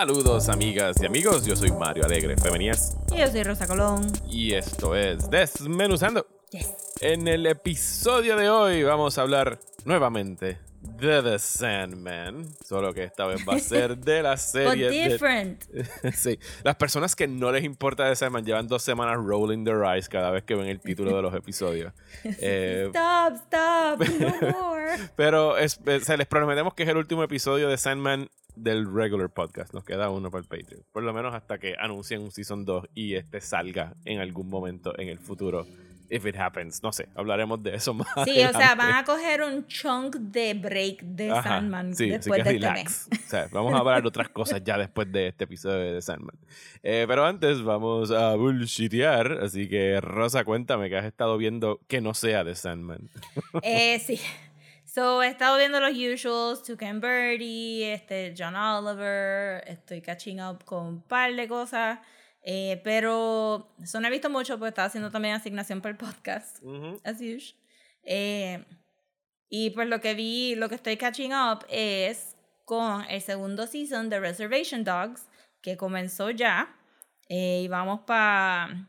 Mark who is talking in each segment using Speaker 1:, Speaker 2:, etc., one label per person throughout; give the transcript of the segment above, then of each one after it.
Speaker 1: Saludos amigas y amigos, yo soy Mario Alegre Femenías
Speaker 2: Y yo soy Rosa Colón.
Speaker 1: y esto es Desmenuzando.
Speaker 2: Yes.
Speaker 1: En el episodio de hoy vamos a hablar nuevamente de The Sandman, solo que esta vez va a ser de la
Speaker 2: But
Speaker 1: serie de-
Speaker 2: different.
Speaker 1: sí, las personas que no les importa The Sandman llevan dos semanas rolling their eyes cada vez que ven el título de los episodios. Eh,
Speaker 2: Stop, stop, no more.
Speaker 1: Pero es- les prometemos que es el último episodio de Sandman del regular podcast. Nos queda uno para el Patreon. Por lo menos hasta que anuncien un Season 2 y este salga en algún momento en el futuro. If it happens. No sé, hablaremos de eso más.
Speaker 2: Sí, o sea,
Speaker 1: adelante.
Speaker 2: van a coger un chunk de break de
Speaker 1: Ajá,
Speaker 2: Sandman
Speaker 1: sí,
Speaker 2: después de este
Speaker 1: relax.
Speaker 2: mes.
Speaker 1: O sea, vamos a hablar de otras cosas ya después de este episodio de Sandman. Eh, pero antes vamos a bullshitear. Así que, Rosa, cuéntame que has estado viendo que no sea de Sandman.
Speaker 2: Eh, sí. So, he estado viendo los usuals, Tuca and Birdie, este, John Oliver, estoy catching up con un par de cosas, eh, pero eso no he visto mucho porque estaba haciendo también asignación para el podcast, as usual. Eh, y pues lo que vi, lo que estoy catching up es con el segundo season de Reservation Dogs, que comenzó ya, eh, y vamos para,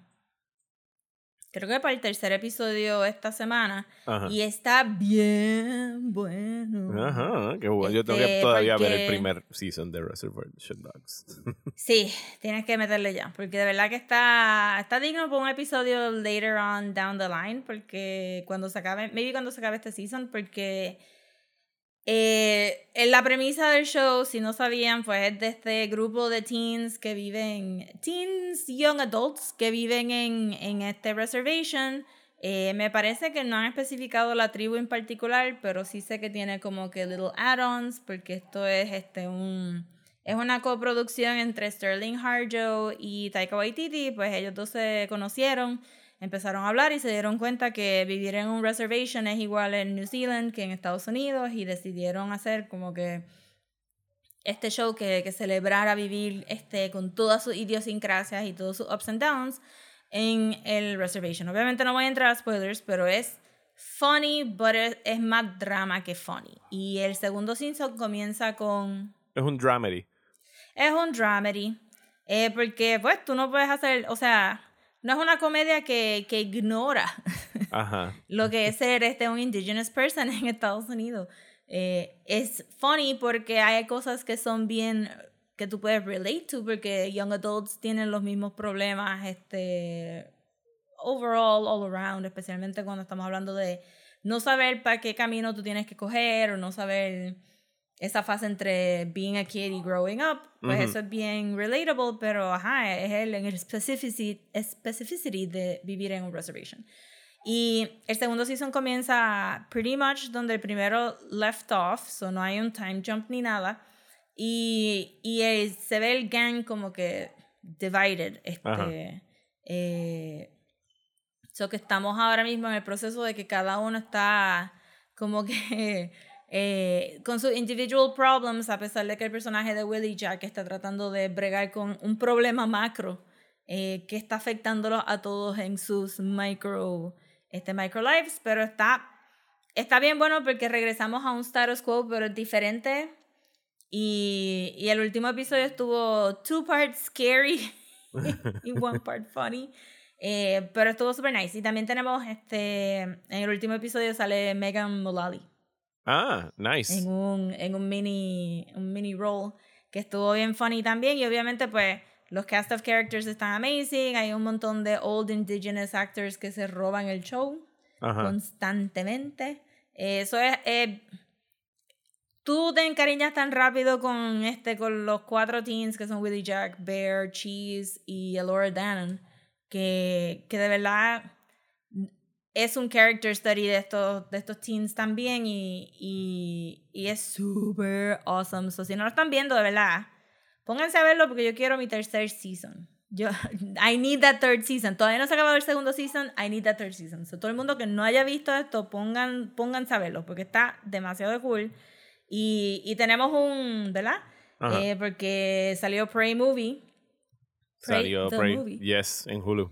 Speaker 2: creo que para el tercer episodio esta semana.
Speaker 1: Ajá.
Speaker 2: Y está bien bueno.
Speaker 1: Ajá, qué bueno. Yo tengo que
Speaker 2: Este,
Speaker 1: todavía ver el
Speaker 2: porque-
Speaker 1: primer season de Reservation Dogs.
Speaker 2: Sí, tienes que meterle ya. Porque de verdad que está, está digno por un episodio later on down the line. Porque cuando se acabe, maybe cuando se acabe este season, porque eh, en la premisa del show, si no sabían, pues es de este grupo de teens que viven, teens, young adults, que viven en, en este reservation. Eh, me parece que no han especificado la tribu en particular, pero sí sé que tiene como que little add-ons, porque esto es este un es una coproducción entre Sterling Harjo y Taika Waititi, pues ellos dos se conocieron, empezaron a hablar y se dieron cuenta que vivir en un reservation es igual en New Zealand que en Estados Unidos y decidieron hacer como que este show que, que celebrara vivir este, con todas sus idiosincrasias y todos sus ups and downs en el reservation. Obviamente no voy a entrar a spoilers, pero es funny, but es, es más drama que funny. Y el segundo season comienza con...
Speaker 1: es un dramedy.
Speaker 2: Es un dramedy. eh, porque pues tú no puedes hacer, o sea, no es una comedia que, que ignora
Speaker 1: Ajá.
Speaker 2: lo que es ser este, un indigenous person en Estados Unidos. Eh, es funny porque hay cosas que son bien que tú puedes relate to porque young adults tienen los mismos problemas este overall all around especialmente cuando estamos hablando de no saber para qué camino tú tienes que coger o no saber esa fase entre being a kid y growing up pues
Speaker 1: Ujú.
Speaker 2: eso es bien relatable pero ajá es el, en el specificity, specificity de vivir en un reservation y el segundo season comienza pretty much donde el primero left off, so no hay un time jump ni nada. Y, y el- se ve el gang como que divided. Este, eh, so que estamos ahora mismo en el proceso de que cada uno está como que eh, con sus individual problems, a pesar de que el personaje de Willie Jack está tratando de bregar con un problema macro eh, que está afectándolos a todos en sus micro, este, micro lives, pero está, está bien bueno porque regresamos a un status quo, pero es diferente. Y, y el último episodio estuvo two parts scary y one part funny. Eh, pero estuvo super nice. Y también tenemos, este, en el último episodio sale Megan Mullally
Speaker 1: Ah, nice.
Speaker 2: en un, en un mini, un mini role que estuvo bien funny también. Y obviamente, pues, los cast of characters están amazing. Hay un montón de old indigenous actors que se roban el show
Speaker 1: Ajá.
Speaker 2: constantemente. Eso es. eh, tú te encariñas tan rápido con este, con los cuatro teens que son Willie Jack, Bear, Cheese y Elora Dannon, que, que de verdad es un character study de estos, de estos teens también y, y, y es súper awesome. So, si no lo están viendo, de verdad, pónganse a verlo porque yo quiero mi tercer season. Yo, I need that third season. Todavía no se ha acabado el segundo season. I need that third season. So, todo el mundo que no haya visto esto, pongan, pongan saberlo, porque está demasiado cool. Y, y tenemos un, ¿verdad? Eh, porque salió Prey Movie. Prey,
Speaker 1: Salió Prey.
Speaker 2: movie.
Speaker 1: Yes, en Hulu.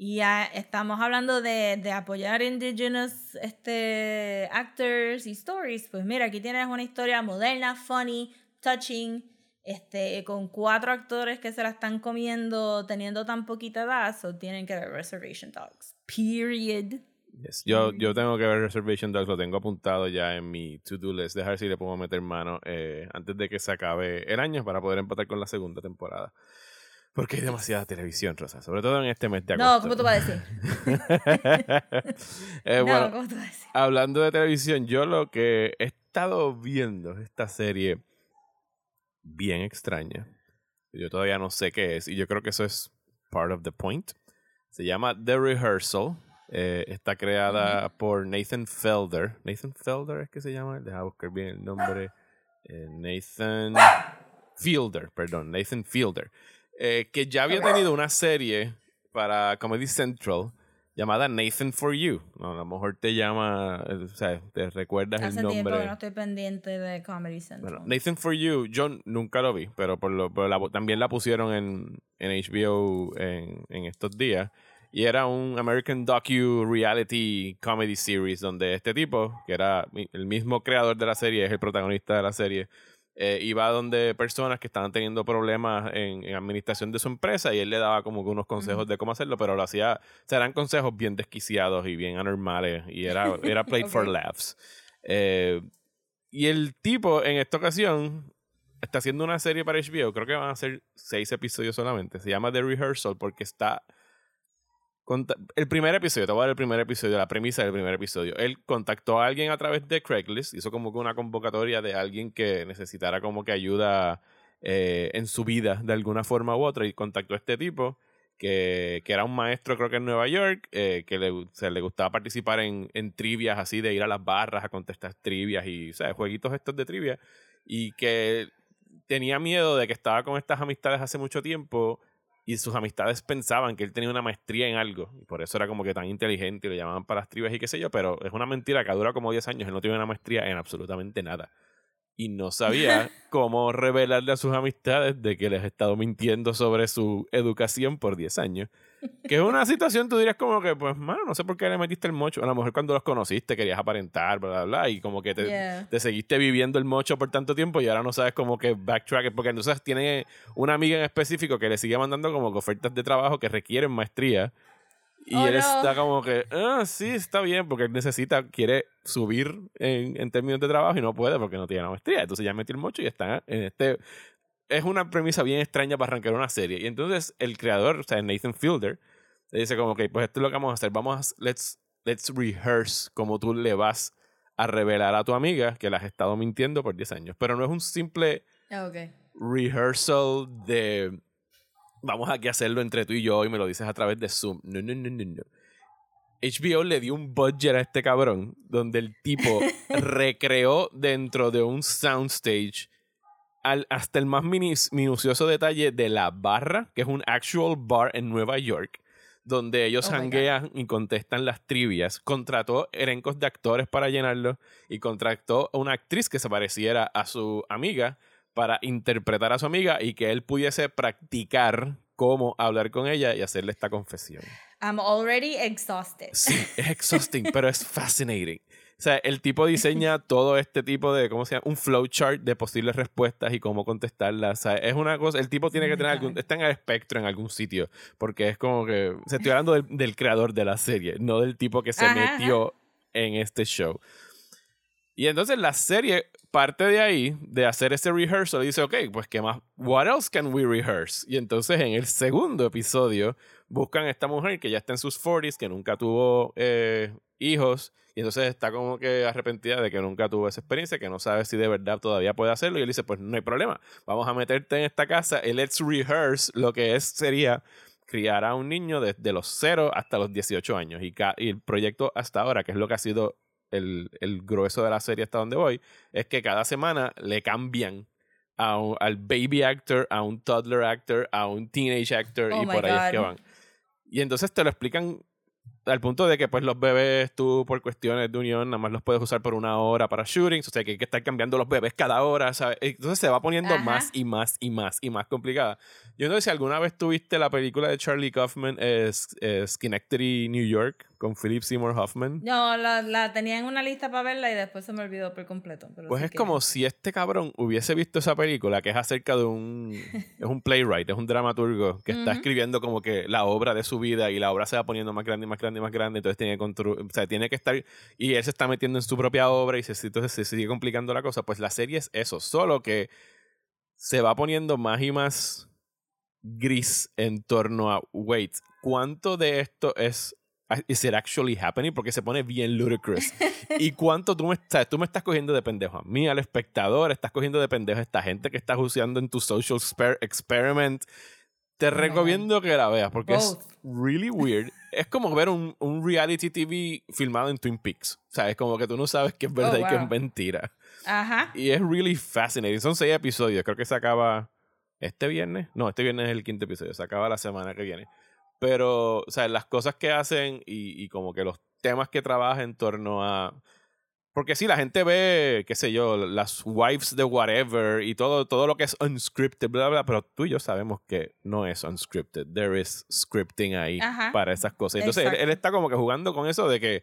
Speaker 2: Y ya estamos hablando de, de apoyar indigenous este, actors y stories. Pues mira, aquí tienes una historia moderna, funny, touching, este, con cuatro actores que se la están comiendo teniendo tan poquita edad, so tienen que ver Reservation Dogs. Period.
Speaker 1: Yes. Yo, yo tengo que ver Reservation Dogs, lo tengo apuntado ya en mi to-do list. Dejar si le puedo meter mano eh, antes de que se acabe el año para poder empatar con la segunda temporada. Porque hay demasiada televisión, Rosa, sobre todo en este mes de agosto.
Speaker 2: No, ¿cómo tú vas a decir?
Speaker 1: Eh,
Speaker 2: no,
Speaker 1: bueno,
Speaker 2: ¿cómo tú vas a decir?
Speaker 1: hablando de televisión, yo lo que he estado viendo es esta serie bien extraña. Yo todavía no sé qué es y yo creo que eso es part of the point. Se llama The Rehearsal. Eh, está creada por Nathan Felder. Nathan Felder es que se llama. Deja buscar bien el nombre. Eh, Nathan Fielder, perdón. Nathan Fielder. Eh, que ya había tenido una serie para Comedy Central llamada Nathan for You. No, a lo mejor te llama, eh, o sea, te recuerdas
Speaker 2: Hace
Speaker 1: el
Speaker 2: tiempo
Speaker 1: nombre.
Speaker 2: que no estoy pendiente de Comedy Central.
Speaker 1: Bueno, Nathan for You, yo nunca lo vi, pero por lo, por la- también la pusieron en, en HBO en, en estos días. Y era un American Docu Reality Comedy Series donde este tipo, que era el mismo creador de la serie, es el protagonista de la serie, eh, iba donde personas que estaban teniendo problemas en, en administración de su empresa y él le daba como que unos consejos de cómo hacerlo, pero lo hacía, o sea, eran consejos bien desquiciados y bien anormales y era, era played for laughs. Eh, y el tipo en esta ocasión está haciendo una serie para HBO, creo que van a ser seis episodios solamente, se llama The Rehearsal porque está... El primer episodio, te voy a dar el primer episodio, la premisa del primer episodio. Él contactó a alguien a través de Craigslist, hizo como que una convocatoria de alguien que necesitara como que ayuda eh, en su vida de alguna forma u otra y contactó a este tipo que, que era un maestro creo que en Nueva York, eh, que le, le gustaba participar en, en trivias así, de ir a las barras a contestar trivias y o sea, jueguitos estos de trivia y que tenía miedo de que estaba con estas amistades hace mucho tiempo y sus amistades pensaban que él tenía una maestría en algo y por eso era como que tan inteligente y lo llamaban para las trivias y qué sé yo, pero es una mentira que dura como 10 años, él no tiene una maestría en absolutamente nada y no sabía cómo revelarle a sus amistades de que les ha estado mintiendo sobre su educación por 10 años. Que es una situación, tú dirías como que, pues, mano, no sé por qué le metiste el mocho. A lo mejor cuando los conociste querías aparentar, bla, bla, bla, y como que te,
Speaker 2: Yeah.
Speaker 1: te seguiste viviendo el mocho por tanto tiempo y ahora no sabes como que backtrack, porque entonces tiene una amiga en específico que le sigue mandando como que ofertas de trabajo que requieren maestría. Y
Speaker 2: Oh,
Speaker 1: él
Speaker 2: no.
Speaker 1: está como que, ah, sí, está bien, porque él necesita, quiere subir en, en términos de trabajo y no puede porque no tiene la maestría. Entonces ya metió el mocho y está en este. Es una premisa bien extraña para arrancar una serie. Y entonces el creador, o sea, Nathan Fielder, le dice como que, pues esto es lo que vamos a hacer. Vamos a, let's, let's rehearse como tú le vas a revelar a tu amiga que la has estado mintiendo por 10 años. Pero no es un simple
Speaker 2: Ah, ok.
Speaker 1: rehearsal de vamos aquí a hacerlo entre tú y yo y me lo dices a través de Zoom. No, no, no, no, no. HBO le dio un budget a este cabrón donde el tipo recreó dentro de un soundstage al, hasta el más minis- minucioso detalle de la barra, que es un actual bar en Nueva York, donde ellos
Speaker 2: Oh
Speaker 1: hanguean y contestan las trivias. Contrató elencos de actores para llenarlo y contrató a una actriz que se pareciera a su amiga para interpretar a su amiga y que él pudiese practicar cómo hablar con ella y hacerle esta confesión.
Speaker 2: I'm already exhausted.
Speaker 1: Sí, es exhausting, pero es fascinating. O sea, el tipo diseña todo este tipo de, ¿cómo se llama? Un flowchart de posibles respuestas y cómo contestarlas. O sea, es una cosa, el tipo tiene que tener algún, está en el espectro en algún sitio, porque es como que, o sea, estoy hablando del, del creador de la serie, no del tipo que se
Speaker 2: Ajá,
Speaker 1: metió en este show. Y entonces la serie parte de ahí, de hacer ese rehearsal, dice, ok, pues qué más, what else can we rehearse? Y entonces en el segundo episodio buscan a esta mujer que ya está en sus 40s, que nunca tuvo eh, hijos, y entonces está como que arrepentida de que nunca tuvo esa experiencia, que no sabe si de verdad todavía puede hacerlo, y él dice, pues no hay problema, vamos a meterte en esta casa y let's rehearse lo que es, sería criar a un niño desde los 0 hasta los 18 años. Y, el proyecto hasta ahora, que es lo que ha sido el, el grueso de la serie hasta donde voy, es que cada semana le cambian a un- al baby actor, a un toddler actor, a un teenage actor
Speaker 2: Oh
Speaker 1: y por ahí es
Speaker 2: God.
Speaker 1: que van. Y entonces te lo explican al punto de que pues los bebés tú por cuestiones de unión nada más los puedes usar por una hora para shootings, o sea que hay que estar cambiando los bebés cada hora, ¿sabes? Entonces se va poniendo
Speaker 2: Ajá.
Speaker 1: más y más y más y más complicada. Yo no sé si alguna vez tuviste la película de Charlie Kaufman, eh, S- eh, Schenectady, New York, con Philip Seymour Hoffman.
Speaker 2: No, la, la tenía en una lista para verla y después se me olvidó por completo. pero
Speaker 1: Pues
Speaker 2: sí
Speaker 1: es
Speaker 2: que-
Speaker 1: como si este cabrón hubiese visto esa película que es acerca de un es un playwright, es un dramaturgo que está
Speaker 2: Ujú.
Speaker 1: escribiendo como que la obra de su vida y la obra se va poniendo más grande y más grande y más grande, entonces tiene que constru- o sea, tiene que estar y él se está metiendo en su propia obra y se, entonces se sigue complicando la cosa, pues la serie es eso, solo que se va poniendo más y más gris en torno a wait, ¿cuánto de esto es is it actually happening? Porque se pone bien ludicrous. ¿Y cuánto tú me, estás, tú me estás cogiendo de pendejo a mí, al espectador? Estás cogiendo de pendejo a esta gente que estás usando en tu social experiment. Te recomiendo que la veas porque
Speaker 2: Both.
Speaker 1: es really weird. es como ver un, un reality TV filmado en Twin Peaks. O sea, es como que tú no sabes qué es verdad
Speaker 2: Oh,
Speaker 1: y qué es mentira.
Speaker 2: Ajá.
Speaker 1: Y es really fascinating. Son seis episodios. Creo que se acaba este viernes. No, este viernes es el quinto episodio. Se acaba la semana que viene. Pero, o sea, las cosas que hacen y, y como que los temas que trabaja en torno a... Porque sí, la gente ve, qué sé yo, las wives de whatever y todo, todo lo que es unscripted, bla, bla, pero tú y yo sabemos que no es unscripted. There is scripting ahí
Speaker 2: Ajá.
Speaker 1: para esas cosas. Entonces, él, él está como que jugando con eso de que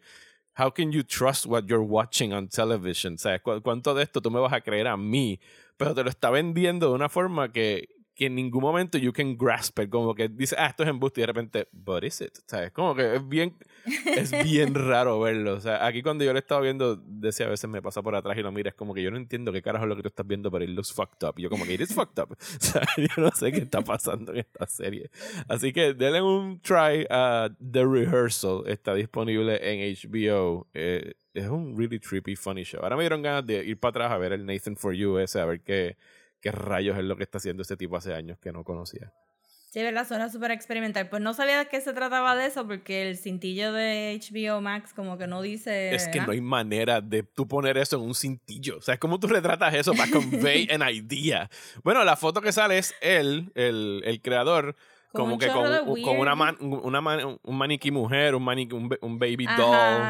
Speaker 1: how can you trust what you're watching on television? ¿Sabes? ¿Cu- ¿Cuánto de esto tú me vas a creer a mí? Pero te lo está vendiendo de una forma que, que en ningún momento you can grasp it. Como que dice, ah, esto es embuste y de repente, but is it? ¿Sabes? Como que es bien, es bien raro verlo. O sea, aquí cuando yo lo estaba viendo, decía a veces me pasa por atrás y lo mira, es como que yo no entiendo qué carajo es lo que tú estás viendo, pero it looks fucked up. Y yo como que it is fucked up. O sea, yo no sé qué está pasando en esta serie. Así que denle un try a The Rehearsal. Está disponible en HBO. Eh, es un really trippy, funny show. Ahora me dieron ganas de ir para atrás a ver el Nathan For You ese, a ver qué, qué rayos es lo que está haciendo este tipo hace años que no conocía.
Speaker 2: Sí, ¿verdad? Suena súper experimental. Pues no sabía de qué se trataba de eso porque el cintillo de HBO Max como que no dice...
Speaker 1: Es que no hay manera de tú poner eso en un cintillo. O sea, ¿cómo tú retratas eso para convey an idea? Bueno, la foto que sale es él, el, el creador, como
Speaker 2: un
Speaker 1: que con, un- con una, man- una man- un maniquí mujer, un, maniquí, un, un baby
Speaker 2: Ajá,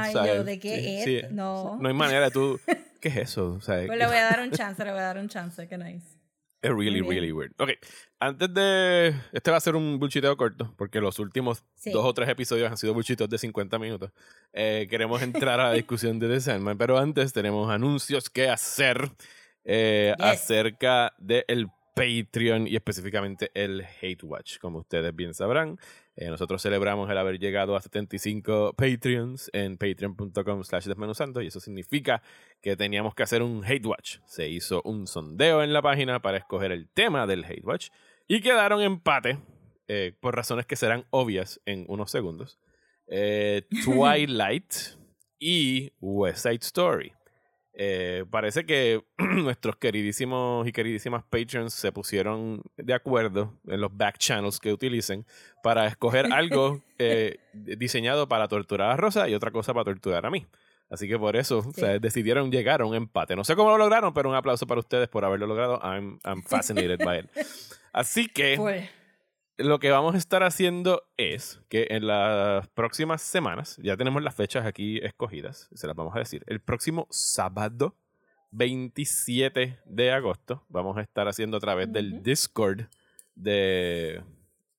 Speaker 1: doll. ¿sabes?
Speaker 2: yo, ¿de qué
Speaker 1: Sí,
Speaker 2: es?
Speaker 1: sí.
Speaker 2: No.
Speaker 1: No hay manera de tú. ¿Qué es eso? Sea,
Speaker 2: Pues le voy a dar un chance, le voy a dar un chance, qué nice.
Speaker 1: Es really, really weird. Ok, antes de. Este va a ser un bullshiteo corto, porque los últimos
Speaker 2: Sí.
Speaker 1: dos o tres episodios han sido bullshitos de 50 minutos. Eh, queremos entrar a la discusión de The Sandman, pero antes tenemos anuncios que hacer eh,
Speaker 2: Yes.
Speaker 1: acerca del Patreon y específicamente el Hate Watch. Como ustedes bien sabrán, eh, nosotros celebramos el haber llegado a 75 Patreons en patreon.com slash desmenuzando y eso significa que teníamos que hacer un Hate Watch. Se hizo un sondeo en la página para escoger el tema del Hate Watch y quedaron empate eh, por razones que serán obvias en unos segundos. Eh, Twilight y West Side Story. Eh, parece que nuestros queridísimos y queridísimas patrons se pusieron de acuerdo en los back channels que utilicen para escoger algo eh, diseñado para torturar a Rosa y otra cosa para torturar a mí. Así que por eso o sea, decidieron llegar a un empate. No sé cómo lo lograron, pero un aplauso para ustedes por haberlo logrado. I'm, I'm fascinated by it. Así que
Speaker 2: Pues,
Speaker 1: lo que vamos a estar haciendo es que en las próximas semanas, ya tenemos las fechas aquí escogidas, se las vamos a decir. El próximo sábado, 27 de agosto, vamos a estar haciendo a través del. Discord de,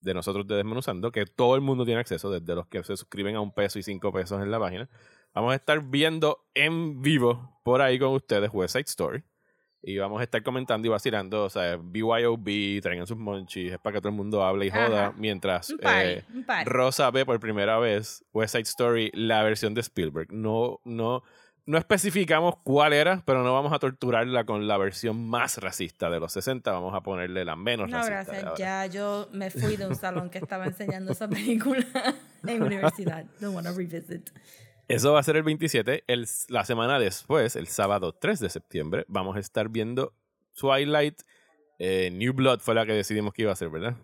Speaker 1: de nosotros de Desmenuzando, que todo el mundo tiene acceso, desde los que se suscriben a un peso y cinco pesos en la página. Vamos a estar viendo en vivo por ahí con ustedes West Side Story. Y vamos a estar comentando y vacilando, o sea, BYOB, traigan sus monchis, es para que todo el mundo hable y joda,
Speaker 2: Ajá.
Speaker 1: mientras
Speaker 2: un party,
Speaker 1: eh,
Speaker 2: un party.
Speaker 1: Rosa ve por primera vez West Side Story, la versión de Spielberg. No, no, no especificamos cuál era, pero no vamos a torturarla con la versión más racista de los 60, vamos a ponerle la menos
Speaker 2: No,
Speaker 1: racista. de
Speaker 2: gracias. Ya yo me fui de un salón que estaba enseñando esa película en universidad. Don't wanna revisit.
Speaker 1: Eso va a ser el 27. El, la semana después, el sábado 3 de septiembre, vamos a estar viendo Twilight. eh, New Blood fue la que decidimos que iba a ser, ¿verdad?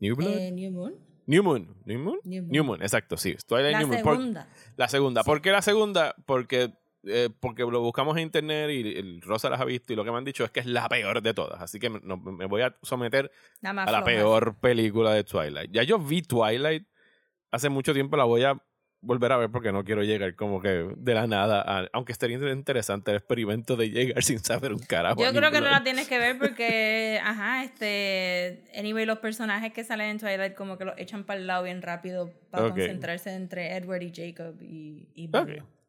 Speaker 1: New Blood.
Speaker 2: Eh, New Moon.
Speaker 1: New Moon. New Moon.
Speaker 2: New Moon.
Speaker 1: New Moon, exacto, sí. Twilight
Speaker 2: La
Speaker 1: New Moon. Por-
Speaker 2: segunda.
Speaker 1: la segunda. ¿Por qué la segunda? Porque eh, porque lo buscamos en internet y el Rosa las ha visto y lo que me han dicho es que es la peor de todas. Así que me, no- me voy a someter a la
Speaker 2: floja.
Speaker 1: peor película de Twilight. Ya yo vi Twilight hace mucho tiempo, la voy a volver a ver porque no quiero llegar como que de la nada, a- aunque estaría interesante el experimento de llegar sin saber un carajo.
Speaker 2: Yo creo que no la tienes que ver porque, ajá, este. Anyway, los personajes que salen en Twilight como que los echan para el lado bien rápido para concentrarse entre Edward y Jacob y, y.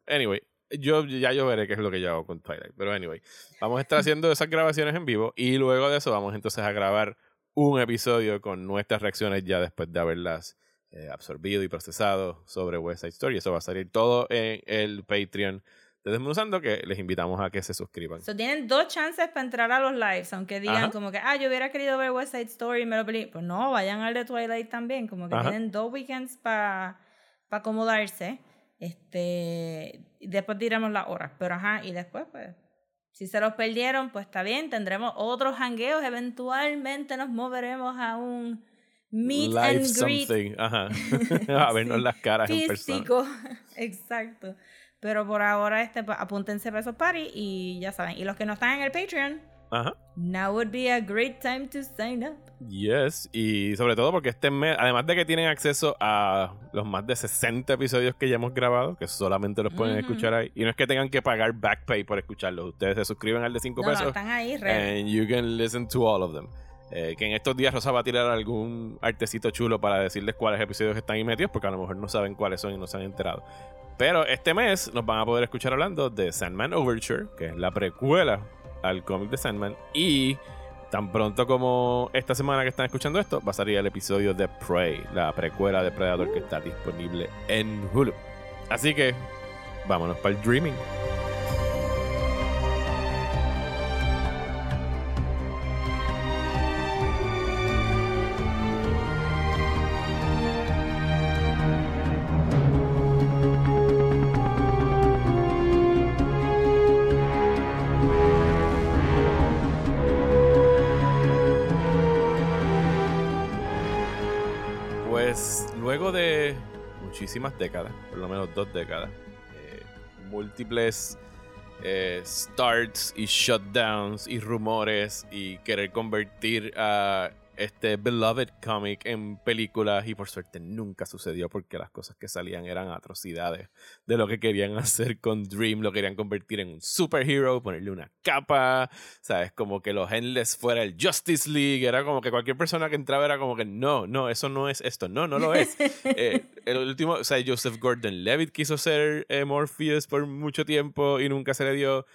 Speaker 1: Anyway, yo ya yo veré qué es lo que yo hago con Twilight. Pero anyway, vamos a estar haciendo esas grabaciones en vivo y luego de eso vamos entonces a grabar un episodio con nuestras reacciones ya después de haberlas eh, absorbido y procesado sobre West Side Story. Eso va a salir todo en el Patreon de Desmenuzando, que les invitamos a que se suscriban.
Speaker 2: So, tienen dos chances para entrar a los lives, aunque digan
Speaker 1: Ajá.
Speaker 2: como que, ah, yo hubiera querido ver West Side Story y me lo perdí. Pues no, vayan al de Twilight también, como que
Speaker 1: Ajá.
Speaker 2: tienen dos weekends para acomodarse. Este, después diremos las horas, pero ajá, y después pues, si se los perdieron, pues está bien, tendremos otros hangueos, eventualmente nos moveremos a un meet
Speaker 1: Live
Speaker 2: and greet
Speaker 1: something. Ajá. a vernos
Speaker 2: Sí,
Speaker 1: las caras en persona.
Speaker 2: exacto. Pero por ahora, este, pues, apúntense para esos parties y ya saben. Y los que no están en el Patreon,
Speaker 1: Ajá.
Speaker 2: now would be a great time to sign up.
Speaker 1: Yes, y sobre todo porque este mes, además de que tienen acceso a los más de 60 episodios que ya hemos grabado, que solamente los pueden escuchar ahí, y no es que tengan que pagar backpay por escucharlos, ustedes se suscriben al de 5
Speaker 2: No, no,
Speaker 1: pesos
Speaker 2: están ahí,
Speaker 1: and you can listen to all of them. Eh, que en estos días Rosa va a tirar algún artecito chulo para decirles cuáles episodios están ahí metidos, porque a lo mejor no saben cuáles son y no se han enterado. Pero este mes nos van a poder escuchar hablando de Sandman Overture, que es la precuela al cómic de Sandman, y tan pronto como esta semana que están escuchando esto, va a salir el episodio de Prey, la precuela de Predator que está disponible en Hulu. Así que vámonos para el Dreaming. Muchísimas décadas, por lo menos dos décadas, eh, múltiples eh, starts y shutdowns y rumores y querer convertir a este beloved comic en películas y por suerte nunca sucedió porque las cosas que salían eran atrocidades de lo que querían hacer con Dream, lo querían convertir en un superhero, ponerle una capa, sabes, como que los Endless fuera el Justice League, era como que cualquier persona que entraba era como que no, no, eso no es esto, no, no lo es. Eh, el último, o sea, Joseph Gordon-Levitt quiso ser eh, Morpheus por mucho tiempo y nunca se le dio.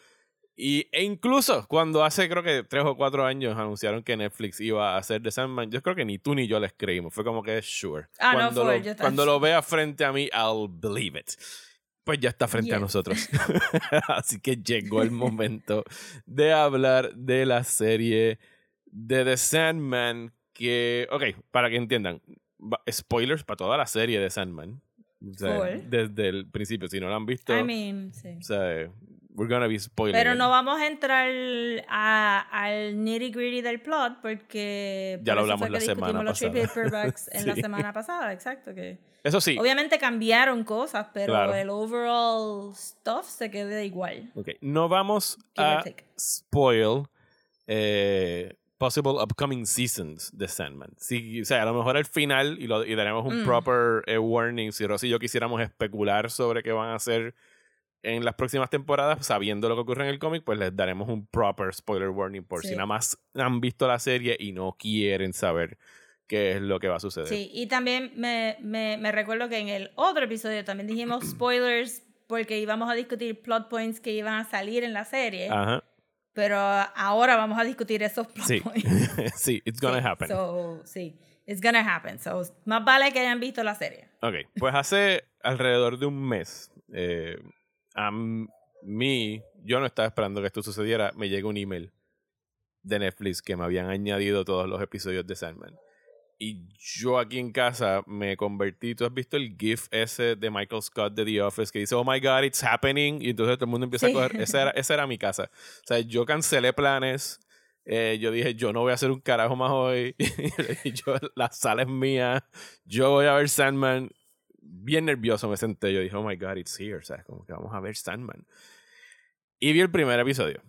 Speaker 1: Y, e incluso cuando hace creo que tres o cuatro años anunciaron que Netflix iba a hacer The Sandman, yo creo que ni tú ni yo les creímos. Fue como que sure.
Speaker 2: Ah, no,
Speaker 1: cuando,
Speaker 2: fue,
Speaker 1: lo,
Speaker 2: yo
Speaker 1: cuando lo vea frente a mí, I'll believe it. Pues ya está frente a nosotros. Así que llegó el momento de hablar de la serie de The Sandman. Que, ok, para que entiendan, spoilers para toda la serie de Sandman. O sea, desde el principio, si no la han visto,
Speaker 2: I mean, sí.
Speaker 1: o sea, we're gonna be spoiling.
Speaker 2: Pero no vamos a entrar a- al nitty gritty del plot porque
Speaker 1: Ya
Speaker 2: por
Speaker 1: lo hablamos la semana
Speaker 2: los
Speaker 1: pasada.
Speaker 2: paperbacks en la semana pasada, exacto. que
Speaker 1: Eso sí,
Speaker 2: Obviamente cambiaron cosas, pero
Speaker 1: Claro.
Speaker 2: el overall stuff se queda igual.
Speaker 1: ok, no vamos a spoil eh, possible upcoming seasons de Sandman. O sea, a lo mejor al final, y, lo, y daremos un
Speaker 2: Mm.
Speaker 1: proper eh, warning, si Rosy y yo quisiéramos especular sobre qué van a hacer en las próximas temporadas, sabiendo lo que ocurre en el cómic, pues les daremos un proper spoiler warning por si
Speaker 2: Sí.
Speaker 1: nada más han visto la serie y no quieren saber qué es lo que va a suceder.
Speaker 2: Sí, y también me, me, me recuerdo que en el otro episodio también dijimos spoilers porque íbamos a discutir plot points que iban a salir en la serie,
Speaker 1: Ajá.
Speaker 2: pero ahora vamos a discutir esos plot
Speaker 1: Sí.
Speaker 2: points.
Speaker 1: sí, it's gonna
Speaker 2: Sí,
Speaker 1: happen.
Speaker 2: So, sí, it's gonna happen. So, más vale que hayan visto la serie.
Speaker 1: Ok, pues hace alrededor de un mes, eh, a mí, yo no estaba esperando que esto sucediera, me llegó un email de Netflix que me habían añadido todos los episodios de Sandman. Y yo aquí en casa me convertí, tú has visto el GIF ese de Michael Scott de The Office que dice, oh my God, it's happening. Y entonces todo el mundo empieza
Speaker 2: Sí.
Speaker 1: a coger, esa era, esa era mi casa. O sea, yo cancelé planes. eh, yo dije, yo no voy a hacer un carajo más hoy. yo, la sala es mía. Yo voy a ver Sandman. Bien nervioso me senté. Yo dije, oh my God, it's here. ¿Sabes? Como que vamos a ver Sandman. Y vi el primer episodio.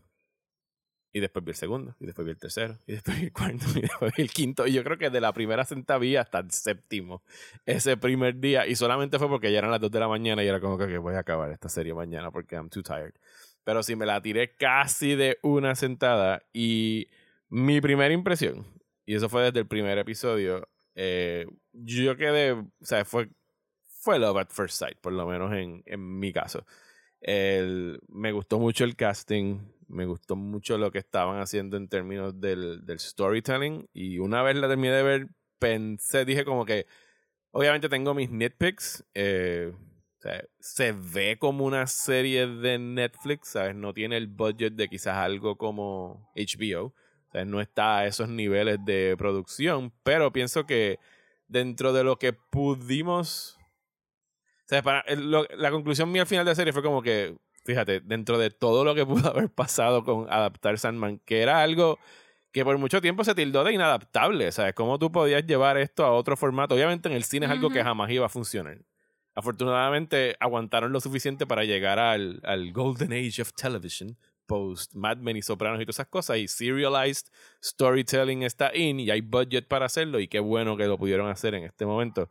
Speaker 1: Y después vi el segundo, y después vi el tercero, y después vi el cuarto, y después vi el quinto. Y yo creo que de la primera vi hasta el séptimo ese primer día. Y solamente fue porque ya eran las 2 de la mañana y era como que "Ok, voy a acabar esta serie mañana porque I'm too tired. Pero sí me la tiré casi de una sentada. Y mi primera impresión, y eso fue desde el primer episodio, eh, yo quedé, o sea, fue, fue Love at First Sight, por lo menos en, en mi caso. El- me gustó mucho el casting, me gustó mucho lo que estaban haciendo en términos del, del storytelling. Y una vez la terminé de ver, pensé, dije como que, obviamente tengo mis nitpicks. eh, o sea, se ve como una serie de Netflix, ¿sabes? No tiene el budget de quizás algo como HBO. No está a esos niveles de producción, pero pienso que dentro de lo que pudimos... O sea, para, lo- la conclusión mía al final de la serie fue como que, fíjate, dentro de todo lo que pudo haber pasado con adaptar Sandman, que era algo que por mucho tiempo se tildó de inadaptable, ¿sabes? ¿Cómo tú podías llevar esto a otro formato? Obviamente en el cine es algo que jamás iba a funcionar. Afortunadamente aguantaron lo suficiente para llegar al, al Golden Age of Television, post Mad Men y Sopranos y todas esas cosas, y serialized storytelling está in y hay budget para hacerlo y qué bueno que lo pudieron hacer en este momento.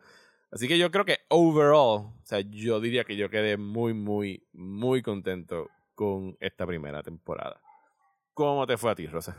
Speaker 1: Así que yo creo que overall, o sea, yo diría que yo quedé muy, muy, muy contento con esta primera temporada. ¿Cómo te fue a ti, Rosa?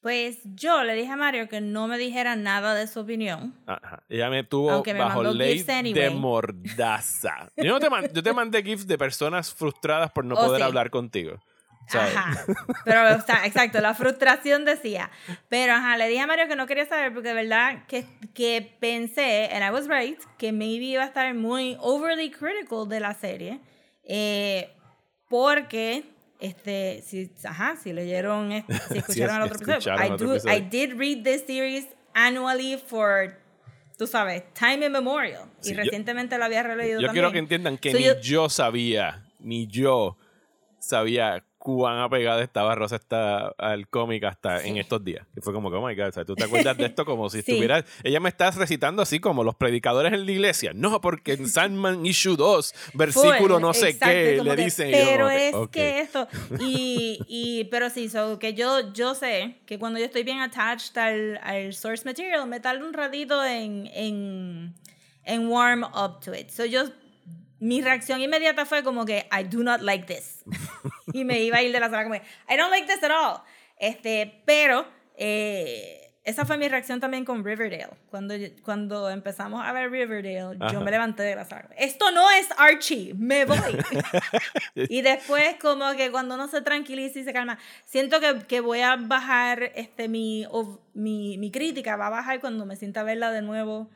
Speaker 2: Pues yo le dije a Mario que no me dijera nada de su opinión.
Speaker 1: Ajá. Ella me tuvo
Speaker 2: me
Speaker 1: bajo ley de mordaza. Yo, no te man- yo te mandé gifs de personas frustradas por no
Speaker 2: Oh,
Speaker 1: poder
Speaker 2: sí.
Speaker 1: hablar contigo. ¿Sabes?
Speaker 2: Ajá. Pero, o sea, exacto, la frustración decía. Pero, ajá, le dije a Mario que no quería saber porque de verdad que, que pensé, and I was right, que maybe iba a estar muy overly critical de la serie. eh, porque, este, si, ajá, si leyeron, este, si escucharon el otro episodio,
Speaker 1: escucharon
Speaker 2: I,
Speaker 1: otro
Speaker 2: do-
Speaker 1: episodio.
Speaker 2: I did read this series annually for, tú sabes, time immemorial.
Speaker 1: Sí,
Speaker 2: y
Speaker 1: yo-
Speaker 2: recientemente lo había releído
Speaker 1: Yo
Speaker 2: también.
Speaker 1: quiero que entiendan que
Speaker 2: So,
Speaker 1: ni
Speaker 2: yo-
Speaker 1: yo... sabía, ni yo sabía cuán apegada estaba Rosa esta, al cómic hasta en
Speaker 2: Sí.
Speaker 1: estos días. Y fue como que, oh my God, o sea, tú te acuerdas de esto como si
Speaker 2: Sí.
Speaker 1: estuvieras. Ella me está recitando así como los predicadores en la iglesia. No, porque en Sandman issue 2, versículo
Speaker 2: Full,
Speaker 1: no sé
Speaker 2: exacto,
Speaker 1: qué, le
Speaker 2: que,
Speaker 1: dicen. yo
Speaker 2: Pero
Speaker 1: que,
Speaker 2: es
Speaker 1: ok.
Speaker 2: que esto. Y, y, pero sí, so, que yo, yo sé que cuando yo estoy bien attached al, al source material, me tarda un ratito en, en, en warm up to it. So yo, mi reacción inmediata fue como que, I do not like this. y me iba a ir de la sala como, que, I don't like this at all. Este, pero, eh, esa fue mi reacción también con Riverdale. Cuando, cuando empezamos a ver Riverdale,
Speaker 1: Ajá.
Speaker 2: yo me levanté de la sala. Esto no es Archie, me voy. y después como que cuando uno se tranquiliza y se calma, siento que, que voy a bajar este, mi, mi, mi crítica, va a bajar cuando me sienta a verla de nuevo,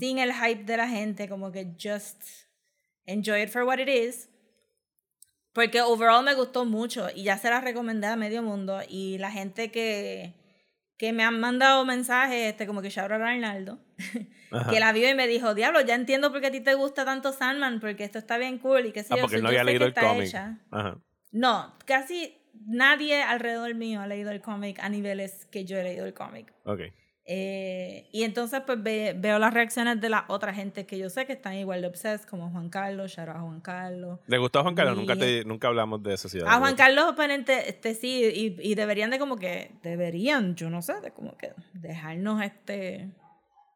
Speaker 2: sin el hype de la gente, como que just enjoy it for what it is. Porque overall me gustó mucho y ya se la recomendé a medio mundo y la gente que, que me han mandado mensajes, este, como que shout out a Arnaldo, que la vio y me dijo, diablo, ya entiendo por qué a ti te gusta tanto Sandman, porque esto está bien cool y qué sé
Speaker 1: Ah,
Speaker 2: yo.
Speaker 1: porque no había leído
Speaker 2: que
Speaker 1: el cómic.
Speaker 2: hecha".
Speaker 1: Ajá.
Speaker 2: No, casi nadie alrededor mío ha leído el cómic a niveles que yo he leído el cómic.
Speaker 1: Ok.
Speaker 2: Eh, y entonces pues ve- veo las reacciones de la otra gente que yo sé que están igual de obsessed, como Juan Carlos, out a Juan Carlos.
Speaker 1: ¿Le gustó a Juan Carlos? Nunca,
Speaker 2: Y-
Speaker 1: te, nunca hablamos de sí,
Speaker 2: A Juan Carlos oponente, este sí, y, y deberían de como que, deberían, yo no sé, de como que dejarnos este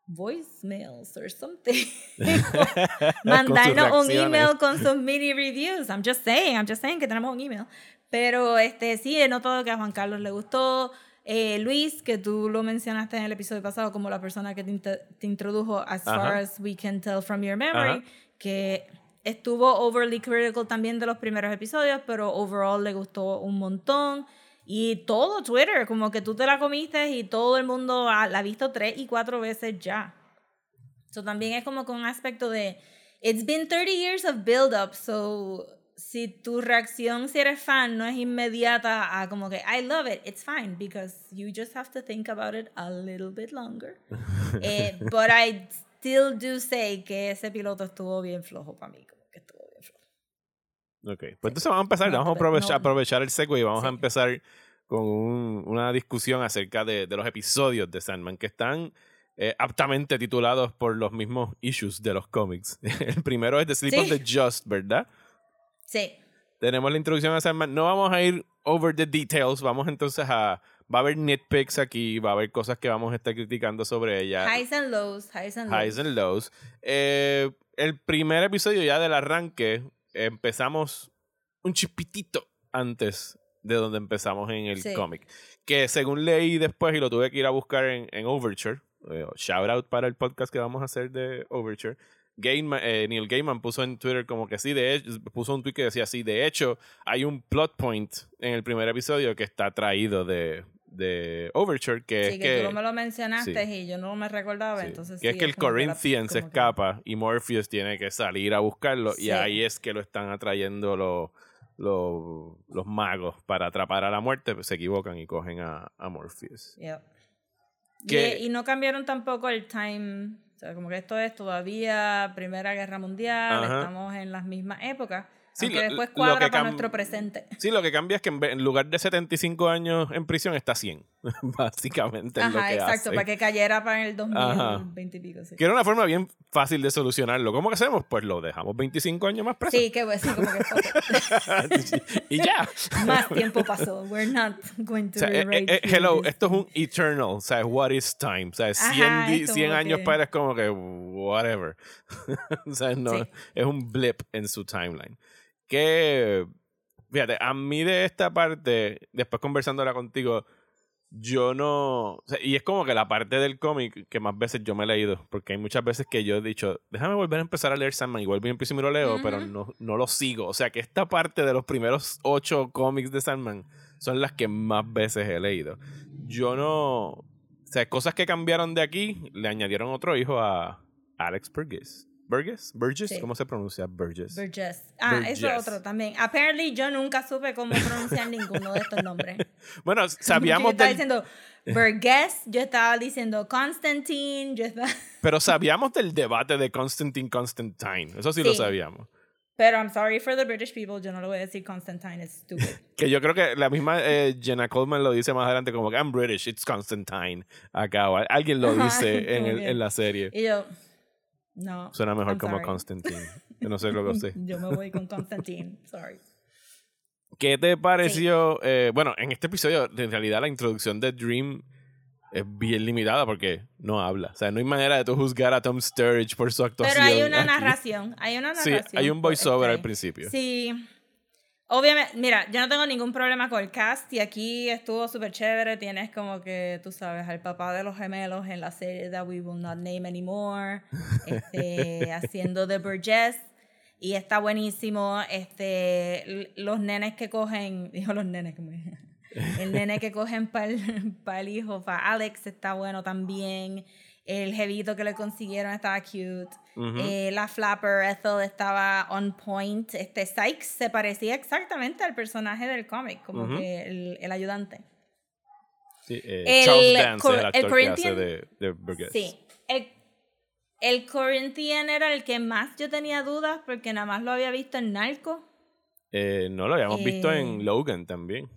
Speaker 2: voicemails or something. Mandarnos un email con sus mini reviews. I'm just saying, I'm just saying que tenemos un email. Pero este sí, he notado que a Juan Carlos le gustó. Eh, Luis, que tú lo mencionaste en el episodio pasado como la persona que te, te introdujo as far as we can tell from your memory,
Speaker 1: Ajá.
Speaker 2: que estuvo overly critical también de los primeros episodios, pero overall le gustó un montón. Y todo Twitter, como que tú te la comiste y todo el mundo la ha visto tres y cuatro veces ya. So también es como con un aspecto de, it's been 30 years of build up, so si tu reacción, si eres fan, no es inmediata a como que, I love it, it's fine, because you just have to think about it a little bit longer. Eh, but I still do say que ese piloto estuvo bien flojo para mí, como que estuvo bien flojo.
Speaker 1: Ok, pues entonces vamos a empezar,
Speaker 2: No,
Speaker 1: vamos a aprovechar,
Speaker 2: no.
Speaker 1: aprovechar el segue y vamos a
Speaker 2: Sí.
Speaker 1: empezar con un- una discusión acerca de, de los episodios de Sandman que están eh, aptamente titulados por los mismos issues de los cómics. El primero es The Sleep
Speaker 2: Sí.
Speaker 1: of the Just, ¿verdad?
Speaker 2: Sí.
Speaker 1: Tenemos la introducción a Sandman. No vamos a ir over the details. Vamos entonces a. Va a haber nitpicks aquí, va a haber cosas que vamos a estar criticando sobre ella.
Speaker 2: Highs and lows, highs and lows.
Speaker 1: Highs and lows. Eh, el primer episodio ya del arranque, empezamos un chipitito antes de donde empezamos en el
Speaker 2: Sí.
Speaker 1: cómic. Que según leí después y lo tuve que ir a buscar en, en Overture, eh, shout out para el podcast que vamos a hacer de Overture. Gaiman- eh, Neil Gaiman puso en Twitter como que sí, de hecho, puso un tweet que decía sí, de hecho, hay un plot point en el primer episodio que está traído de, de Overture, que
Speaker 2: Sí,
Speaker 1: es
Speaker 2: que,
Speaker 1: que...
Speaker 2: tú no me lo mencionaste
Speaker 1: sí.
Speaker 2: y yo no me recordaba,
Speaker 1: Sí,
Speaker 2: entonces
Speaker 1: que es que el Corinthian se
Speaker 2: que-
Speaker 1: escapa y Morpheus tiene que salir a buscarlo y ahí es que lo están atrayendo los, los, los magos para atrapar a la muerte, pues, se equivocan y cogen a, a Morpheus.
Speaker 2: Yep.
Speaker 1: Que-
Speaker 2: Y, y no cambiaron tampoco el time. O sea, como que esto es todavía Primera Guerra Mundial,
Speaker 1: Ajá.
Speaker 2: estamos en las mismas épocas.
Speaker 1: Sí,
Speaker 2: aunque
Speaker 1: lo-
Speaker 2: después
Speaker 1: lo
Speaker 2: cuadra
Speaker 1: que
Speaker 2: para nuestro presente.
Speaker 1: Sí, lo que cambia es que en, en lugar de 75 años en prisión está 100, básicamente es lo
Speaker 2: Ajá,
Speaker 1: que
Speaker 2: exacto,
Speaker 1: hace.
Speaker 2: para que cayera para el
Speaker 1: Ajá.
Speaker 2: 2020 y pico. Sí,
Speaker 1: Que era una forma bien fácil de solucionarlo. ¿Cómo que hacemos? Pues lo dejamos 25 años más preso.
Speaker 2: sí que pues, sí, como que
Speaker 1: y ya.
Speaker 2: más tiempo pasó. We're not going to
Speaker 1: O sea, eh, eh, eh, hello,
Speaker 2: this.
Speaker 1: esto es un eternal, o sea, what is time? O sea, 100,
Speaker 2: Ajá,
Speaker 1: di-
Speaker 2: es
Speaker 1: 100
Speaker 2: como
Speaker 1: años
Speaker 2: que-
Speaker 1: para es como que whatever. o sea, no,
Speaker 2: Sí.
Speaker 1: es un blip en su timeline. Que, fíjate, a mí de esta parte, después conversándola contigo, yo no... o sea, y es como que la parte del cómic que más veces yo me he leído, porque hay muchas veces que yo he dicho, déjame volver a empezar a leer Sandman, vuelvo y empiezo y me lo leo, pero no, no lo sigo. O sea, que esta parte de los primeros ocho cómics de Sandman son las que más veces he leído. Yo no... O sea, cosas que cambiaron de aquí, le añadieron otro hijo a Alex Burgess. ¿Burgess? ¿Burgess?
Speaker 2: Sí.
Speaker 1: ¿Cómo se pronuncia? Burgess.
Speaker 2: Burgess. Ah, eso es
Speaker 1: Burgess.
Speaker 2: otro también. Apparently yo nunca supe cómo pronunciar ninguno de estos nombres.
Speaker 1: Bueno,
Speaker 2: yo
Speaker 1: sabíamos
Speaker 2: estaba
Speaker 1: del,
Speaker 2: diciendo Burgess, yo estaba diciendo Constantine, yo estaba...
Speaker 1: pero sabíamos del debate de Constantine Constantine. Eso sí, lo
Speaker 2: Sí.
Speaker 1: sabíamos.
Speaker 2: Pero I'm sorry for the British people, yo no lo voy a decir Constantine, es stupid.
Speaker 1: Que yo creo que la misma eh, Jenna Coleman lo dice más adelante como que I'm British, it's Constantine. Acá, o alguien lo dice en, el- en la serie.
Speaker 2: Y yo, no.
Speaker 1: Suena mejor
Speaker 2: I'm
Speaker 1: como
Speaker 2: sorry.
Speaker 1: Constantine. Yo no sé lo que sé.
Speaker 2: Yo me voy con Constantine, sorry.
Speaker 1: ¿Qué te pareció? eh, bueno, en este episodio, en realidad, la introducción de Dream es bien limitada porque no habla. O sea, no hay manera de tú juzgar a Tom Sturridge por su actuación.
Speaker 2: Pero hay una
Speaker 1: aquí.
Speaker 2: narración, hay una
Speaker 1: Sí,
Speaker 2: narración.
Speaker 1: hay un voiceover
Speaker 2: este,
Speaker 1: al principio.
Speaker 2: Sí. Obviamente, mira, yo no tengo ningún problema con el cast y aquí estuvo súper chévere. Tienes como que, tú sabes, al papá de los gemelos en la serie That We Will Not Name Anymore, este, haciendo de Burgess. Y está buenísimo. Este, los nenes que cogen, dijo los nenes, el nene que cogen para el, hijo, para Alex, está bueno también. El jevito que le consiguieron estaba cute. Eh, la flapper Ethel estaba on point. Este Sykes se parecía exactamente al personaje del cómic, como que el, el ayudante.
Speaker 1: Sí, eh,
Speaker 2: El
Speaker 1: Charles Dance
Speaker 2: Cor-
Speaker 1: es el
Speaker 2: el
Speaker 1: actor que hace de, de Burgess.
Speaker 2: Sí. El, el Corinthian era el que más yo tenía dudas porque nada más lo había visto en Narco.
Speaker 1: Eh, no, lo habíamos visto
Speaker 2: Eh,
Speaker 1: en Logan también.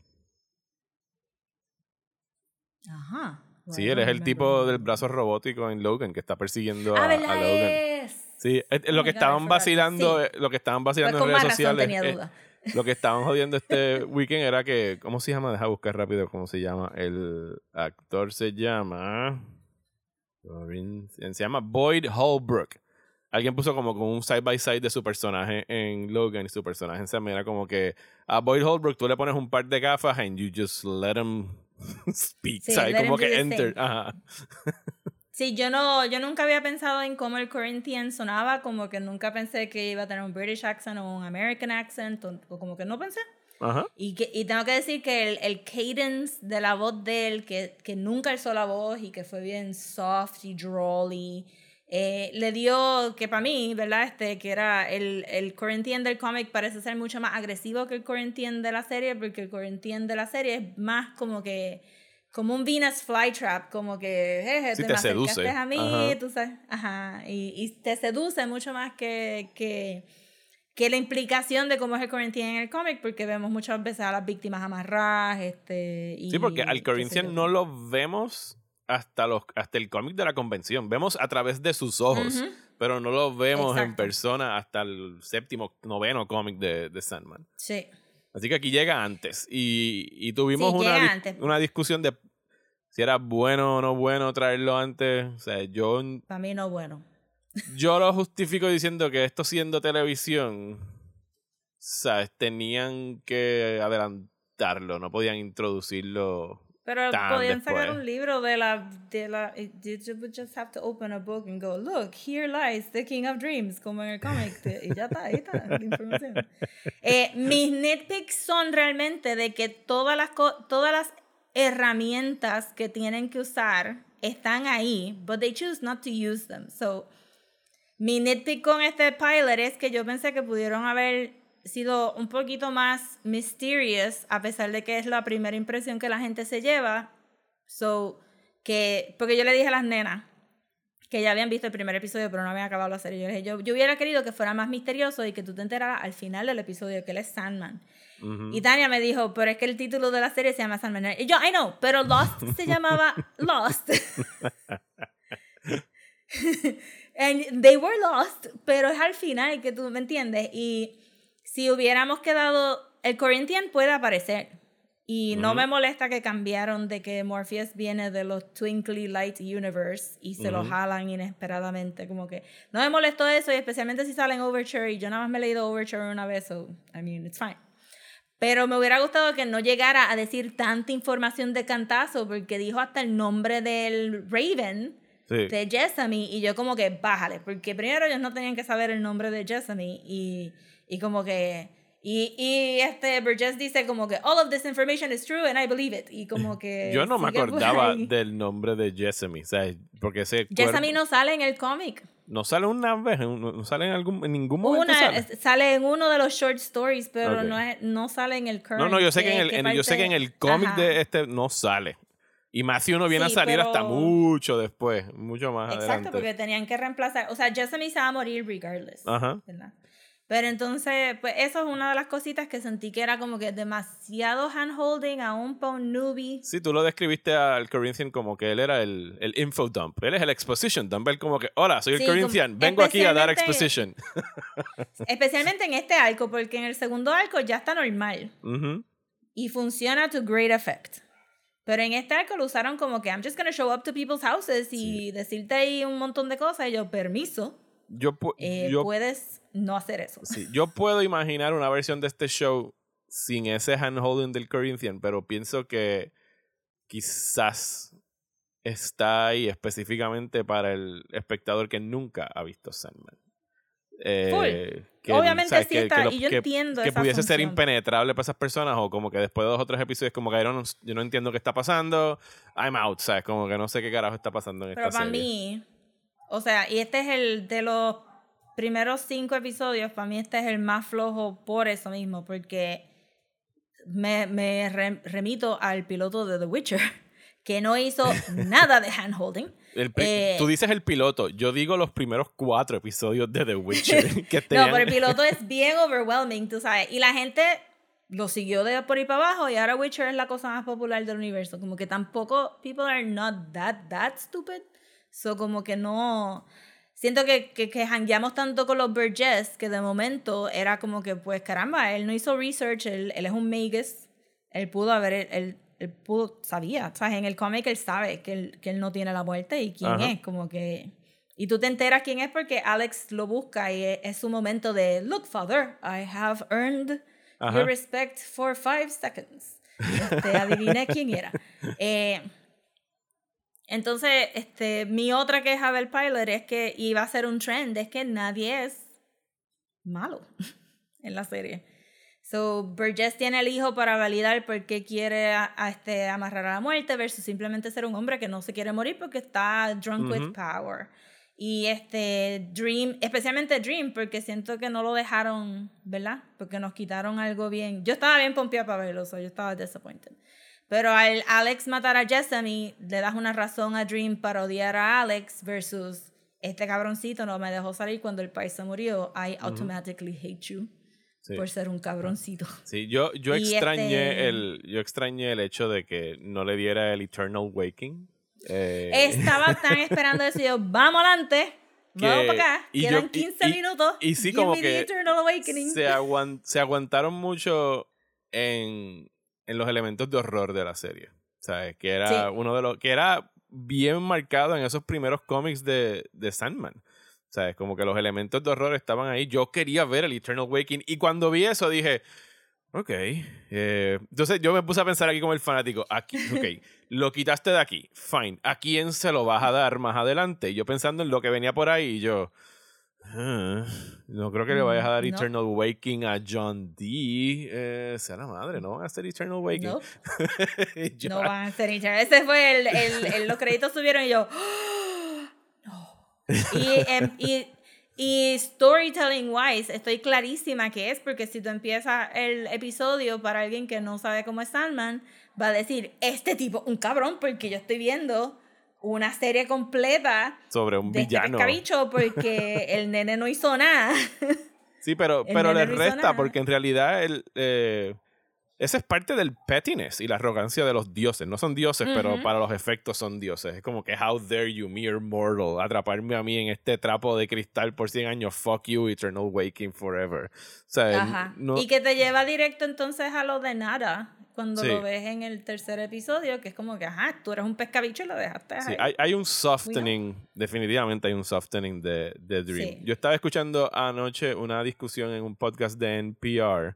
Speaker 2: Ajá.
Speaker 1: Sí, él es el tipo del brazo robótico en Logan que está persiguiendo a,
Speaker 2: Ah,
Speaker 1: a. Logan. Sí, eh, lo que estaban vacilando,
Speaker 2: Sí.
Speaker 1: lo que estaban vacilando
Speaker 2: Pues
Speaker 1: en redes sociales,
Speaker 2: tenía
Speaker 1: eh, lo que estaban jodiendo este weekend era que, ¿cómo se llama? Deja buscar rápido cómo se llama. El actor se llama, se llama Boyd Holbrook. Alguien puso como un side by side de su personaje en Logan y su personaje en Sam era como que a Boyd Holbrook tú le pones un par de gafas and you just let him speak,
Speaker 2: Sí,
Speaker 1: ¿sabes? Como que enter. Ajá.
Speaker 2: Sí, yo no, yo nunca había pensado en cómo el Corinthian sonaba, como que nunca pensé que iba a tener un British accent o un American accent, o, como que no pensé.
Speaker 1: Ajá.
Speaker 2: Y, que, y tengo que decir que el, el cadence de la voz de él, que, que nunca alzó la voz y que fue bien soft y drawly, eh, le dio, que para mí, ¿verdad? Este, que era el, el Corinthian del cómic parece ser mucho más agresivo que el Corinthian de la serie, porque el Corinthian de la serie es más como que, como un Venus flytrap, como que, jeje,
Speaker 1: Sí,
Speaker 2: te,
Speaker 1: te
Speaker 2: me
Speaker 1: seduce.
Speaker 2: a mí,
Speaker 1: Ajá.
Speaker 2: tú sabes, ajá, y, y te seduce mucho más que... que que la implicación de cómo es el Corinthian en el cómic, porque vemos muchas veces a las víctimas amarradas, este... Y,
Speaker 1: Sí, porque al Corinthian no lo vemos hasta los hasta el cómic de la convención. Vemos a través de sus ojos. Pero no lo vemos en persona hasta el séptimo, noveno cómic de, de Sandman.
Speaker 2: Sí.
Speaker 1: Así que aquí llega antes. Y, y tuvimos
Speaker 2: Sí,
Speaker 1: una,
Speaker 2: antes.
Speaker 1: una discusión de si era bueno o no bueno traerlo antes. O sea, yo,
Speaker 2: Para mí no bueno.
Speaker 1: yo lo justifico diciendo que esto siendo televisión, ¿sabes? Tenían que adelantarlo, no podían introducirlo.
Speaker 2: Pero
Speaker 1: Tan
Speaker 2: podían sacar
Speaker 1: después.
Speaker 2: un libro de la, de la, you would just have to open a book and go, look, here lies the King of Dreams, como en el cómic, y ya está, ahí está la información. Eh, mis nitpicks son realmente de que todas las, todas las herramientas que tienen que usar están ahí, but they choose not to use them. So, mi nitpick con este pilot es que yo pensé que pudieron haber sido un poquito más mysterious, a pesar de que es la primera impresión que la gente se lleva. So, que, porque yo le dije a las nenas que ya habían visto el primer episodio, pero no habían acabado la serie. Yo, les dije, yo, yo hubiera querido que fuera más misterioso y que tú te enteraras al final del episodio que él es Sandman.
Speaker 1: Ujú.
Speaker 2: Y Tania me dijo, pero es que el título de la serie se llama Sandman. Y yo, I know, pero Lost se llamaba Lost. And they were lost, pero es al final que tú me entiendes. Y si hubiéramos quedado, el Corinthian puede aparecer. Y no me molesta que cambiaron de que Morpheus viene de los Twinkly Light Universe y se lo
Speaker 1: Ujú.
Speaker 2: jalan inesperadamente. Como que no me molestó eso, y especialmente si sale en Overture. Y yo nada más me he leído Overture una vez, so I mean, it's fine. Pero me hubiera gustado que no llegara a decir tanta información de cantazo, porque dijo hasta el nombre del Raven
Speaker 1: Sí.
Speaker 2: de Jessamy y yo como que bájale, porque primero ellos no tenían que saber el nombre de Jessamy y, y como que y, y este Burgess dice como que all of this information is true and I believe it y como que
Speaker 1: Yo no me acordaba del nombre de Jessamy, ¿sabes? Porque ese
Speaker 2: Jessamy no sale en el cómic.
Speaker 1: no sale una vez, no sale en, algún, en ningún momento.
Speaker 2: Una,
Speaker 1: sale.
Speaker 2: sale en uno de los short stories, pero
Speaker 1: Ok.
Speaker 2: no, es, no sale en el current.
Speaker 1: No, no, yo sé que en el,
Speaker 2: ¿Qué
Speaker 1: en- yo sé que en el cómic
Speaker 2: Ajá.
Speaker 1: de este no sale. Y Matthew no viene
Speaker 2: Sí,
Speaker 1: a salir hasta
Speaker 2: pero-
Speaker 1: mucho después, mucho más
Speaker 2: Exacto,
Speaker 1: adelante.
Speaker 2: porque tenían que reemplazar. O sea, Jessamy se va a morir regardless.
Speaker 1: Ajá.
Speaker 2: ¿verdad? Pero entonces, pues eso es una de las cositas que sentí que era como que demasiado handholding para un newbie.
Speaker 1: Sí, tú lo describiste al Corinthian como que él era el, el info dump. Él es el exposition dump. Él como que, hola, soy el
Speaker 2: Sí,
Speaker 1: Corinthian, vengo aquí a dar exposition.
Speaker 2: Especialmente en este arco, porque en el segundo arco ya está normal
Speaker 1: Ujú.
Speaker 2: y funciona to great effect. Pero en este arco lo usaron como que I'm just gonna show up to people's houses y decirte ahí un montón de cosas y yo, permiso,
Speaker 1: Yo,
Speaker 2: eh,
Speaker 1: yo,
Speaker 2: puedes no hacer eso.
Speaker 1: sí, yo puedo imaginar una versión de este show sin ese handholding del Corinthian, pero pienso que quizás está ahí específicamente para el espectador que nunca ha visto Sandman. Eh, que,
Speaker 2: Obviamente
Speaker 1: ¿sabes?
Speaker 2: sí
Speaker 1: Que-
Speaker 2: está,
Speaker 1: que
Speaker 2: y yo entiendo
Speaker 1: que
Speaker 2: esa
Speaker 1: pudiese ser
Speaker 2: función.
Speaker 1: impenetrable para esas personas o como que después de dos o tres episodios como que I don't- yo no entiendo qué está pasando, I'm out, ¿sabes? Como que no sé qué carajo está pasando en
Speaker 2: Pero
Speaker 1: esta
Speaker 2: para
Speaker 1: serie.
Speaker 2: mí, o sea, y este es el de los primeros cinco episodios, para mí este es el más flojo por eso mismo, porque me, me re- remito al piloto de The Witcher, que no hizo nada de handholding.
Speaker 1: El
Speaker 2: Eh,
Speaker 1: tú dices el piloto, yo digo los primeros cuatro episodios de The Witcher. que
Speaker 2: No, pero el piloto es bien overwhelming, tú sabes, y la gente lo siguió de por ahí para abajo y ahora Witcher es la cosa más popular del universo, como que tampoco people are not that that stupid, so como que no siento que que, que jangueamos tanto con los Burgess que de momento era como que pues caramba, él no hizo research, él, él es un magus, él pudo haber él, él, él pudo sabía, sabes, en el cómic él sabe que él, que él no tiene la muerte y quién
Speaker 1: Ajá.
Speaker 2: es, como que y tú te enteras quién es porque Alex lo busca y es, es su momento de, look, father, I have earned
Speaker 1: Ajá.
Speaker 2: your respect for five seconds. Este, adiviné quién era. Eh, entonces, este, mi otra queja del pilot es que iba a ser un trend, es que nadie es malo en la serie. So, Burgess tiene el hijo para validar por qué quiere a, a este, amarrar a la muerte versus simplemente ser un hombre que no se quiere morir porque está drunk with power. Y este Dream, especialmente Dream, porque siento que no lo dejaron, ¿verdad? Porque nos quitaron algo bien. Yo estaba bien pompeada para verlo, so yo estaba disappointed. Pero al Alex matar a Jessamy, le das una razón a Dream para odiar a Alex versus este cabroncito no me dejó salir cuando el país se murió. I automatically hate you
Speaker 1: Sí.
Speaker 2: por ser un cabroncito.
Speaker 1: Sí, yo, yo
Speaker 2: Y
Speaker 1: extrañé
Speaker 2: este-
Speaker 1: el yo extrañé el hecho de que no le diera el Eternal Waking. Eh,
Speaker 2: Estaba tan esperando yo, vamos adelante. Vamos para acá.
Speaker 1: y
Speaker 2: Quedan
Speaker 1: yo- y-
Speaker 2: 15
Speaker 1: y-
Speaker 2: minutos.
Speaker 1: y sí, como que se, aguan- se aguantaron mucho en, en los elementos de horror de la serie. ¿Sabes? Que era
Speaker 2: Sí.
Speaker 1: uno de los. que era bien marcado en esos primeros cómics de, de Sandman. ¿Sabes? Como que los elementos de horror estaban ahí. Yo quería ver el Eternal Waking. Y cuando vi eso dije. Ok. eh, entonces yo me puse a pensar aquí como el fanático. Aquí, ok. lo quitaste de aquí. Fine. ¿A quién se lo vas a dar más adelante? Y yo pensando en lo que venía por ahí. Y yo. "Ah, no creo que le vayas a dar
Speaker 2: Mm, no.
Speaker 1: Eternal Waking a John Dee. Eh, sea la madre, no van a hacer Eternal Waking.
Speaker 2: No, van a ser Eternal. Ese fue el, el, el- los créditos subieron y yo. no. Y, em, y, y storytelling wise, estoy clarísima que es porque si tú empiezas el episodio para alguien que no sabe cómo es Sandman, va a decir: Este tipo, un cabrón, porque yo estoy viendo una serie completa
Speaker 1: sobre un
Speaker 2: de este
Speaker 1: villano.
Speaker 2: pescabicho porque el nene no hizo nada.
Speaker 1: Sí, pero,
Speaker 2: El
Speaker 1: pero le resta porque en realidad el, eh, ese es parte del pettiness y la arrogancia de los dioses. No son dioses, pero para los efectos son dioses. Es como que, how dare you, mere mortal, atraparme a mí en este trapo de cristal por 100 años. Fuck you, eternal waking forever. O sea,
Speaker 2: Ajá.
Speaker 1: no-
Speaker 2: Y que te lleva directo entonces a lo de nada. Cuando
Speaker 1: Sí.
Speaker 2: lo ves en el tercer episodio, que es como que, ajá, tú eres un pescabicho y lo dejaste
Speaker 1: Sí,
Speaker 2: ahí.
Speaker 1: hay, hay un softening, definitivamente hay un softening de, de Dream.
Speaker 2: Sí.
Speaker 1: Yo estaba escuchando anoche una discusión en un podcast de NPR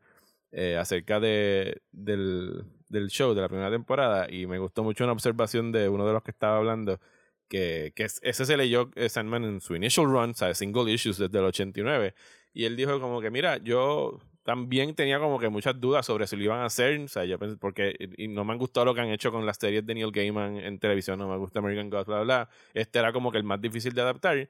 Speaker 1: eh, acerca de, del, del show de la primera temporada y me gustó mucho una observación de uno de los que estaba hablando que, que es- ese se leyó eh, Sandman en su initial run, o sea, single issues desde el 89 y él dijo como que mira, yo también tenía como que muchas dudas sobre si lo iban a hacer, o sea, yo pensé, porque no me han gustado lo que han hecho con las series de Neil Gaiman en televisión, no me gusta American Gods, bla, bla, bla. Este era como que el más difícil de adaptar.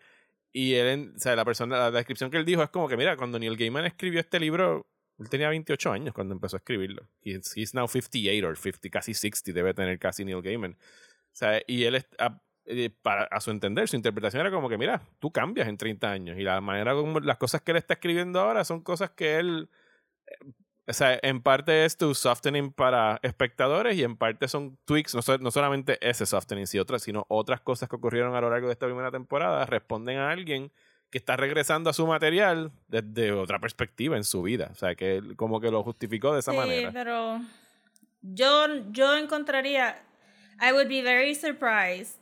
Speaker 1: Y él, o sea, la persona, la descripción que él dijo es como que, mira, cuando Neil Gaiman escribió este libro, él tenía 28 años cuando empezó a escribirlo. He's, he's now 58 or 50, casi 60 debe tener casi Neil Gaiman. O sea, y él, a, eh, para, a su entender, su interpretación era como que, mira, tú cambias en 30 años. Y la manera como las cosas que él está escribiendo ahora son cosas que él o sea, en parte es tu softening para espectadores y en parte son tweaks, no, so- no solamente ese softening, si otras, sino otras cosas que ocurrieron a lo largo de esta primera temporada responden a alguien que está regresando a su material desde otra perspectiva en su vida. O sea, que él como que lo justificó de esa
Speaker 2: sí,
Speaker 1: manera.
Speaker 2: pero yo, yo encontraría, I would be very surprised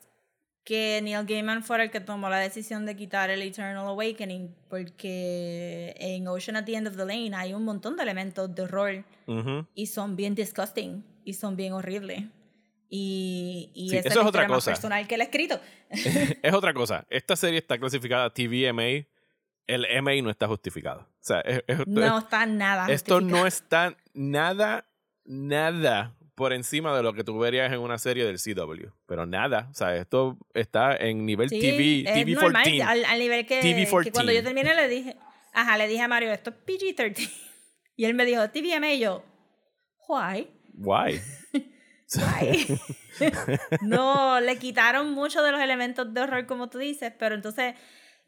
Speaker 2: que Neil Gaiman fuera el que tomó la decisión de quitar el Eternal Awakening, porque en Ocean at the End of the Lane hay un montón de elementos de horror
Speaker 1: Ujú.
Speaker 2: y son bien disgusting y son bien horribles. Y, y
Speaker 1: Sí,
Speaker 2: esa
Speaker 1: eso
Speaker 2: es
Speaker 1: es otra
Speaker 2: más
Speaker 1: cosa.
Speaker 2: personal que ha escrito.
Speaker 1: es otra cosa. Esta serie está clasificada TVMA. El MA no está justificado. O sea, es- es-
Speaker 2: No está nada.
Speaker 1: Esto no está nada, nada por encima de lo que tú verías en una serie del CW. Pero nada. O sea, esto está en nivel
Speaker 2: Sí,
Speaker 1: TV, TV
Speaker 2: normal,
Speaker 1: 14.
Speaker 2: al, al nivel que,
Speaker 1: TV14.
Speaker 2: que cuando yo terminé le dije, ajá, le dije a Mario, esto es PG-13. Y él me dijo, TVMA, y yo, why?
Speaker 1: Why?
Speaker 2: No, le quitaron mucho de los elementos de horror, como tú dices, pero entonces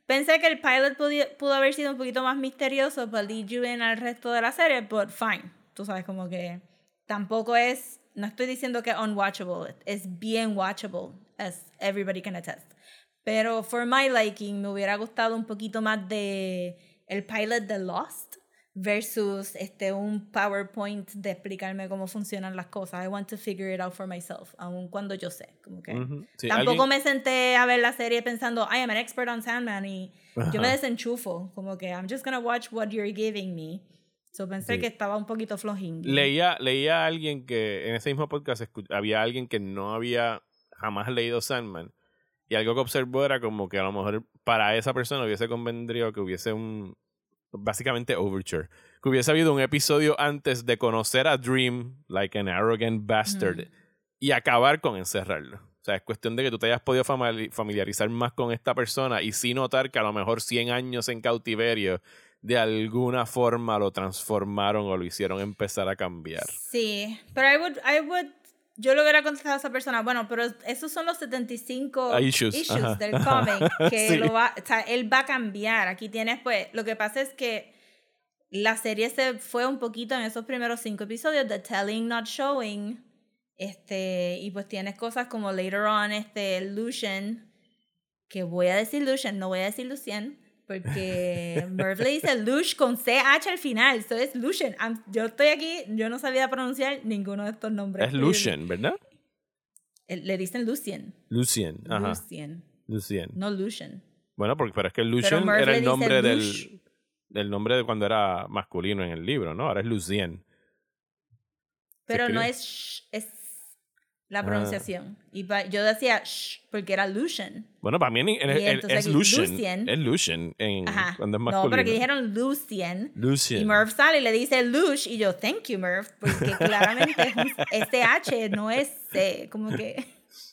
Speaker 2: pensé que el pilot pudo haber sido un poquito más misterioso para lead you in al resto de la serie, but fine. Tú sabes, como que tampoco es, no estoy diciendo que unwatchable, es bien watchable, as everybody can attest. Pero for my liking, me hubiera gustado un poquito más de el pilot de Lost versus este un PowerPoint de explicarme cómo funcionan las cosas. I want to figure it out for myself, aun cuando yo sé, como que.
Speaker 1: Sí,
Speaker 2: tampoco
Speaker 1: alguien-
Speaker 2: me senté a ver la serie pensando I am an expert on Sandman y yo me desenchufo, como que I'm just gonna watch what you're giving me. So pensé
Speaker 1: Sí.
Speaker 2: que estaba un poquito flojín.
Speaker 1: Leía, leía a alguien que en ese mismo podcast había alguien que no había jamás leído Sandman. Y algo que observó era como que a lo mejor para esa persona hubiese convendría que hubiese un. Básicamente Overture. Que hubiese habido un episodio antes de conocer a Dream, like an arrogant bastard, y acabar con encerrarlo. O sea, es cuestión de que tú te hayas podido familiarizar más con esta persona y sí notar que a lo mejor 100 años en cautiverio de alguna forma lo transformaron o lo hicieron empezar a cambiar.
Speaker 2: Sí, pero I would, I would, yo le hubiera contestado a esa persona, bueno, pero esos son los 75
Speaker 1: Ah, issues, ajá.
Speaker 2: del cómic, que
Speaker 1: Sí.
Speaker 2: lo va, o sea, él va a cambiar. Aquí tienes, pues, lo que pasa es que la serie se fue un poquito en esos primeros cinco episodios de telling, not showing, este, y pues tienes cosas como later on, este, Lucian, que voy a decir Lucian, no voy a decir Lucien, porque Merv le dice Lush con CH al final, eso es Lucian. Yo estoy aquí, yo no sabía pronunciar ninguno de estos nombres.
Speaker 1: Es Lucian, ¿verdad?
Speaker 2: Eh, Le dicen Lucien.
Speaker 1: Lucien. Ajá.
Speaker 2: Lucien,
Speaker 1: Lucien.
Speaker 2: no Lucian.
Speaker 1: Bueno, porque, pero es que Lucian era el nombre del, del nombre de cuando era masculino en el libro, ¿no? Ahora es Lucien.
Speaker 2: Pero no es es la
Speaker 1: Ah.
Speaker 2: pronunciación. Y pa- yo decía sh porque era Lucian.
Speaker 1: Bueno, para mí en- en- en- es
Speaker 2: aquí
Speaker 1: Lucien.
Speaker 2: Lucien.
Speaker 1: Es
Speaker 2: Ajá.
Speaker 1: cuando es
Speaker 2: No,
Speaker 1: masculino.
Speaker 2: pero que dijeron Lucien.
Speaker 1: Lucien.
Speaker 2: Y Merv sale y le dice Lush y yo, thank you, Merv, porque claramente es un SH, no es C, como que...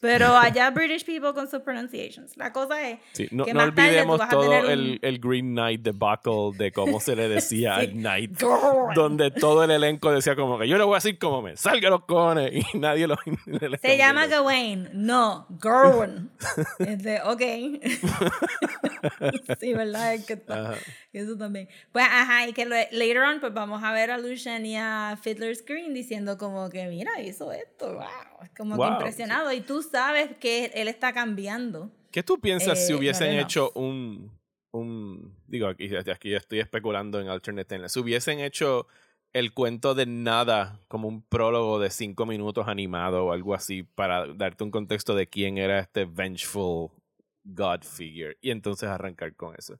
Speaker 2: Pero allá British people con sus pronunciations. La cosa es
Speaker 1: Sí, no,
Speaker 2: que
Speaker 1: no
Speaker 2: más tarde
Speaker 1: olvidemos
Speaker 2: a
Speaker 1: todo
Speaker 2: un-
Speaker 1: el, el Green Knight debacle de cómo se le decía
Speaker 2: Sí.
Speaker 1: al Knight.
Speaker 2: Girl.
Speaker 1: Donde todo el elenco decía como que yo le voy a decir como me salga los cojones y nadie lo le-
Speaker 2: Se llama. Gawain, no, Gerwin. Es de, ok. sí, ¿verdad? Es que está-. Eso también. Pues, ajá, y que lo- later on, pues vamos a ver a Lucian y a Fiddler's Green diciendo como que, mira, hizo esto, wow. Como
Speaker 1: Wow,
Speaker 2: que impresionado. Y tú sabes que él está cambiando.
Speaker 1: ¿Qué tú piensas si
Speaker 2: Eh,
Speaker 1: hubiesen
Speaker 2: Moreno.
Speaker 1: hecho un, un digo aquí aquí estoy especulando en alternate timelines, si hubiesen hecho el cuento de nada como un prólogo de cinco minutos animado o algo así para darte un contexto de quién era este vengeful god figure y entonces arrancar con eso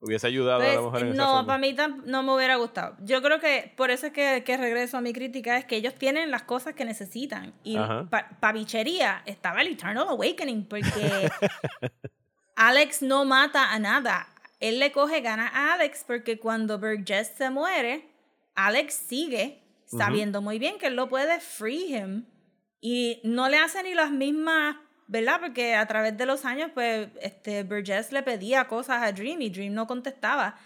Speaker 1: hubiese ayudado a
Speaker 2: Pues,
Speaker 1: la mujer en
Speaker 2: no, para mí no me hubiera gustado. Yo creo que por eso es que, que regreso a mi crítica, es que ellos tienen las cosas que necesitan. Y para bichería estaba el Eternal Awakening, porque Alex no mata a nada. Él le coge ganas a Alex porque cuando Burgess se muere, Alex sigue sabiendo muy bien que él lo puede free him. Y no le hace ni las mismas, ¿verdad? Porque a través de los años, pues, este, Burgess le pedía cosas a Dream y Dream no contestaba.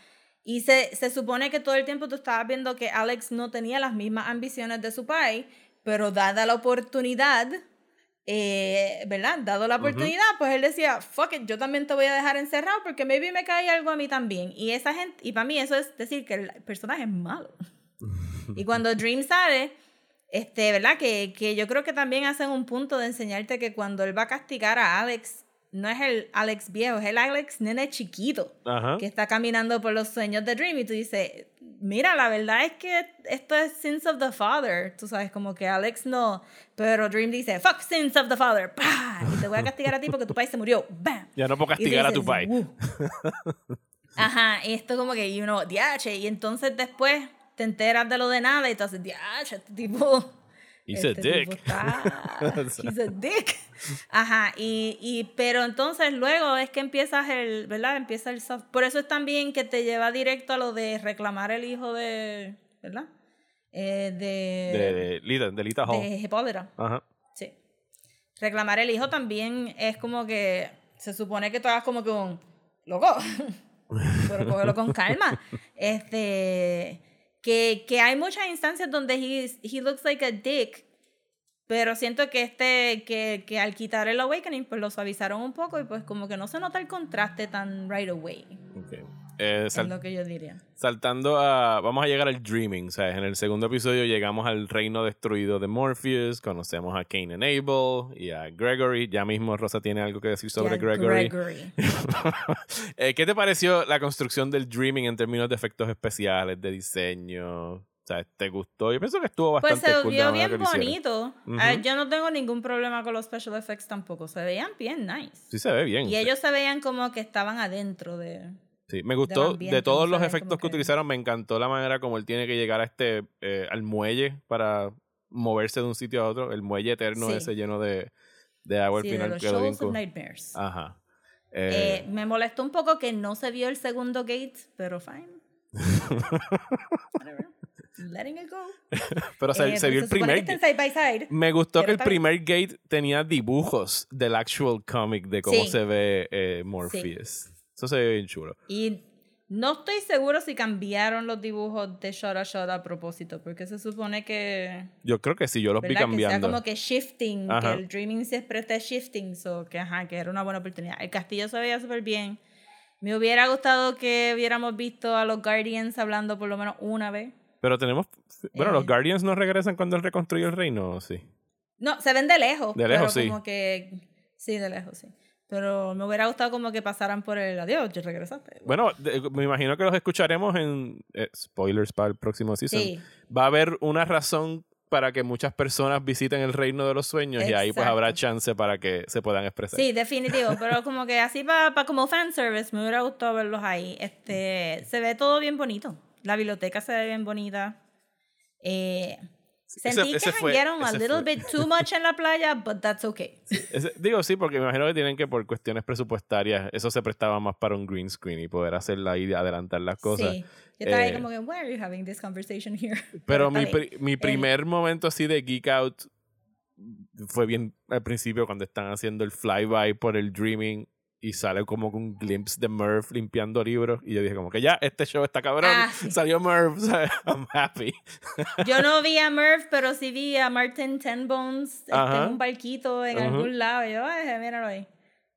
Speaker 2: Y se, se supone que todo el tiempo tú estabas viendo que Alex no tenía las mismas ambiciones de su pai, pero dada la oportunidad, eh, ¿verdad? Dado la oportunidad, pues él decía, fuck it, yo también te voy a dejar encerrado porque maybe me cae algo a mí también. Y esa gente, y para mí eso es decir que el personaje es malo. y cuando Dream sale, este, ¿verdad? Que, que yo creo que también hacen un punto de enseñarte que cuando él va a castigar a Alex, no es el Alex viejo, es el Alex nene chiquito
Speaker 1: Ajá.
Speaker 2: que está caminando por los sueños de Dream y tú dices, mira, la verdad es que esto es Sins of the Father, tú sabes, como que Alex no, pero Dream dice, fuck Sins of the Father, ¡pah! y te voy a castigar a ti porque tu país se murió, ¡bam!
Speaker 1: ya no puedo castigar a tu
Speaker 2: dices, "Uh". Ajá, y esto como que, you know, diache, y entonces después te enteras de lo de nada y tú haces, diache, este tipo...
Speaker 1: He's a
Speaker 2: este
Speaker 1: dick.
Speaker 2: tipo está- he's a dick. Ajá, y, y pero entonces luego es que empiezas el, ¿verdad? Empieza el soft. Por eso es también que te lleva directo a lo de reclamar el hijo de, ¿verdad? Eh, de,
Speaker 1: de, de Lita, de Lita Hall
Speaker 2: de Hipólita.
Speaker 1: Ajá.
Speaker 2: Sí. Reclamar el hijo también es como que se supone que tú hagas como que un loco, pero cógelo con calma. Este, que, que hay muchas instancias donde he, he looks like a dick, pero siento que este, que, que al quitar el awakening, pues lo suavizaron un poco y pues como que no se nota el contraste tan right away.
Speaker 1: Eh,
Speaker 2: Es lo que yo diría.
Speaker 1: saltando a. Vamos a llegar al Dreaming, ¿sabes? En el segundo episodio llegamos al reino destruido de Morpheus. Conocemos a Cain and Abel y a Gregory. Ya mismo Rosa tiene algo que decir sobre Gregory.
Speaker 2: Gregory.
Speaker 1: Eh, ¿Qué te pareció la construcción del Dreaming en términos de efectos especiales, de diseño? O sea, ¿te gustó? Yo pienso que estuvo
Speaker 2: Pues
Speaker 1: bastante
Speaker 2: se
Speaker 1: cool
Speaker 2: vio bien bonito.
Speaker 1: Ujú.
Speaker 2: Ah, yo no tengo ningún problema con los special effects tampoco. Se veían bien nice.
Speaker 1: Sí se ve bien.
Speaker 2: Y ellos se veían como que estaban adentro de...
Speaker 1: Sí, me gustó.
Speaker 2: ambiente,
Speaker 1: De todos los efectos que
Speaker 2: que-
Speaker 1: utilizaron, me encantó la manera como él tiene que llegar a este eh, al muelle para moverse de un sitio a otro. El muelle eterno
Speaker 2: Sí.
Speaker 1: ese lleno de, de agua
Speaker 2: sí,
Speaker 1: al
Speaker 2: de
Speaker 1: final
Speaker 2: los
Speaker 1: quedó bien
Speaker 2: Shoals of. Nightmares.
Speaker 1: Ajá.
Speaker 2: Eh,
Speaker 1: Eh,
Speaker 2: me molestó un poco que no se vio el segundo gate, pero fine. Whatever. Letting it go.
Speaker 1: pero se,
Speaker 2: Eh,
Speaker 1: se vio el primer
Speaker 2: que side by side.
Speaker 1: Me gustó que el primer gate tenía dibujos del actual comic de cómo
Speaker 2: Sí.
Speaker 1: se ve Morpheus. Eso se ve bien chulo.
Speaker 2: Y no estoy seguro si cambiaron los dibujos de shot a shot a propósito, porque se supone que...
Speaker 1: Yo creo que sí, yo los vi
Speaker 2: ¿verdad? Que sea
Speaker 1: cambiando.
Speaker 2: como que shifting,
Speaker 1: Ajá.
Speaker 2: que el dreaming siempre esté shifting, so que, ajá, que era una buena oportunidad. El castillo se veía súper bien. Me hubiera gustado que hubiéramos visto a los Guardians hablando por lo menos una vez.
Speaker 1: Pero tenemos. Bueno,
Speaker 2: Eh.
Speaker 1: los Guardians no regresan cuando él reconstruye el reino, ¿o sí.
Speaker 2: No, se ven de lejos.
Speaker 1: De lejos,
Speaker 2: pero
Speaker 1: sí.
Speaker 2: como que... Sí, de lejos, sí. Pero me hubiera gustado como que pasaran por el adiós, yo regresaste.
Speaker 1: Bueno, me imagino que los escucharemos en eh, spoilers para el próximo season.
Speaker 2: Sí.
Speaker 1: Va a haber una razón para que muchas personas visiten el reino de los sueños y ahí pues habrá chance para que se puedan expresar.
Speaker 2: Sí, definitivo, pero como que así para como fanservice me hubiera gustado verlos ahí. Este, se ve todo bien bonito. La biblioteca se ve bien bonita. Eh, sentí
Speaker 1: ese
Speaker 2: que
Speaker 1: fue-
Speaker 2: a
Speaker 1: ese
Speaker 2: little
Speaker 1: fue.
Speaker 2: bit too much en la playa, but that's okay.
Speaker 1: Ese- digo sí, porque me imagino que tienen que por cuestiones presupuestarias, eso se prestaba más para un green screen y poder hacerla y adelantar las cosas.
Speaker 2: Sí. Yo estaba ahí
Speaker 1: Eh,
Speaker 2: como que, why are you having this conversation here?
Speaker 1: Pero mi, pri- mi primer momento así de geek out fue bien al principio cuando están haciendo el flyby por el Dreaming y sale como un glimpse de Murph limpiando libros y yo dije como que ya, este show está cabrón,
Speaker 2: Ah, sí.
Speaker 1: salió Murph, ¿sabes? I'm happy.
Speaker 2: Yo no vi a Murph, pero sí vi a Martin Tenbones este, en un barquito en
Speaker 1: Ujú.
Speaker 2: algún lado. Y yo, ay, míralo ahí.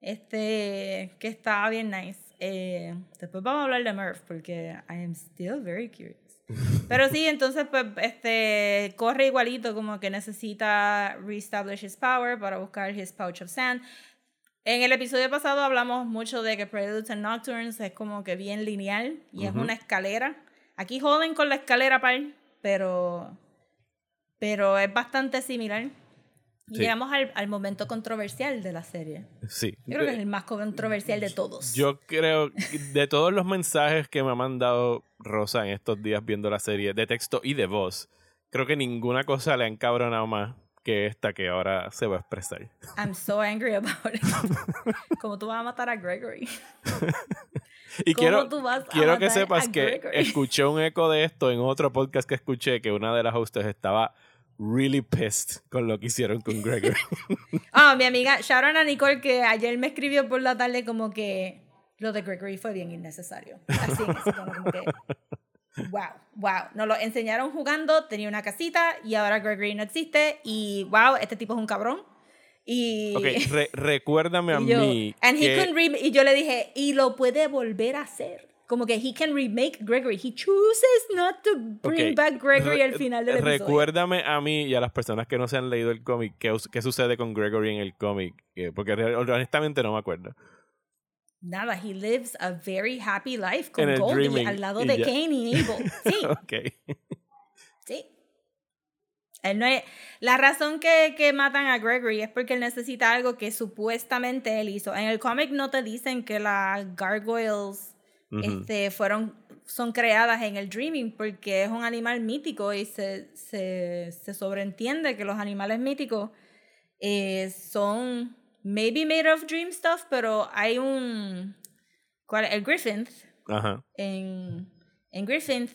Speaker 2: Este, que estaba bien nice. Eh, después vamos a hablar de Murph, porque I am still very curious. Pero sí, entonces, pues, este, corre igualito, como que necesita reestablish his power para buscar his pouch of sand. En el episodio pasado hablamos mucho de que Preludes and Nocturnes es como que bien lineal y es una escalera. Aquí joden con la escalera par, pero, pero es bastante similar.
Speaker 1: Sí.
Speaker 2: llegamos al, al momento controversial de la serie.
Speaker 1: Sí.
Speaker 2: Yo creo que es el más controversial de todos.
Speaker 1: Yo creo que de todos los mensajes que me ha mandado Rosa en estos días viendo la serie, de texto y de voz, creo que ninguna cosa le ha encabronado más que esta que ahora se va a expresar.
Speaker 2: I'm so angry about it. Como tú vas a matar a Gregory.
Speaker 1: Y
Speaker 2: ¿Cómo
Speaker 1: quiero,
Speaker 2: tú vas a
Speaker 1: quiero que
Speaker 2: matar
Speaker 1: sepas
Speaker 2: a
Speaker 1: que
Speaker 2: Gregory?
Speaker 1: escuché un eco de esto en otro podcast que escuché que una de las hostes estaba really pissed con lo que hicieron con Gregory.
Speaker 2: Ah, mi amiga Sharon a Nicole que ayer me escribió por la tarde como que lo de Gregory fue bien innecesario. Así tono, como que wow, wow. Nos lo enseñaron jugando, tenía una casita y ahora Gregory no existe y wow, este tipo es un cabrón. Y,
Speaker 1: ok, re- recuérdame a
Speaker 2: y yo,
Speaker 1: mí
Speaker 2: and
Speaker 1: que-
Speaker 2: y yo le dije, y lo puede volver a hacer. Como que he can remake Gregory. He chooses not to bring back Gregory
Speaker 1: re-
Speaker 2: al final del episodio.
Speaker 1: Recuérdame a mí y a las personas que no se han leído el cómic qué, qué sucede con Gregory en el cómic, eh, porque honestamente no me acuerdo.
Speaker 2: Nada, he lives a very happy life con Goldie
Speaker 1: Dreaming,
Speaker 2: al lado de. Kane y Abel. Sí,
Speaker 1: ok.
Speaker 2: sí. Él no es- la razón que, que matan a Gregory es porque él necesita algo que supuestamente él hizo. En el cómic no te dicen que las gargoyles este, fueron, son creadas en el Dreaming porque es un animal mítico y se, se, se sobreentiende que los animales míticos eh, son maybe made of dream stuff, pero hay un... ¿cuál? El Griffin
Speaker 1: Ajá.
Speaker 2: en, en Griffin,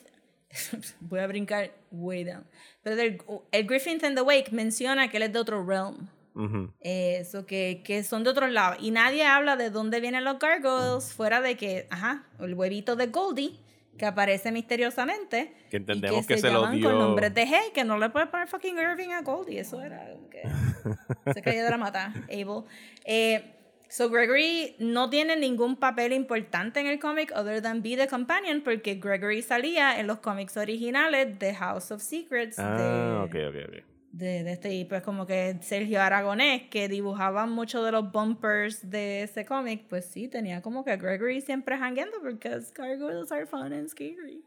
Speaker 2: voy a brincar way down, pero del- el Griffin and the Wake menciona que él es de otro realm.
Speaker 1: Ujú.
Speaker 2: Eso, que, que son de otros lados. Y nadie habla de dónde vienen los gargoyles, fuera de que, ajá, el huevito de Goldie, que aparece misteriosamente.
Speaker 1: Que
Speaker 2: y
Speaker 1: entendemos que se lo
Speaker 2: llaman
Speaker 1: dio-
Speaker 2: con nombres de hey, que no le puedes poner fucking Irving a Goldie. Eso era que se cayó de la mata, Abel. Eh, so Gregory no tiene ningún papel importante en el cómic other than be the companion, porque Gregory salía en los cómics originales de House of Secrets.
Speaker 1: Ah,
Speaker 2: de,
Speaker 1: ok, ok, ok.
Speaker 2: De, de este y pues como que Sergio Aragonés que dibujaba muchos de los bumpers de ese cómic pues sí tenía como que Gregory siempre hangueando porque gargoyles are fun and scary.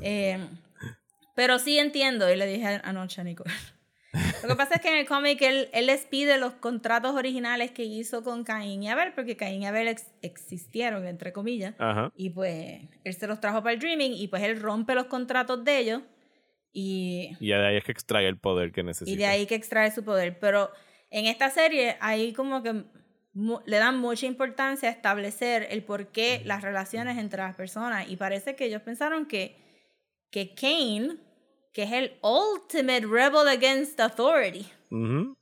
Speaker 2: Eh, pero sí entiendo y le dije anoche a Nicole. Lo que pasa es que en el cómic él, él les pide los contratos originales que hizo con Caín y Abel porque Caín y Abel ex- existieron entre comillas
Speaker 1: Ajá.
Speaker 2: y pues él se los trajo para el Dreaming y pues él rompe los contratos de ellos y
Speaker 1: Y de ahí es que extrae el poder que necesita.
Speaker 2: y de ahí que extrae su poder. Pero en esta serie, ahí como que le dan mucha importancia a establecer el por qué las relaciones entre las personas. Y parece que ellos pensaron que, que Kane, que es el ultimate rebel against authority,
Speaker 1: Ujú.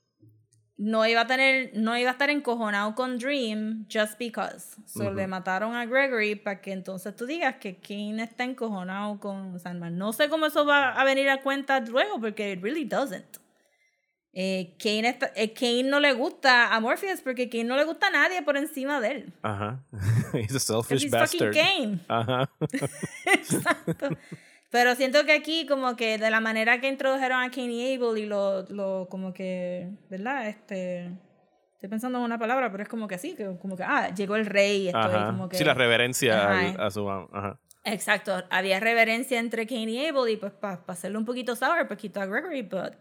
Speaker 2: No iba a tener, no iba a estar encojonado con Dream just because. So le mataron a Gregory para que entonces tú digas que Kane está encojonado con Sandman. No sé cómo eso va a venir a cuenta luego porque it really doesn't. Eh, Kane, está- eh, Kane no le gusta a Morpheus porque Kane no le gusta a nadie por encima de él.
Speaker 1: Ajá. He's a selfish
Speaker 2: he's
Speaker 1: bastard.
Speaker 2: fucking Kane.
Speaker 1: Ajá.
Speaker 2: Exacto. Pero siento que aquí, como que de la manera que introdujeron a Cain y Abel y lo, lo como que, ¿verdad? Este, Estoy pensando en una palabra, pero es como que así, que como que, ah, llegó el rey, estoy
Speaker 1: Ajá.
Speaker 2: como que...
Speaker 1: Sí, la reverencia al- a su Ajá.
Speaker 2: Exacto, había reverencia entre Cain y Abel y pues para hacerlo un poquito sour, pues quitó a Gregory, but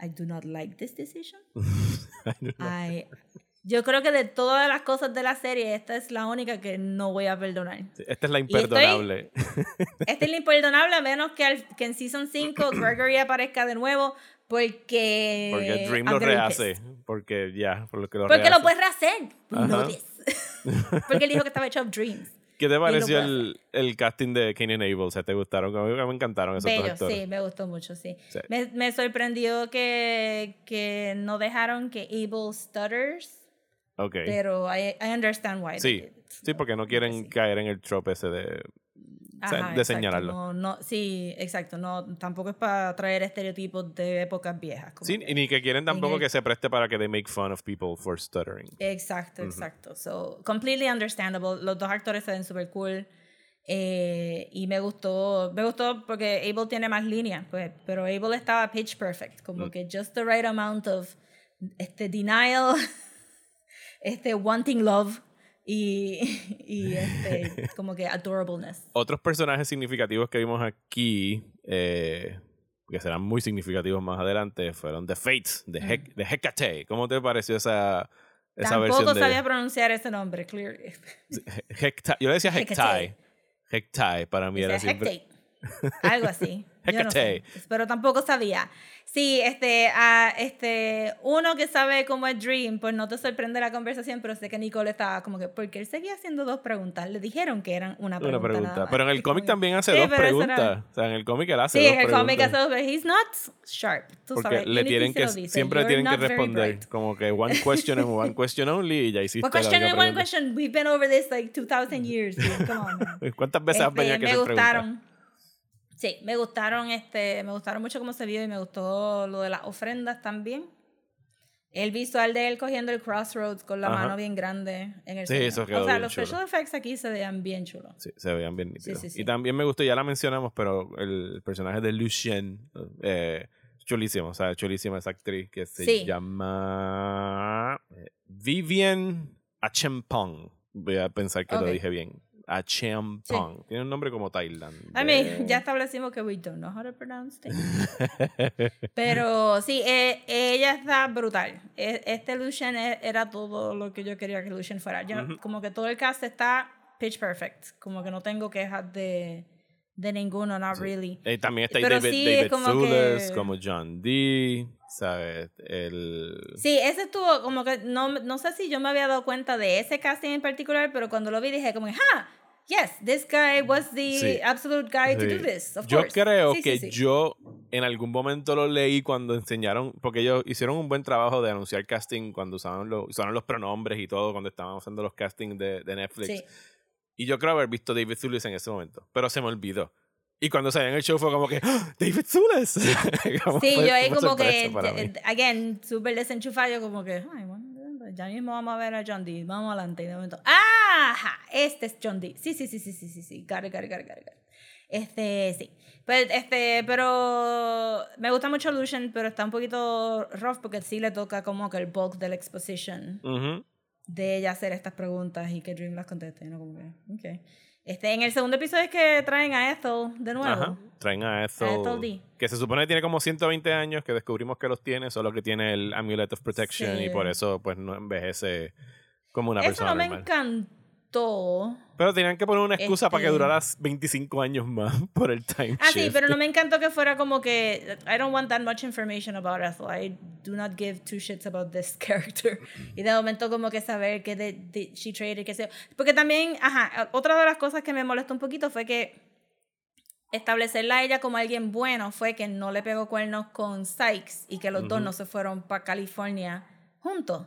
Speaker 2: I do not like this decision. I- yo creo que de todas las cosas de la serie, esta es la única que no voy a perdonar.
Speaker 1: Sí, Esta es la
Speaker 2: estoy-
Speaker 1: imperdonable.
Speaker 2: Esta es la imperdonable a menos que, al- que en Season 5 Gregory aparezca de nuevo porque...
Speaker 1: Porque Dream lo rehace. Porque ya, por lo que lo
Speaker 2: Porque lo puedes rehacer.
Speaker 1: Ajá.
Speaker 2: No porque él dijo que estaba hecho of dreams.
Speaker 1: ¿Qué te pareció el, el casting de Kenyan Abel? O sea, ¿te gustaron? A mí me encantaron esos dos
Speaker 2: Bello,
Speaker 1: actores.
Speaker 2: sí, me gustó mucho, sí.
Speaker 1: Sí.
Speaker 2: Me, me sorprendió que, que no dejaron que Abel stutters,
Speaker 1: Ok.
Speaker 2: pero I, I understand why.
Speaker 1: Sí, sí, porque no quieren
Speaker 2: sí.
Speaker 1: caer en el trope ese de,
Speaker 2: Ajá,
Speaker 1: de señalarlo.
Speaker 2: No, no, sí, exacto. No, tampoco es para traer estereotipos de épocas viejas. como
Speaker 1: Sí,
Speaker 2: que-
Speaker 1: y ni que quieren tampoco
Speaker 2: el-
Speaker 1: que se preste para que they make fun of people for stuttering.
Speaker 2: Exacto, exacto. So, completely understandable. Los dos actores se ven súper cool. Eh, y me gustó, me gustó porque Abel tiene más líneas, pues, pero Abel estaba pitch perfect, como
Speaker 1: Mm.
Speaker 2: que just the right amount of este denial, este wanting love y, y este como que adorableness.
Speaker 1: Otros personajes significativos que vimos aquí, eh, que serán muy significativos más adelante, fueron The Fates, de, Hec- de Hecate. ¿Cómo te pareció esa, esa
Speaker 2: Tampoco
Speaker 1: versión de
Speaker 2: sabía pronunciar ese nombre, clearly.
Speaker 1: Hecta- Yo le decía. Hectae. Hectae para mí era siempre.
Speaker 2: Hecate. Algo así. Yo no sé, pero tampoco sabía. Sí, este, ah, este, uno que sabe cómo es Dream, pues no te sorprende la conversación, pero sé que Nicole estaba como que, porque él seguía haciendo dos preguntas. Le dijeron que eran una pregunta.
Speaker 1: Una pregunta.
Speaker 2: nada.
Speaker 1: Pero en el cómic también hace
Speaker 2: Sí,
Speaker 1: dos
Speaker 2: eso era-
Speaker 1: preguntas. O sea, en el cómic él hace
Speaker 2: Sí,
Speaker 1: dos
Speaker 2: en el cómic
Speaker 1: preguntas.
Speaker 2: hace dos, pero he's not sharp. Tú
Speaker 1: Porque
Speaker 2: sabes.
Speaker 1: le tienen que,
Speaker 2: dice,
Speaker 1: siempre
Speaker 2: "You're
Speaker 1: tienen que responder
Speaker 2: bright".
Speaker 1: como que one question and one question only y ya hiciste
Speaker 2: One question and one question. We've been over this like 2000 years. dude. Come on. man.
Speaker 1: pregunta. ¿Cuántas veces has
Speaker 2: Este,
Speaker 1: venido que
Speaker 2: me
Speaker 1: hacer preguntas?
Speaker 2: Sí, me gustaron, este, me gustaron mucho cómo se vio y me gustó lo de las ofrendas también. El visual de él cogiendo el crossroads con la
Speaker 1: Ajá.
Speaker 2: mano bien grande en el
Speaker 1: Sí,
Speaker 2: centro.
Speaker 1: eso quedó
Speaker 2: O sea,
Speaker 1: bien
Speaker 2: los
Speaker 1: chulo.
Speaker 2: special effects aquí se veían bien chulos.
Speaker 1: Sí, se veían bien nítidos.
Speaker 2: sí, sí.
Speaker 1: Y también me gustó, ya la mencionamos, pero el personaje de Lucien, eh, chulísimo, o sea, chulísima esa actriz que se
Speaker 2: Sí.
Speaker 1: llama eh, Vivian Achempong. Voy a pensar que lo
Speaker 2: Ok.
Speaker 1: dije bien. Achempong. Tiene un nombre como Thailand.
Speaker 2: I mean, ya establecimos que we don't know how to pronounce things. Pero sí, eh, ella está brutal. E- Este Lucian e- era todo lo que yo quería que Lucian fuera. Yo,
Speaker 1: Ujú.
Speaker 2: Como que todo el cast está pitch perfect. Como que no tengo quejas de, de ninguno, not really.
Speaker 1: Eh, también está ahí
Speaker 2: Pero
Speaker 1: David,
Speaker 2: sí,
Speaker 1: David
Speaker 2: como que-
Speaker 1: como John Dee, ¿sabes? El...
Speaker 2: Sí, ese estuvo como que no, no sé si yo me había dado cuenta de ese casting en particular, pero cuando lo vi dije como ah, yes, this guy was the
Speaker 1: Sí.
Speaker 2: absolute guy to
Speaker 1: Sí.
Speaker 2: do this, of
Speaker 1: Yo
Speaker 2: course.
Speaker 1: creo
Speaker 2: Sí,
Speaker 1: que yo en algún momento lo leí cuando enseñaron, porque ellos hicieron un buen trabajo de anunciar casting cuando usaban los, usaron los pronombres y todo, cuando estaban usando los castings de, de Netflix.
Speaker 2: Sí.
Speaker 1: Y yo creo haber visto David Thewlis en ese momento, pero se me olvidó. Y cuando salí en el show fue como que, ¡Ah! ¡David! Como
Speaker 2: Sí, yo ahí como que, again, súper desenchufado, yo como que, ay, bueno, ya mismo vamos a ver a John Dee, vamos adelante. Y de momento, ¡ah! Ajá, Este es John Dee. Sí, sí, sí, sí, sí, sí, sí, got it, got it, got it, got it. Este, sí. Pues, este, pero me gusta mucho Lucian, pero está un poquito rough porque sí le toca como que el bulk de la exposition
Speaker 1: Ujú.
Speaker 2: de ella hacer estas preguntas y que Dream las conteste, ¿no? Como que, ok. Este, en el segundo episodio es que traen a Ethel de nuevo.
Speaker 1: Ajá. Traen a Ethel,
Speaker 2: Ethel Dee.
Speaker 1: que se supone que tiene como 120 años, que descubrimos que los tiene, solo que tiene el Amulet of Protection
Speaker 2: Sí.
Speaker 1: y por eso pues no envejece como una
Speaker 2: Eso
Speaker 1: persona
Speaker 2: no me
Speaker 1: normal.
Speaker 2: Encantó.
Speaker 1: Pero tenían que poner una excusa para que
Speaker 2: Este-
Speaker 1: durara 25 años más por el time
Speaker 2: Ah, sí, pero no me encantó que fuera como que I don't want that much information about Ethel. I do not give two shits about this character. Y de momento como que saber que de, de- she traded, que yo. Porque también, ajá, otra de las cosas que me molestó un poquito fue que establecerla a ella como alguien bueno fue que no le pegó cuernos con Sykes y que los dos no se fueron para California juntos.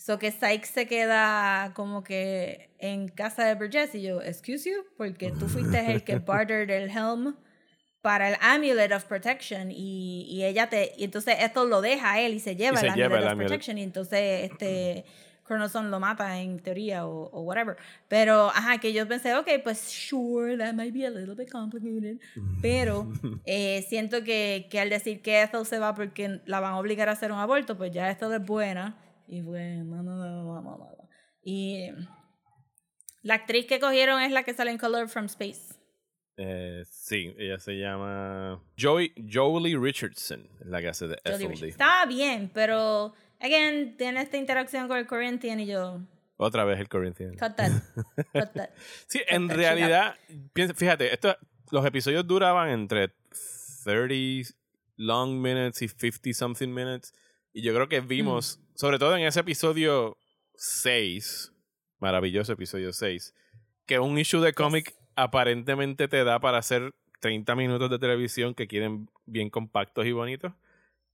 Speaker 2: So que Sykes se queda como que en casa de Burgess y yo, excuse you, porque tú fuiste el que bartered el helm para el Amulet of Protection y, y ella te, y entonces esto lo deja a él y se lleva
Speaker 1: se
Speaker 2: el Amulet
Speaker 1: el
Speaker 2: of
Speaker 1: amulet.
Speaker 2: Protection y entonces este Cronoson lo mata en teoría o, o whatever. Pero, ajá, que yo pensé, ok, pues sure, that might be a little bit complicated. Pero eh, siento que, que al decir que Ethel se va porque la van a obligar a hacer un aborto, pues ya Ethel es buena Y fue, no, no, no, no. Y la actriz que cogieron es la que sale en Color from Space.
Speaker 1: Eh, sí, ella se llama Joey, Jolie Richardson, la que hace de Ethel.
Speaker 2: Estaba bien, pero, again, tiene esta interacción con el Corinthian y yo,
Speaker 1: Otra vez el Corinthian.
Speaker 2: cut that, cut that.
Speaker 1: Sí, en
Speaker 2: that
Speaker 1: realidad, piensa- fíjate, esto, los episodios duraban entre 30 long minutes y 50 something minutes. Y yo creo que vimos, sobre todo en ese episodio 6, maravilloso episodio 6, que un issue de cómic aparentemente te da para hacer 30 minutos de televisión que quieren bien compactos y bonitos.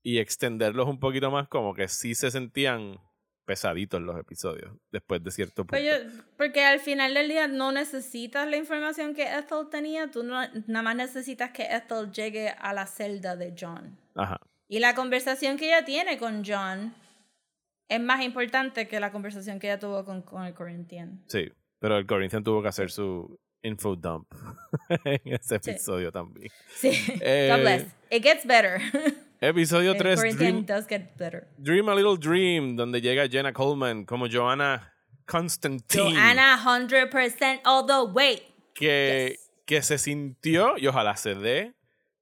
Speaker 1: Y extenderlos un poquito más, como que sí se sentían pesaditos los episodios después de cierto punto.
Speaker 2: Pero yo- porque al final del día no necesitas la información que Ethel tenía, tú no, nada más necesitas que Ethel llegue a la celda de John.
Speaker 1: Ajá.
Speaker 2: Y la conversación que ella tiene con John es más importante que la conversación que ella tuvo con, con el Corinthian.
Speaker 1: Sí, pero el Corinthian tuvo que hacer su info dump en ese
Speaker 2: Sí.
Speaker 1: episodio también.
Speaker 2: Sí,
Speaker 1: Eh,
Speaker 2: God bless. It gets better.
Speaker 1: Episodio
Speaker 2: el
Speaker 1: 3,
Speaker 2: Corinthian
Speaker 1: Dream,
Speaker 2: does get better.
Speaker 1: Dream a Little Dream, donde llega Jenna Coleman como Joanna Constantine.
Speaker 2: Joanna 100% all the way.
Speaker 1: que,
Speaker 2: Yes.
Speaker 1: que se sintió, y ojalá se dé,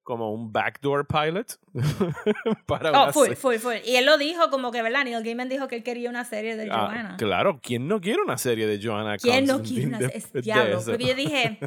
Speaker 1: como un backdoor pilot para
Speaker 2: Oh,
Speaker 1: una
Speaker 2: full,
Speaker 1: se-
Speaker 2: full, full. Y él lo dijo como que, ¿verdad? Neil Gaiman dijo que él quería una serie de
Speaker 1: Ah,
Speaker 2: Joanna.
Speaker 1: claro, ¿quién no quiere una serie de Joanna
Speaker 2: ¿Quién no
Speaker 1: Constantine
Speaker 2: quiere una
Speaker 1: de
Speaker 2: diablo? Porque yo dije,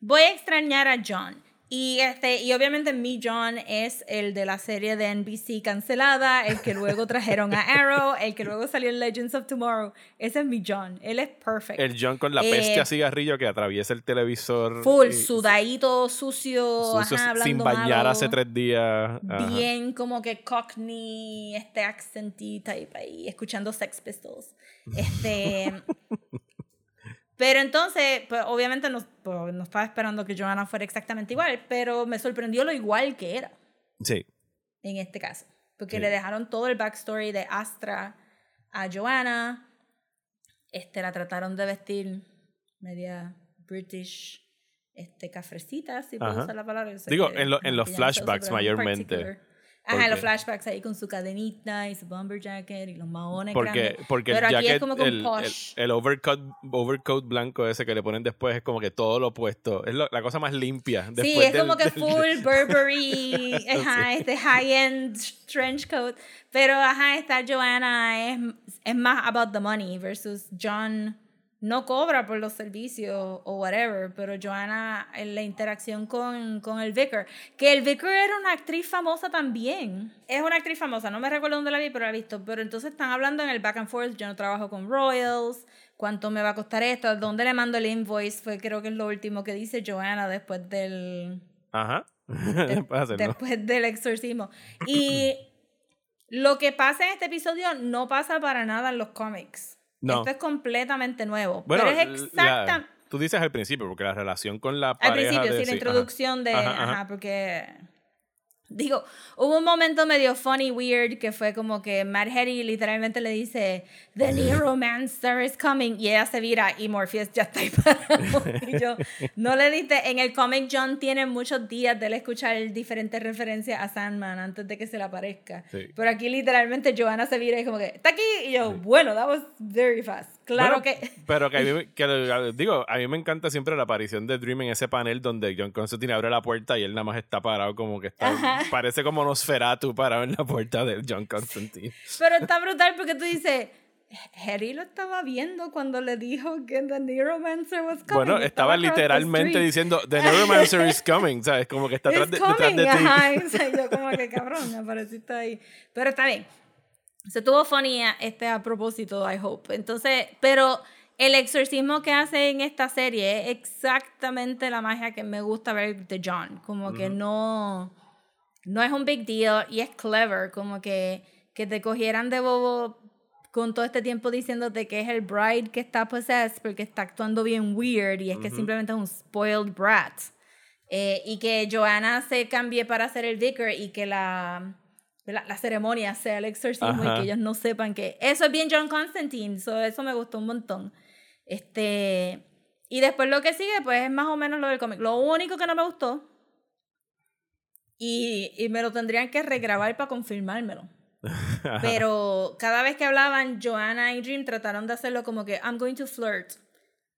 Speaker 2: voy a extrañar a John. Y este, y obviamente mi John es el de la serie de NBC cancelada, el que luego trajeron a Arrow, el que luego salió en Legends of Tomorrow. Ese es mi John. Él es perfect.
Speaker 1: El John con la
Speaker 2: Eh,
Speaker 1: peste a cigarrillo que atraviesa el televisor.
Speaker 2: Full,
Speaker 1: y-
Speaker 2: sudadito, sucio,
Speaker 1: sucio,
Speaker 2: ajá,
Speaker 1: sin bañar
Speaker 2: malo.
Speaker 1: hace tres días. Ajá.
Speaker 2: bien como que cockney, este accentí type ahí, escuchando Sex Pistols. Este. pero entonces, pues obviamente no, pues, no estaba esperando que Joanna fuera exactamente igual, pero me sorprendió lo igual que era
Speaker 1: Sí.
Speaker 2: en este caso. Porque
Speaker 1: Sí.
Speaker 2: le dejaron todo el backstory de Astra a Joanna. Este, la trataron de vestir media British, este, cafrecita, si puedo usar la palabra.
Speaker 1: Digo, en lo- en los flashbacks mayormente.
Speaker 2: Ajá, los flashbacks ahí con su cadenita y su bomber jacket y los maones
Speaker 1: Porque, porque
Speaker 2: Pero
Speaker 1: el
Speaker 2: aquí es
Speaker 1: jacket,
Speaker 2: como que un
Speaker 1: el, el,
Speaker 2: posh.
Speaker 1: el overcoat, overcoat blanco ese que le ponen después es como que todo lo opuesto. Es lo- la cosa más limpia.
Speaker 2: Sí, es
Speaker 1: del-
Speaker 2: como que
Speaker 1: del-
Speaker 2: full Burberry, ajá, este high-end trench coat. Pero, ajá, esta Joanna es, es más about the money versus John no cobra por los servicios o whatever, pero Joanna en la interacción con, con el Vicar, que el Vicar era una actriz famosa también. Es una actriz famosa, no me recuerdo dónde la vi, pero la he visto. Pero entonces están hablando en el back and forth, yo no trabajo con Royals, cuánto me va a costar esto, dónde le mando el invoice, fue creo que es lo último que dice Joanna después del
Speaker 1: Ajá.
Speaker 2: de- después del exorcismo. Y lo que pasa en este episodio no pasa para nada en los cómics.
Speaker 1: No.
Speaker 2: Esto es completamente nuevo.
Speaker 1: Bueno,
Speaker 2: pero es
Speaker 1: la-
Speaker 2: exacta.
Speaker 1: tú dices al principio, porque la relación con la
Speaker 2: Al
Speaker 1: pareja
Speaker 2: principio,
Speaker 1: de-
Speaker 2: sí, la
Speaker 1: sí, ajá.
Speaker 2: introduccción de.
Speaker 1: Ajá.
Speaker 2: porque. Digo, hubo un momento medio funny, weird, que fue como que Matt Hetty literalmente le dice: The Neuromancer is coming. Y ella se vira y Morpheus ya está ahí parado. Y yo, no le diste. En el cómic, John tiene muchos días de él escuchar diferentes referencias a Sandman antes de que se le aparezca.
Speaker 1: Sí.
Speaker 2: Pero aquí literalmente Joanna se vira y es como que: Está aquí. Y yo, bueno, that was very fast. Claro
Speaker 1: Bueno,
Speaker 2: que.
Speaker 1: Pero que, a mí, me- que, digo, a mí me encanta siempre la aparición de Dream en ese panel donde John Constantine abre la puerta y él nada más está parado como que está.
Speaker 2: Ajá.
Speaker 1: Parece como Nosferatu parado en la puerta de John Constantine.
Speaker 2: Pero está brutal porque tú dices, Harry lo estaba viendo cuando le dijo que The Neuromancer was coming.
Speaker 1: Bueno, estaba
Speaker 2: the
Speaker 1: literalmente
Speaker 2: street.
Speaker 1: diciendo The Neuromancer is coming, ¿sabes? Como que está
Speaker 2: It's
Speaker 1: de, detrás de ti.
Speaker 2: ajá. y, o sea, yo como que cabrón, apareciste ahí. Pero está bien. Se tuvo funny a- este a propósito, I hope. Entonces, pero el exorcismo que hace en esta serie es exactamente la magia que me gusta ver de John. Como que no, no es un big deal y es clever. Como que, que te cogieran de bobo con todo este tiempo diciéndote que es el bride que está possessed porque está actuando bien weird y es que simplemente es un spoiled brat. Eh, y que Joanna se cambie para ser el vicar y que la, la, la ceremonia sea el exorcismo
Speaker 1: Ajá.
Speaker 2: y que ellos no sepan que eso es bien John Constantine, so, eso me gustó un montón. Este, y después lo que sigue pues es más o menos lo del cómic. Lo único que no me gustó y, y me lo tendrían que regrabar para confirmármelo. Pero cada vez que hablaban, Joanna y Dream trataron de hacerlo como que I'm going to flirt.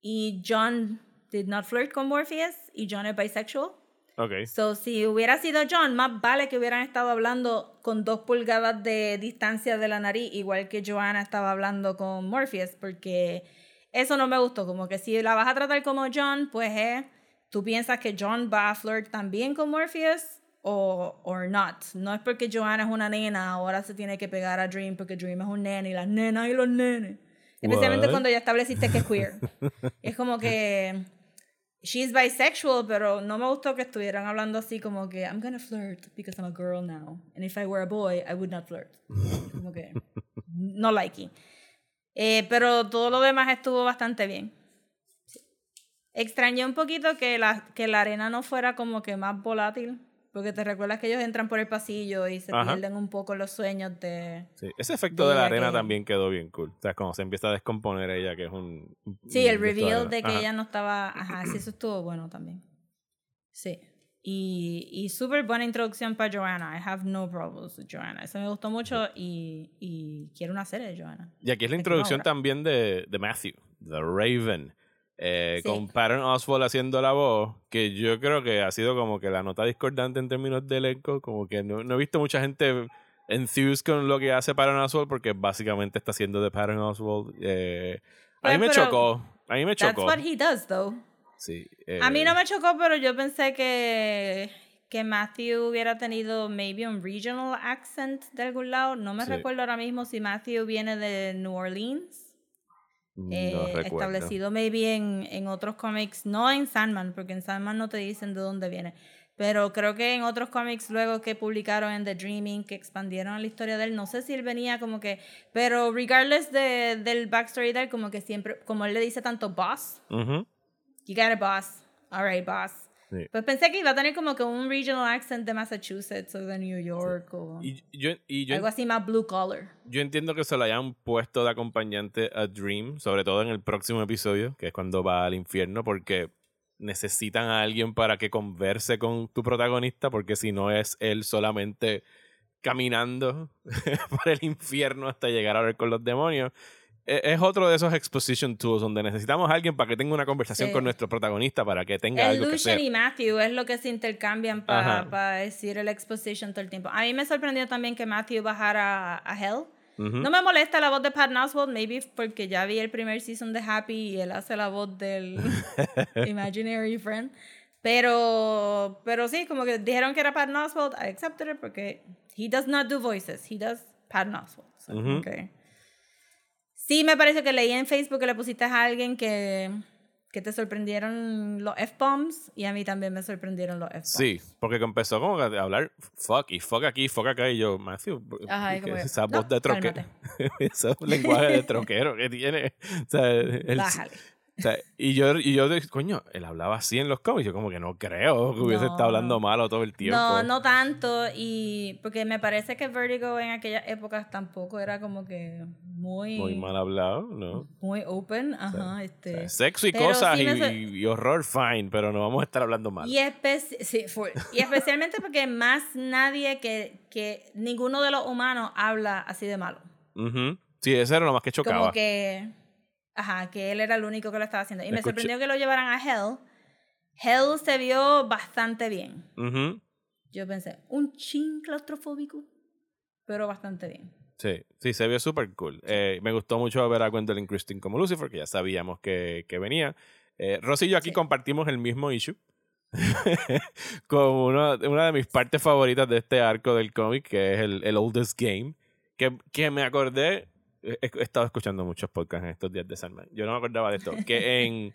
Speaker 2: Y John did not flirt con Morpheus y John es bisexual.
Speaker 1: Ok.
Speaker 2: So, si hubiera sido John, más vale que hubieran estado hablando con dos pulgadas de distancia de la nariz, igual que Joanna estaba hablando con Morpheus, porque eso no me gustó. Como que si la vas a tratar como John, pues eh, tú piensas que John va a flirt también con Morpheus o or not. No es porque Joanna es una nena, ahora se tiene que pegar a Dream porque Dream es un nene y las nenas y los nenes. Especialmente
Speaker 1: What?
Speaker 2: cuando ya estableciste que es queer. es como que she's bisexual, pero no me gustó que estuvieran hablando así como que I'm gonna flirt because I'm a girl now. And if I were a boy, I would not flirt. Como que no likey. Eh, pero todo lo demás estuvo bastante bien. Sí. Extrañé un poquito que la, que la arena no fuera como que más volátil. Porque te recuerdas que ellos entran por el pasillo y se
Speaker 1: Ajá.
Speaker 2: pierden un poco los sueños de...
Speaker 1: Sí, Ese efecto
Speaker 2: De
Speaker 1: de la arena
Speaker 2: que-
Speaker 1: también quedó bien cool. O sea, cuando se empieza a descomponer ella, que es un.
Speaker 2: Sí,
Speaker 1: un
Speaker 2: el
Speaker 1: de
Speaker 2: reveal de que
Speaker 1: Ajá.
Speaker 2: ella no estaba. Ajá, sí, eso estuvo bueno también. Sí. Y, y súper buena introducción para Joanna. I have no problems with Joanna. Eso me gustó mucho y, y quiero una serie de Joanna.
Speaker 1: Y aquí es la introducción también de, de Matthew, The Raven. Eh,
Speaker 2: Sí.
Speaker 1: Con Patton Oswald haciendo la voz, que yo creo que ha sido como que la nota discordante en términos de elenco. Como que no, no he visto mucha gente enthused con lo que hace Patton Oswald, porque básicamente está haciendo de Patton Oswald. eh, a mí
Speaker 2: Pues,
Speaker 1: me chocó. A mí me
Speaker 2: That's
Speaker 1: chocó.
Speaker 2: what he does, though.
Speaker 1: Sí, eh,
Speaker 2: A mí no me chocó, pero yo pensé que, que Matthew hubiera tenido maybe un regional accent de algún lado. No me
Speaker 1: Sí.
Speaker 2: recuerdo ahora mismo si Matthew viene de New Orleans. Eh, establecido maybe en, en otros cómics, no en Sandman, porque en Sandman no te dicen de dónde viene, pero creo que en otros cómics luego que publicaron en The Dreaming, que expandieron la historia de él, no sé si él venía como que, pero regardless de, del backstory de él, como que siempre, como él le dice tanto boss, you got a boss, alright boss.
Speaker 1: Sí.
Speaker 2: Pues pensé que iba a tener como que un regional accent de Massachusetts o de New York o
Speaker 1: Y yo, y yo
Speaker 2: algo así más blue collar.
Speaker 1: Yo entiendo que se lo hayan puesto de acompañante a Dream, sobre todo en el próximo episodio, que es cuando va al infierno, porque necesitan a alguien para que converse con tu protagonista, porque si no es él solamente caminando por el infierno hasta llegar a ver con los demonios. E- Es otro de esos exposition tools donde necesitamos a alguien para que tenga una conversación
Speaker 2: Sí.
Speaker 1: con nuestro protagonista, para que tenga
Speaker 2: El
Speaker 1: algo que
Speaker 2: Lucian
Speaker 1: hacer.
Speaker 2: y Matthew es lo que se intercambian para decir el exposition todo el tiempo. A mí me sorprendió también que Matthew bajara a, a Hell.
Speaker 1: Ujú.
Speaker 2: No me molesta la voz de Pat Oswalt, maybe porque ya vi el primer season de Happy y él hace la voz del Imaginary Friend. Pero, pero sí, como que dijeron que era Pat Oswalt, I accepted it porque he does not do voices, he does Pat Oswalt. So,
Speaker 1: Ujú.
Speaker 2: okay. Sí, me parece que leí en Facebook que le pusiste a alguien que, que te sorprendieron los F-bombs y a mí también me sorprendieron los F-bombs.
Speaker 1: Sí, porque empezó como a hablar fuck y fuck aquí, fuck acá y yo, Matthew,
Speaker 2: Ajá, y
Speaker 1: ¿qué
Speaker 2: como
Speaker 1: es
Speaker 2: que,
Speaker 1: esa
Speaker 2: no,
Speaker 1: voz de troquero, ese lenguaje de troquero que tiene, o sea,
Speaker 2: Bájale.
Speaker 1: O sea, y yo y yo coño, él hablaba así en los cómics, yo como que no creo que hubiese
Speaker 2: No.
Speaker 1: estado hablando malo todo el tiempo.
Speaker 2: No, no tanto. Y porque me parece que Vertigo en aquellas épocas tampoco era como que muy,
Speaker 1: Muy mal hablado, ¿no?
Speaker 2: muy open. Ajá,
Speaker 1: O
Speaker 2: este.
Speaker 1: sea, sexo y
Speaker 2: pero
Speaker 1: cosas
Speaker 2: sí
Speaker 1: y,
Speaker 2: sor-
Speaker 1: y horror, fine, pero no vamos a estar hablando mal.
Speaker 2: y, espe- sí, full. y especialmente porque más nadie que, que ninguno de los humanos habla así de malo.
Speaker 1: Ujú. Sí, eso era lo más que chocaba.
Speaker 2: Como que, ajá, que él era el único que lo estaba haciendo. Y me sorprendió que lo llevaran a Hell. Hell se vio bastante bien. Yo pensé, un chin claustrofóbico, pero bastante bien.
Speaker 1: Sí, sí, se vio súper cool. Eh, me gustó mucho ver a Gwendolyn Christine como Lucifer, que ya sabíamos que, que venía. Eh, Rosy y yo aquí
Speaker 2: Sí.
Speaker 1: compartimos el mismo issue. con uno- una de mis partes favoritas de este arco del cómic, que es el, el Oldest Game. Que, que me acordé. He, he estado escuchando muchos podcasts en estos días de Sandman. Yo no me acordaba de esto. Que en,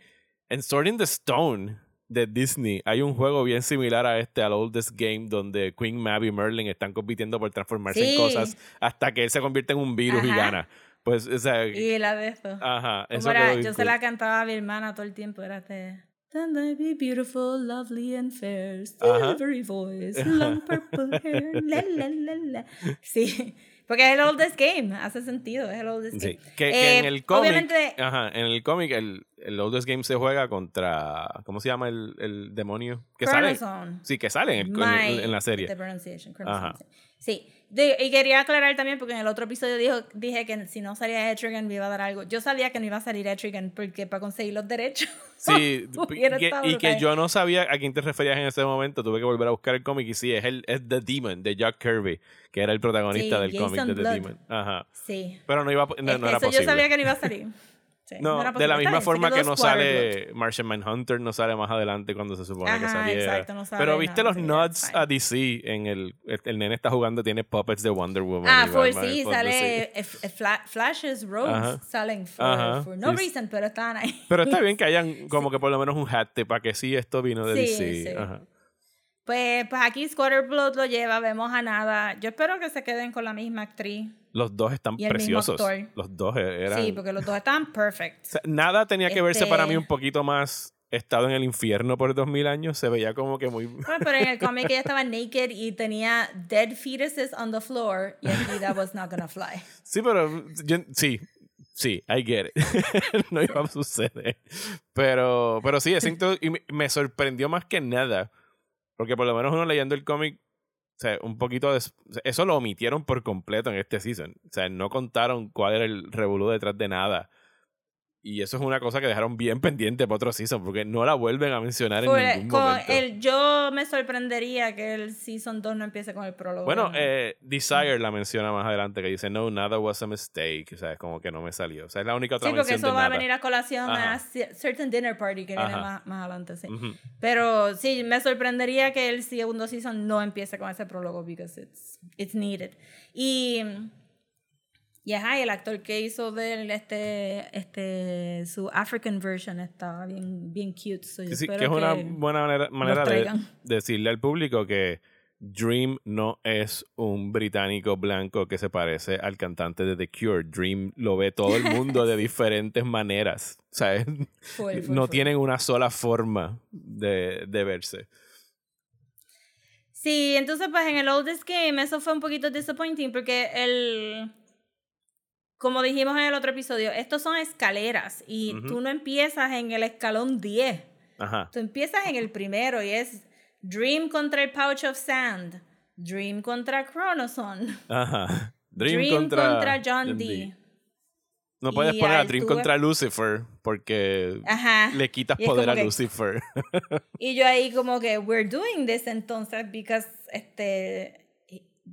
Speaker 1: en Sword in the Stone de Disney hay un juego bien similar a este, al Oldest Game, donde Queen Mab y Merlin están compitiendo por transformarse en
Speaker 2: Sí.
Speaker 1: cosas hasta que él se convierte en un virus y
Speaker 2: Ajá.
Speaker 1: gana. Pues, o sea,
Speaker 2: Y la de esto.
Speaker 1: ajá, eso
Speaker 2: era, yo se la cantaba a mi hermana todo el tiempo. Era este. Then they be beautiful, lovely and fair. Silvery voice, long purple hair. La, la, la, la. Sí, porque es el oldest game. Hace sentido, es el oldest
Speaker 1: Sí,
Speaker 2: game.
Speaker 1: que, que en
Speaker 2: Eh,
Speaker 1: el cómic,
Speaker 2: obviamente-
Speaker 1: ajá, en el cómic el, el Oldest Game se juega contra, ¿cómo se llama el, el demonio? Que sale, sí, que sale en, el- en en la serie.
Speaker 2: The pronunciation,
Speaker 1: Ajá.
Speaker 2: Sí, Sí, De- y quería aclarar también, porque en el otro episodio dijo, dije que si no salía Etrigan me iba a dar algo. Yo sabía que no iba a salir Etrigan porque para conseguir los derechos.
Speaker 1: Sí, que- y que yo no sabía a quién te referías en ese momento. Tuve que volver a buscar el cómic y sí, es, el, es The Demon de Jack Kirby, que era el protagonista
Speaker 2: Sí,
Speaker 1: del cómic de The
Speaker 2: Blood.
Speaker 1: Demon. Ajá.
Speaker 2: Sí.
Speaker 1: Pero no, iba, no era
Speaker 2: eso
Speaker 1: posible.
Speaker 2: yo sabía que no iba a salir. Sí,
Speaker 1: No, de la misma forma que no sale Martian Manhunter, no sale más adelante cuando se supone que saliera.
Speaker 2: exacto, no sale
Speaker 1: Pero viste
Speaker 2: nada,
Speaker 1: los nods a DC en el, el, el nene está jugando, tiene puppets de Wonder Woman.
Speaker 2: Ah, for sí, sale eh, Flashes,
Speaker 1: Ajá.
Speaker 2: salen for,
Speaker 1: Ajá,
Speaker 2: for no
Speaker 1: sí.
Speaker 2: reason, pero estaban ahí.
Speaker 1: Pero está bien que hayan como que por lo menos un hat de para que sí esto vino de
Speaker 2: Sí,
Speaker 1: DC.
Speaker 2: sí.
Speaker 1: Ajá.
Speaker 2: Pues, pues aquí Squatterblood lo lleva, vemos a nada. Yo espero que se queden con la misma actriz.
Speaker 1: Los dos están
Speaker 2: Y el mismo
Speaker 1: preciosos.
Speaker 2: actor.
Speaker 1: Los dos e-, eran.
Speaker 2: Sí, porque los dos están perfect.
Speaker 1: O sea, nada tenía que verse
Speaker 2: Este-
Speaker 1: para mí un poquito más estado en el infierno por 2000 años. Se veía como que muy.
Speaker 2: Bueno, pero en el cómic ella estaba naked y tenía dead fetuses on the floor y aquí that was not gonna fly.
Speaker 1: Sí, pero yo- sí, sí, I get it. no iba a suceder. Pero, pero sí, ese y me sorprendió más que nada. Porque por lo menos uno leyendo el cómic, o sea, un poquito de... Eso lo omitieron por completo en este season. O sea, no contaron cuál era el revolú detrás de nada. Y eso es una cosa que dejaron bien pendiente para otro season, porque no la vuelven a mencionar en
Speaker 2: Fue-
Speaker 1: ningún
Speaker 2: con
Speaker 1: momento.
Speaker 2: el, yo me sorprendería que el Season 2 no empiece con el prólogo.
Speaker 1: Bueno,
Speaker 2: ¿no?
Speaker 1: eh, Desire la menciona más adelante, que dice, no, nada was a mistake. O sea, es como que no me salió. O sea, es la única otra
Speaker 2: sí, porque
Speaker 1: mención
Speaker 2: eso va a venir a colación
Speaker 1: Ajá.
Speaker 2: a Certain Dinner Party que viene más, más adelante, sí. Pero sí, me sorprendería que el segundo season no empiece con ese prólogo because it's, it's needed. Y, y ajá, y el actor que hizo del este, este, su African version estaba bien, bien cute. so
Speaker 1: Sí, que es una
Speaker 2: que-
Speaker 1: buena manera, manera de decirle al público que Dream no es un británico blanco que se parece al cantante de The Cure. Dream lo ve todo el mundo de diferentes maneras. O sea,
Speaker 2: Full, full,
Speaker 1: no
Speaker 2: full.
Speaker 1: tienen una sola forma de, de verse.
Speaker 2: Sí, entonces pues en el Oldest Game eso fue un poquito disappointing porque el... Como dijimos en el otro episodio, estos son escaleras y
Speaker 1: Ujú.
Speaker 2: tú no empiezas en el escalón 10.
Speaker 1: Ajá.
Speaker 2: Tú empiezas en el primero y es Dream contra el Pouch of Sand, Dream contra Chronoson,
Speaker 1: Ajá. Dream,
Speaker 2: Dream,
Speaker 1: contra,
Speaker 2: contra, John Dee.
Speaker 1: No puedes
Speaker 2: Y
Speaker 1: poner a Dream contra Lucifer porque
Speaker 2: Ajá.
Speaker 1: le quitas poder a
Speaker 2: que-
Speaker 1: Lucifer.
Speaker 2: Y yo ahí como que, we're doing this entonces because este,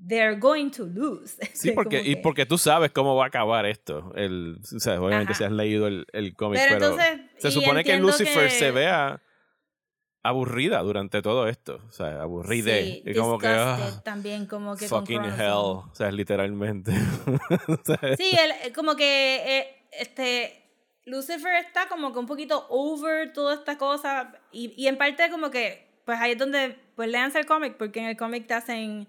Speaker 2: they're going to lose.
Speaker 1: Sí, porque, y
Speaker 2: que-
Speaker 1: porque tú sabes cómo va a acabar esto. El, o sea, obviamente
Speaker 2: Ajá.
Speaker 1: si has leído el, el cómic,
Speaker 2: Pero
Speaker 1: pero,
Speaker 2: entonces,
Speaker 1: se
Speaker 2: y
Speaker 1: supone que Lucifer
Speaker 2: que-
Speaker 1: se vea aburrida durante todo esto. O sea, aburrida.
Speaker 2: Sí,
Speaker 1: y como que, ah,
Speaker 2: también como que
Speaker 1: fucking hell. O sea, literalmente. O sea,
Speaker 2: Sí, el- como que eh, este Lucifer está como que un poquito over toda esta cosa y, y en parte como que pues ahí es donde pues leanse el cómic porque en el cómic te hacen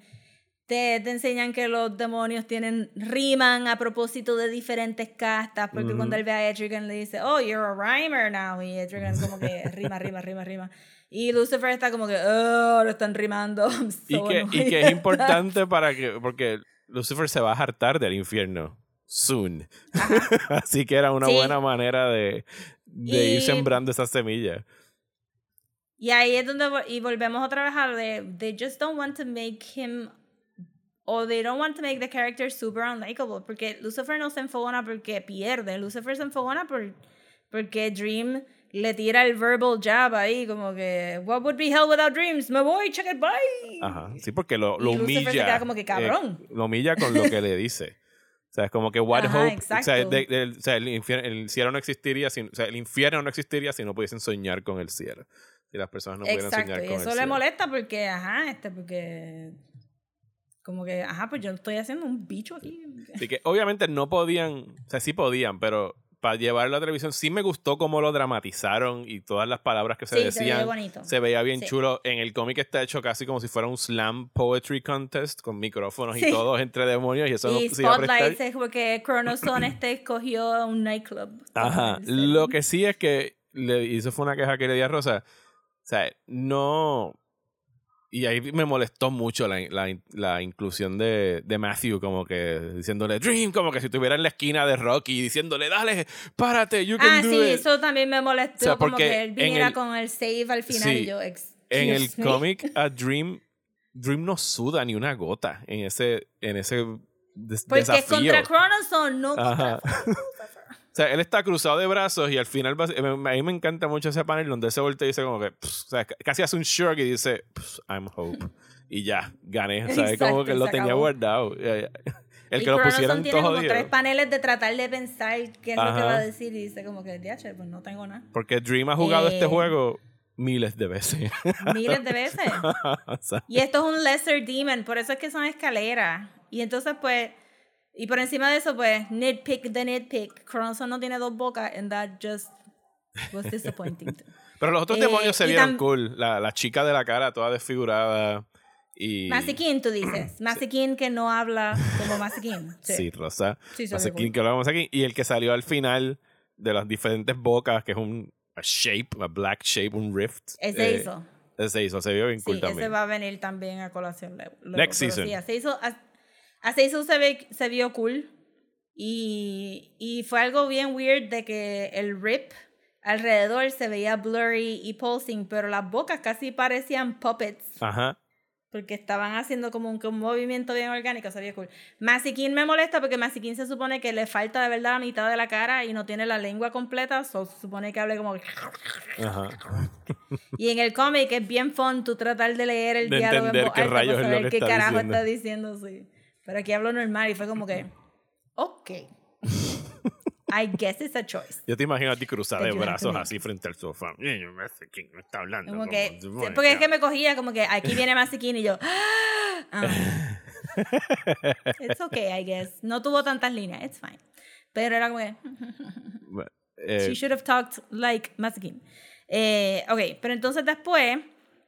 Speaker 2: te, te enseñan que los demonios tienen riman a propósito de diferentes castas porque cuando él ve a Etrigan le dice oh you're a rhymer now y Etrigan como que rima rima rima rima y Lucifer está como que oh lo están rimando I'm
Speaker 1: y, que, y que es
Speaker 2: that".
Speaker 1: importante para que. Porque Lucifer se va a hartar del infierno. Soon. Así que era una
Speaker 2: Sí.
Speaker 1: buena manera de, de ir sembrando esa semilla.
Speaker 2: Y ahí es donde y volvemos otra vez a de they just don't want to make him o they don't want to make the character super unlikable porque Lucifer no se enfogona porque pierde, Lucifer se enfogona por, porque Dream le tira el verbal jab ahí como que what would be hell without dreams, me voy, check it bye.
Speaker 1: Ajá, sí, porque lo, lo
Speaker 2: Y Lucifer se
Speaker 1: humilla.
Speaker 2: queda como que, "Cabrón".
Speaker 1: eh, lo humilla con lo que le dice. O sea, es como que what
Speaker 2: Ajá,
Speaker 1: hope. O sea,
Speaker 2: exacto.
Speaker 1: de- de- o sea, el, infierno, el cielo no existiría si, o sea, el infierno no existiría si no pudiesen soñar con el cielo. Si las personas no pudieran
Speaker 2: Exacto,
Speaker 1: soñar
Speaker 2: y
Speaker 1: con
Speaker 2: eso
Speaker 1: el
Speaker 2: le
Speaker 1: cielo.
Speaker 2: molesta porque ajá, este porque como que ajá, pues yo estoy haciendo un bicho aquí.
Speaker 1: Así que obviamente no podían, o sea, sí podían, pero para llevarlo a televisión sí me gustó cómo lo dramatizaron y todas las palabras que se
Speaker 2: Sí, se veía
Speaker 1: decían.
Speaker 2: bonito.
Speaker 1: Se veía bien
Speaker 2: Sí.
Speaker 1: chulo. En el cómic está hecho casi como si fuera un slam poetry contest con micrófonos y
Speaker 2: Sí.
Speaker 1: todos entre demonios y eso
Speaker 2: y
Speaker 1: no se iba a
Speaker 2: es porque Chronoson este escogió un nightclub.
Speaker 1: Ajá. Lo que sí es que le y eso fue una queja que le di a Rosa. O sea, no. Y ahí me molestó mucho la, la, la inclusión de, de Matthew, como que diciéndole Dream, como que si estuviera en la esquina de Rocky, diciéndole, dale, párate, you can
Speaker 2: Ah,
Speaker 1: do
Speaker 2: sí,
Speaker 1: it.
Speaker 2: eso también me molestó.
Speaker 1: O sea,
Speaker 2: como
Speaker 1: porque
Speaker 2: que él viniera
Speaker 1: el-
Speaker 2: con el save al final
Speaker 1: Sí,
Speaker 2: y yo. "Excuse
Speaker 1: En el
Speaker 2: me".
Speaker 1: cómic, a Dream Dream no suda ni una gota en ese, en ese des-
Speaker 2: Porque es
Speaker 1: desafío.
Speaker 2: contra Chronoson, no contra
Speaker 1: sea, él está cruzado de brazos y al final, a mí me encanta mucho ese panel donde se voltea y dice como que, o sea, casi hace un shrug y dice, "Pss, I'm Hope. Y ya, gané. O sea, es como que
Speaker 2: y
Speaker 1: lo tenía
Speaker 2: acabó.
Speaker 1: guardado. Ya, ya. El
Speaker 2: y
Speaker 1: que lo
Speaker 2: Chronoson
Speaker 1: pusieran
Speaker 2: tiene
Speaker 1: todo
Speaker 2: como
Speaker 1: jodido.
Speaker 2: tres paneles de tratar de pensar qué es lo que
Speaker 1: Ajá.
Speaker 2: va a decir y dice como que, diache, pues no tengo nada.
Speaker 1: Porque Dream ha jugado este
Speaker 2: Eh.
Speaker 1: juego miles de veces.
Speaker 2: Miles de veces.
Speaker 1: O
Speaker 2: Y esto es un lesser demon, por eso es que son escaleras. Y entonces, pues, y por encima de eso, pues, nitpick the nitpick. Chronoson no tiene dos bocas, and that just was disappointing.
Speaker 1: Pero los otros
Speaker 2: Eh,
Speaker 1: demonios se vieron cool. La, la chica de la cara toda desfigurada. Y...
Speaker 2: Masikin, tú dices. Masikin que no habla como Masikin.
Speaker 1: Sí, Rosa.
Speaker 2: Sí, se ve
Speaker 1: Masikin,
Speaker 2: cool.
Speaker 1: que hablamos aquí. Y el que salió al final de las diferentes bocas, que es un a shape, a black shape, un rift.
Speaker 2: Ese
Speaker 1: eh,
Speaker 2: hizo.
Speaker 1: Ese hizo, se vio bien
Speaker 2: Sí,
Speaker 1: cool
Speaker 2: ese
Speaker 1: también.
Speaker 2: va a venir también a colación. luego,
Speaker 1: Next
Speaker 2: pero
Speaker 1: season.
Speaker 2: Sí, a Seizo, a, a Seizo se, ve, se vio cool. Y, y fue algo bien weird de que el rip alrededor se veía blurry y pulsing, pero las bocas casi parecían puppets.
Speaker 1: Ajá.
Speaker 2: Porque estaban haciendo como un, un movimiento bien orgánico, se veía cool. Masikin me molesta porque Masikin se supone que le falta de verdad la mitad de la cara y no tiene la lengua completa, so se supone que hable como...
Speaker 1: Ajá.
Speaker 2: Y en el cómic es bien fun tú tratar de leer el
Speaker 1: De
Speaker 2: diálogo en
Speaker 1: entender
Speaker 2: voz
Speaker 1: qué rayos
Speaker 2: para
Speaker 1: es lo que
Speaker 2: qué
Speaker 1: está
Speaker 2: carajo
Speaker 1: diciendo.
Speaker 2: está diciendo, sí. Pero aquí hablo normal y fue como que, ok. I guess it's a choice.
Speaker 1: Yo te imagino a ti cruzada
Speaker 2: That
Speaker 1: de brazos así frente al sofá. Y yo me sé quién me está hablando.
Speaker 2: Como
Speaker 1: como
Speaker 2: que, porque es que me cogía como que aquí viene Masikin y yo, ah. It's okay, I guess. No tuvo tantas líneas, it's fine. Pero era como que,
Speaker 1: habla. Eh,
Speaker 2: She should have talked like Masikin. Eh, ok, pero entonces después,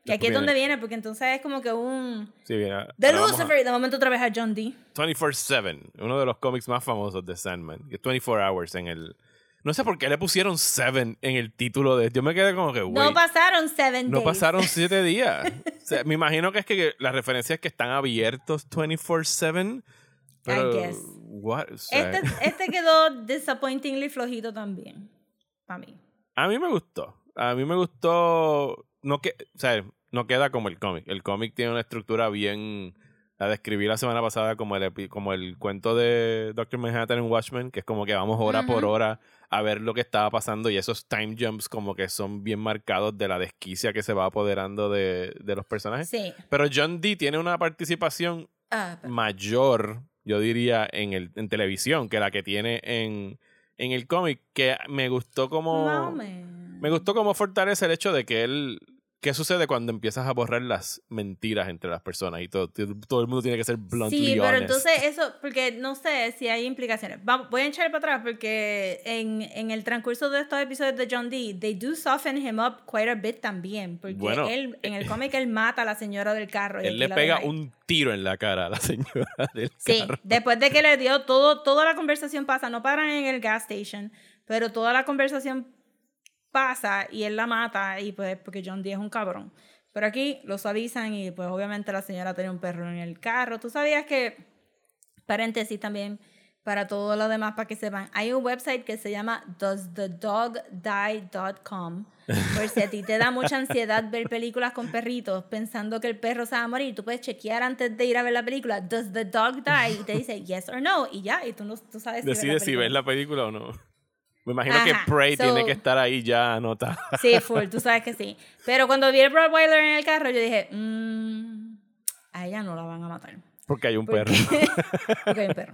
Speaker 2: que aquí es donde
Speaker 1: viene-
Speaker 2: viene, porque entonces es como que un...
Speaker 1: sí, vamos a-
Speaker 2: Lucifer, y de momento otra vez a John Dee.
Speaker 1: 24-7, uno de los cómics más famosos de Sandman. Que es 24 Hours en el. No sé por qué le pusieron 7 en el título de. Yo me quedé como que.
Speaker 2: No pasaron seven
Speaker 1: No
Speaker 2: days.
Speaker 1: pasaron 7 días. O sea, me imagino que es que la referencia es que están abiertos 24-7. Pero.
Speaker 2: guess.
Speaker 1: what? O sea,
Speaker 2: Este, este quedó disappointingly flojito también. Para mí.
Speaker 1: A mí me gustó. A mí me gustó. No, que, o sea, no queda como el cómic. El cómic tiene una estructura bien. La describí la semana pasada como el, epi- como el cuento de Doctor Manhattan en Watchmen, que es como que vamos hora por hora a ver lo que estaba pasando y esos time jumps como que son bien marcados de la desquicia que se va apoderando de, de los personajes.
Speaker 2: Sí.
Speaker 1: Pero John Dee tiene una participación
Speaker 2: Ah, pero-
Speaker 1: mayor, yo diría, en, el, en televisión que la que tiene en, en el cómic, que me gustó como...
Speaker 2: Menos.
Speaker 1: Me gustó como fortalece el hecho de que él... ¿Qué sucede cuando empiezas a borrar las mentiras entre las personas y todo, todo el mundo tiene que ser bluntly
Speaker 2: Sí, pero
Speaker 1: honest?
Speaker 2: entonces eso, porque no sé si hay implicaciones. Vamos, voy a echar para atrás porque en, en el transcurso de estos episodios de John Dee, they do soften him up quite a bit también. Porque
Speaker 1: Bueno,
Speaker 2: él, en el cómic, él mata a la señora del carro. y
Speaker 1: Él le pega un tiro en la cara a la señora del
Speaker 2: Sí,
Speaker 1: carro.
Speaker 2: después de que le dio todo, toda la conversación pasa, no paran en el gas station, pero toda la conversación pasa y él la mata y pues porque John Dee es un cabrón. Pero aquí lo suavizan y pues obviamente la señora tiene un perro en el carro. ¿Tú sabías que, paréntesis también, para todo lo demás, para que sepan, hay un website que se llama doesthedogdie.com. Por si a ti te da mucha ansiedad ver películas con perritos pensando que el perro se va a morir, tú puedes chequear antes de ir a ver la película, ¿Does the dog die? Y te dice yes or no, y ya, y tú, no, tú sabes si ves la
Speaker 1: si ves la película o no. Me imagino
Speaker 2: Ajá,
Speaker 1: que Prey
Speaker 2: so-
Speaker 1: tiene que estar ahí ya anotada.
Speaker 2: Sí, full, tú sabes que sí. Pero cuando vi el Rottweiler en el carro, yo dije, mmm, a ella no la van a matar.
Speaker 1: Porque hay un
Speaker 2: Porque-
Speaker 1: perro.
Speaker 2: Porque hay un perro.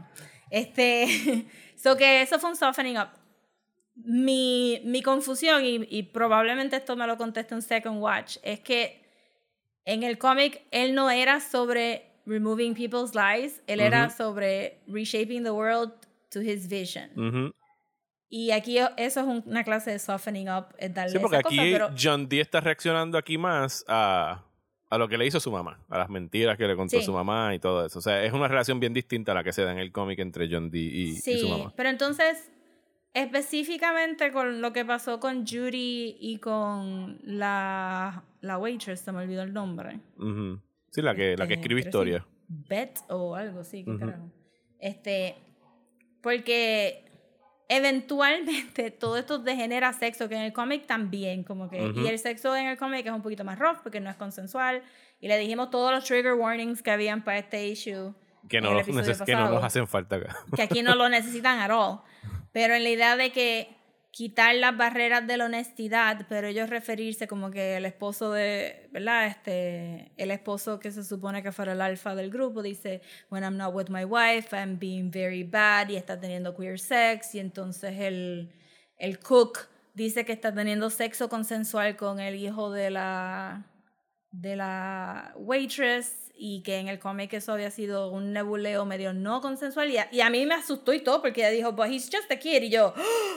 Speaker 2: Este, so que eso fue un softening up. Mi, mi confusión, y, y probablemente esto me lo contesta un second watch, es que en el cómic él no era sobre removing people's lives, él era
Speaker 1: Ujú.
Speaker 2: sobre reshaping the world to his vision.
Speaker 1: Ujú.
Speaker 2: Y aquí eso es un- una clase de softening up, es darle
Speaker 1: Sí, porque
Speaker 2: esa
Speaker 1: aquí
Speaker 2: cosa, pero
Speaker 1: John Dee está reaccionando aquí más a, a lo que le hizo su mamá, a las mentiras que le contó
Speaker 2: Sí.
Speaker 1: su mamá y todo eso. O sea, es una relación bien distinta a la que se da en el cómic entre John Dee y, y su
Speaker 2: Sí,
Speaker 1: mamá.
Speaker 2: pero entonces, específicamente con lo que pasó con Judy y con la, la waitress, se me olvidó el nombre.
Speaker 1: Ujú. Sí, la que, la que
Speaker 2: Este,
Speaker 1: escribe
Speaker 2: pero sí,
Speaker 1: historia.
Speaker 2: Beth o algo así, qué
Speaker 1: Ujú.
Speaker 2: carajo. Este, porque eventualmente todo esto degenera sexo, que en el cómic también, como que,
Speaker 1: Ujú.
Speaker 2: y el sexo en el cómic es un poquito más rough porque no es consensual, y le dijimos todos los trigger warnings que habían para este issue,
Speaker 1: Que no, los neces- que no
Speaker 2: pasado.
Speaker 1: nos hacen falta acá.
Speaker 2: que aquí no lo necesitan at all, pero en la idea de que quitar las barreras de la honestidad, pero ellos referirse como que el esposo de, ¿verdad? Este, el esposo que se supone que fuera el alfa del grupo dice, when I'm not with my wife, I'm being very bad y está teniendo queer sex y entonces el, el cook dice que está teniendo sexo consensual con el hijo de la de la waitress y que en el cómic eso había sido un nebuleo medio no consensual y a, y a mí me asustó y todo porque ella dijo, but he's just a kid y yo,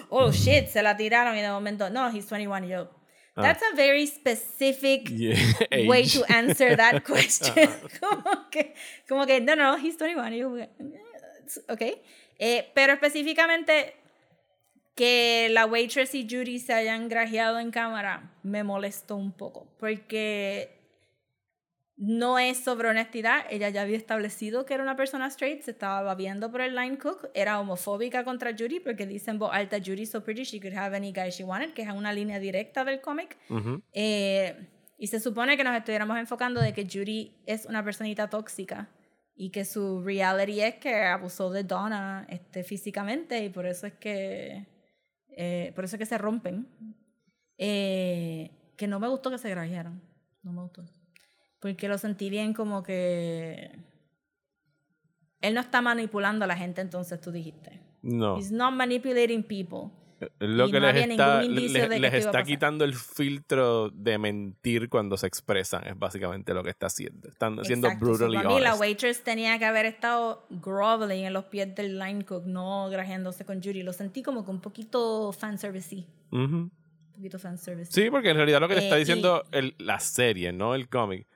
Speaker 2: oh shit, se la tiraron y de momento, no, he's 21 y yo, that's a very specific
Speaker 1: Yeah,
Speaker 2: way to answer that question. como, que, como que, no, no, he's 21. Y yo, ok. Eh, pero específicamente que la waitress y Judy se hayan grajeado en cámara me molestó un poco. Porque no es sobre honestidad. Ella ya había establecido que era una persona straight, se estaba viendo por el line cook. Era homofóbica contra Judy porque dicen en voz alta, Judy's so pretty, she could have any guy she wanted, que es una línea directa del cómic. Eh, y se supone que nos estuviéramos enfocando de que Judy es una personita tóxica y que su reality es que abusó de Donna este, físicamente y por eso es que eh, por eso es que se rompen. Eh, que no me gustó que se grajearan. No me gustó. Porque lo sentí bien como que él no está manipulando a la gente, entonces tú dijiste.
Speaker 1: No.
Speaker 2: He's not manipulating people.
Speaker 1: Lo
Speaker 2: y
Speaker 1: que
Speaker 2: no
Speaker 1: les está, les,
Speaker 2: que
Speaker 1: les está quitando el filtro de mentir cuando se expresan. Es básicamente lo que está haciendo. Están siendo
Speaker 2: Exacto. So,
Speaker 1: brutally
Speaker 2: para mí, la
Speaker 1: honest.
Speaker 2: waitress tenía que haber estado groveling en los pies del line cook, no grajeándose con Judy. Lo sentí como que un poquito fanservice
Speaker 1: Ujú.
Speaker 2: Un poquito fanservice
Speaker 1: Sí, porque en realidad lo que le
Speaker 2: Eh,
Speaker 1: está
Speaker 2: y-
Speaker 1: diciendo el- la serie, no el cómic,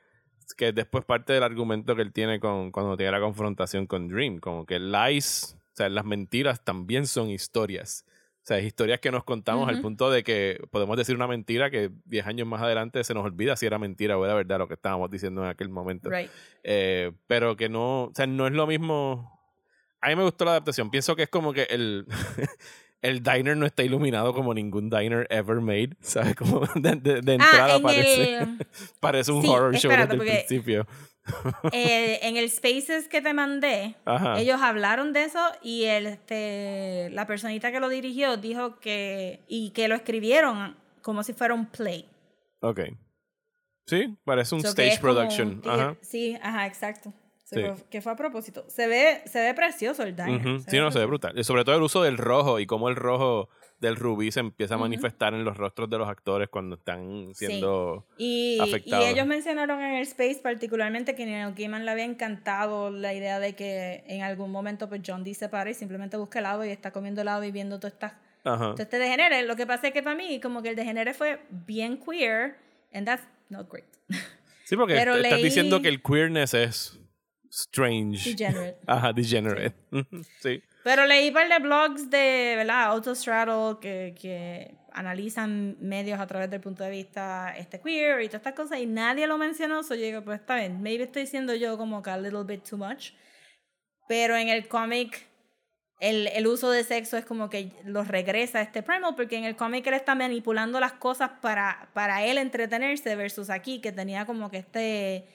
Speaker 1: que después parte del argumento que él tiene con, cuando tiene la confrontación con Dream, como que lies, o sea, las mentiras también son historias. O sea, historias que nos contamos al
Speaker 2: Ujú.
Speaker 1: punto de que podemos decir una mentira que 10 años más adelante se nos olvida si era mentira o era verdad lo que estábamos diciendo en aquel momento.
Speaker 2: Right.
Speaker 1: Eh, pero que no, o sea, no es lo mismo. A mí me gustó la adaptación. Pienso que es como que el, el diner no está iluminado como ningún diner ever made. ¿Sabes? Como de, de- de entrada
Speaker 2: Ah, en
Speaker 1: parece,
Speaker 2: el,
Speaker 1: parece un
Speaker 2: sí,
Speaker 1: horror show desde el principio.
Speaker 2: eh, en el Spaces que te mandé,
Speaker 1: Ajá.
Speaker 2: ellos hablaron de eso y el, este, la personita que lo dirigió dijo que, y que lo escribieron como si fuera un play.
Speaker 1: Ok. Sí, parece un
Speaker 2: So
Speaker 1: stage production.
Speaker 2: un
Speaker 1: Ajá.
Speaker 2: Sí, ajá, exacto.
Speaker 1: Sí.
Speaker 2: que fue a propósito. Se ve, se ve precioso el diner.
Speaker 1: Ujú.
Speaker 2: se
Speaker 1: Sí, no, se ve brutal. Y sobre todo el uso del rojo y cómo el rojo del rubí se empieza a manifestar en los rostros de los actores cuando están siendo...
Speaker 2: Y, y
Speaker 1: afectado.
Speaker 2: ellos mencionaron en el Space particularmente que Neil Gaiman le había encantado la idea de que en algún momento pues John D se para y simplemente busca helado y está comiendo helado y viendo todo, esta,
Speaker 1: Ajá.
Speaker 2: todo este degenere. Lo que pasa es que para mí como que el degenere fue bien queer and that's not great.
Speaker 1: Sí, porque
Speaker 2: Pero
Speaker 1: est- estás
Speaker 2: leí-
Speaker 1: diciendo que el queerness es strange.
Speaker 2: Degenerate.
Speaker 1: Ajá, degenerate. Sí.
Speaker 2: Pero leí par de blogs de, ¿verdad? Autostraddle que, que analizan medios a través del punto de vista este queer y todas estas cosas y nadie lo mencionó, so yo digo, pues está bien, maybe estoy diciendo yo como que a little bit too much, pero en el cómic el, el uso de sexo es como que los regresa a este primal porque en el cómic él está manipulando las cosas para, para él entretenerse versus aquí que tenía como que este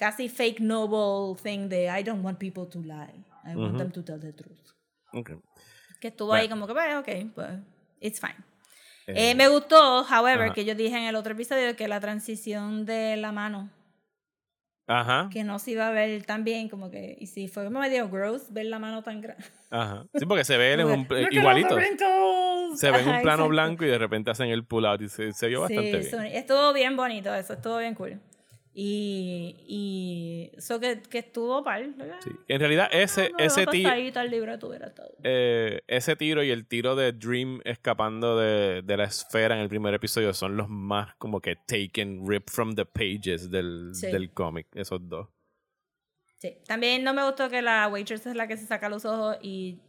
Speaker 2: casi fake noble thing de I don't want people to lie, I want
Speaker 1: Ujú.
Speaker 2: them to tell the truth.
Speaker 1: Ok.
Speaker 2: Que estuvo
Speaker 1: Bueno.
Speaker 2: ahí como que, pues, ok, pues, it's fine.
Speaker 1: Eh,
Speaker 2: Eh, me gustó, however,
Speaker 1: ajá.
Speaker 2: que yo dije en el otro episodio que la transición de la mano,
Speaker 1: Ajá.
Speaker 2: que no se iba a ver tan bien, como que, y sí, fue como medio gross ver la mano tan grande.
Speaker 1: Ajá. Sí, porque se ve en un, pl- igualito. Se ve en un plano blanco y de repente hacen el pull out y se, se vio bastante bien.
Speaker 2: Sí, estuvo bien bonito eso, estuvo bien cool. Y, y eso que, que estuvo par.
Speaker 1: Sí. En realidad, ese, ese, ti-
Speaker 2: el libreto hubiera estado.
Speaker 1: eh, ese tiro y el tiro de Dream escapando de, de la esfera en el primer episodio son los más como que taken, ripped from the pages del,
Speaker 2: Sí.
Speaker 1: del cómic, esos dos.
Speaker 2: Sí. También no me gustó que la waitress es la que se saca los ojos y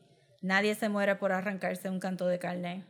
Speaker 2: nadie se muere por arrancarse un canto de carne.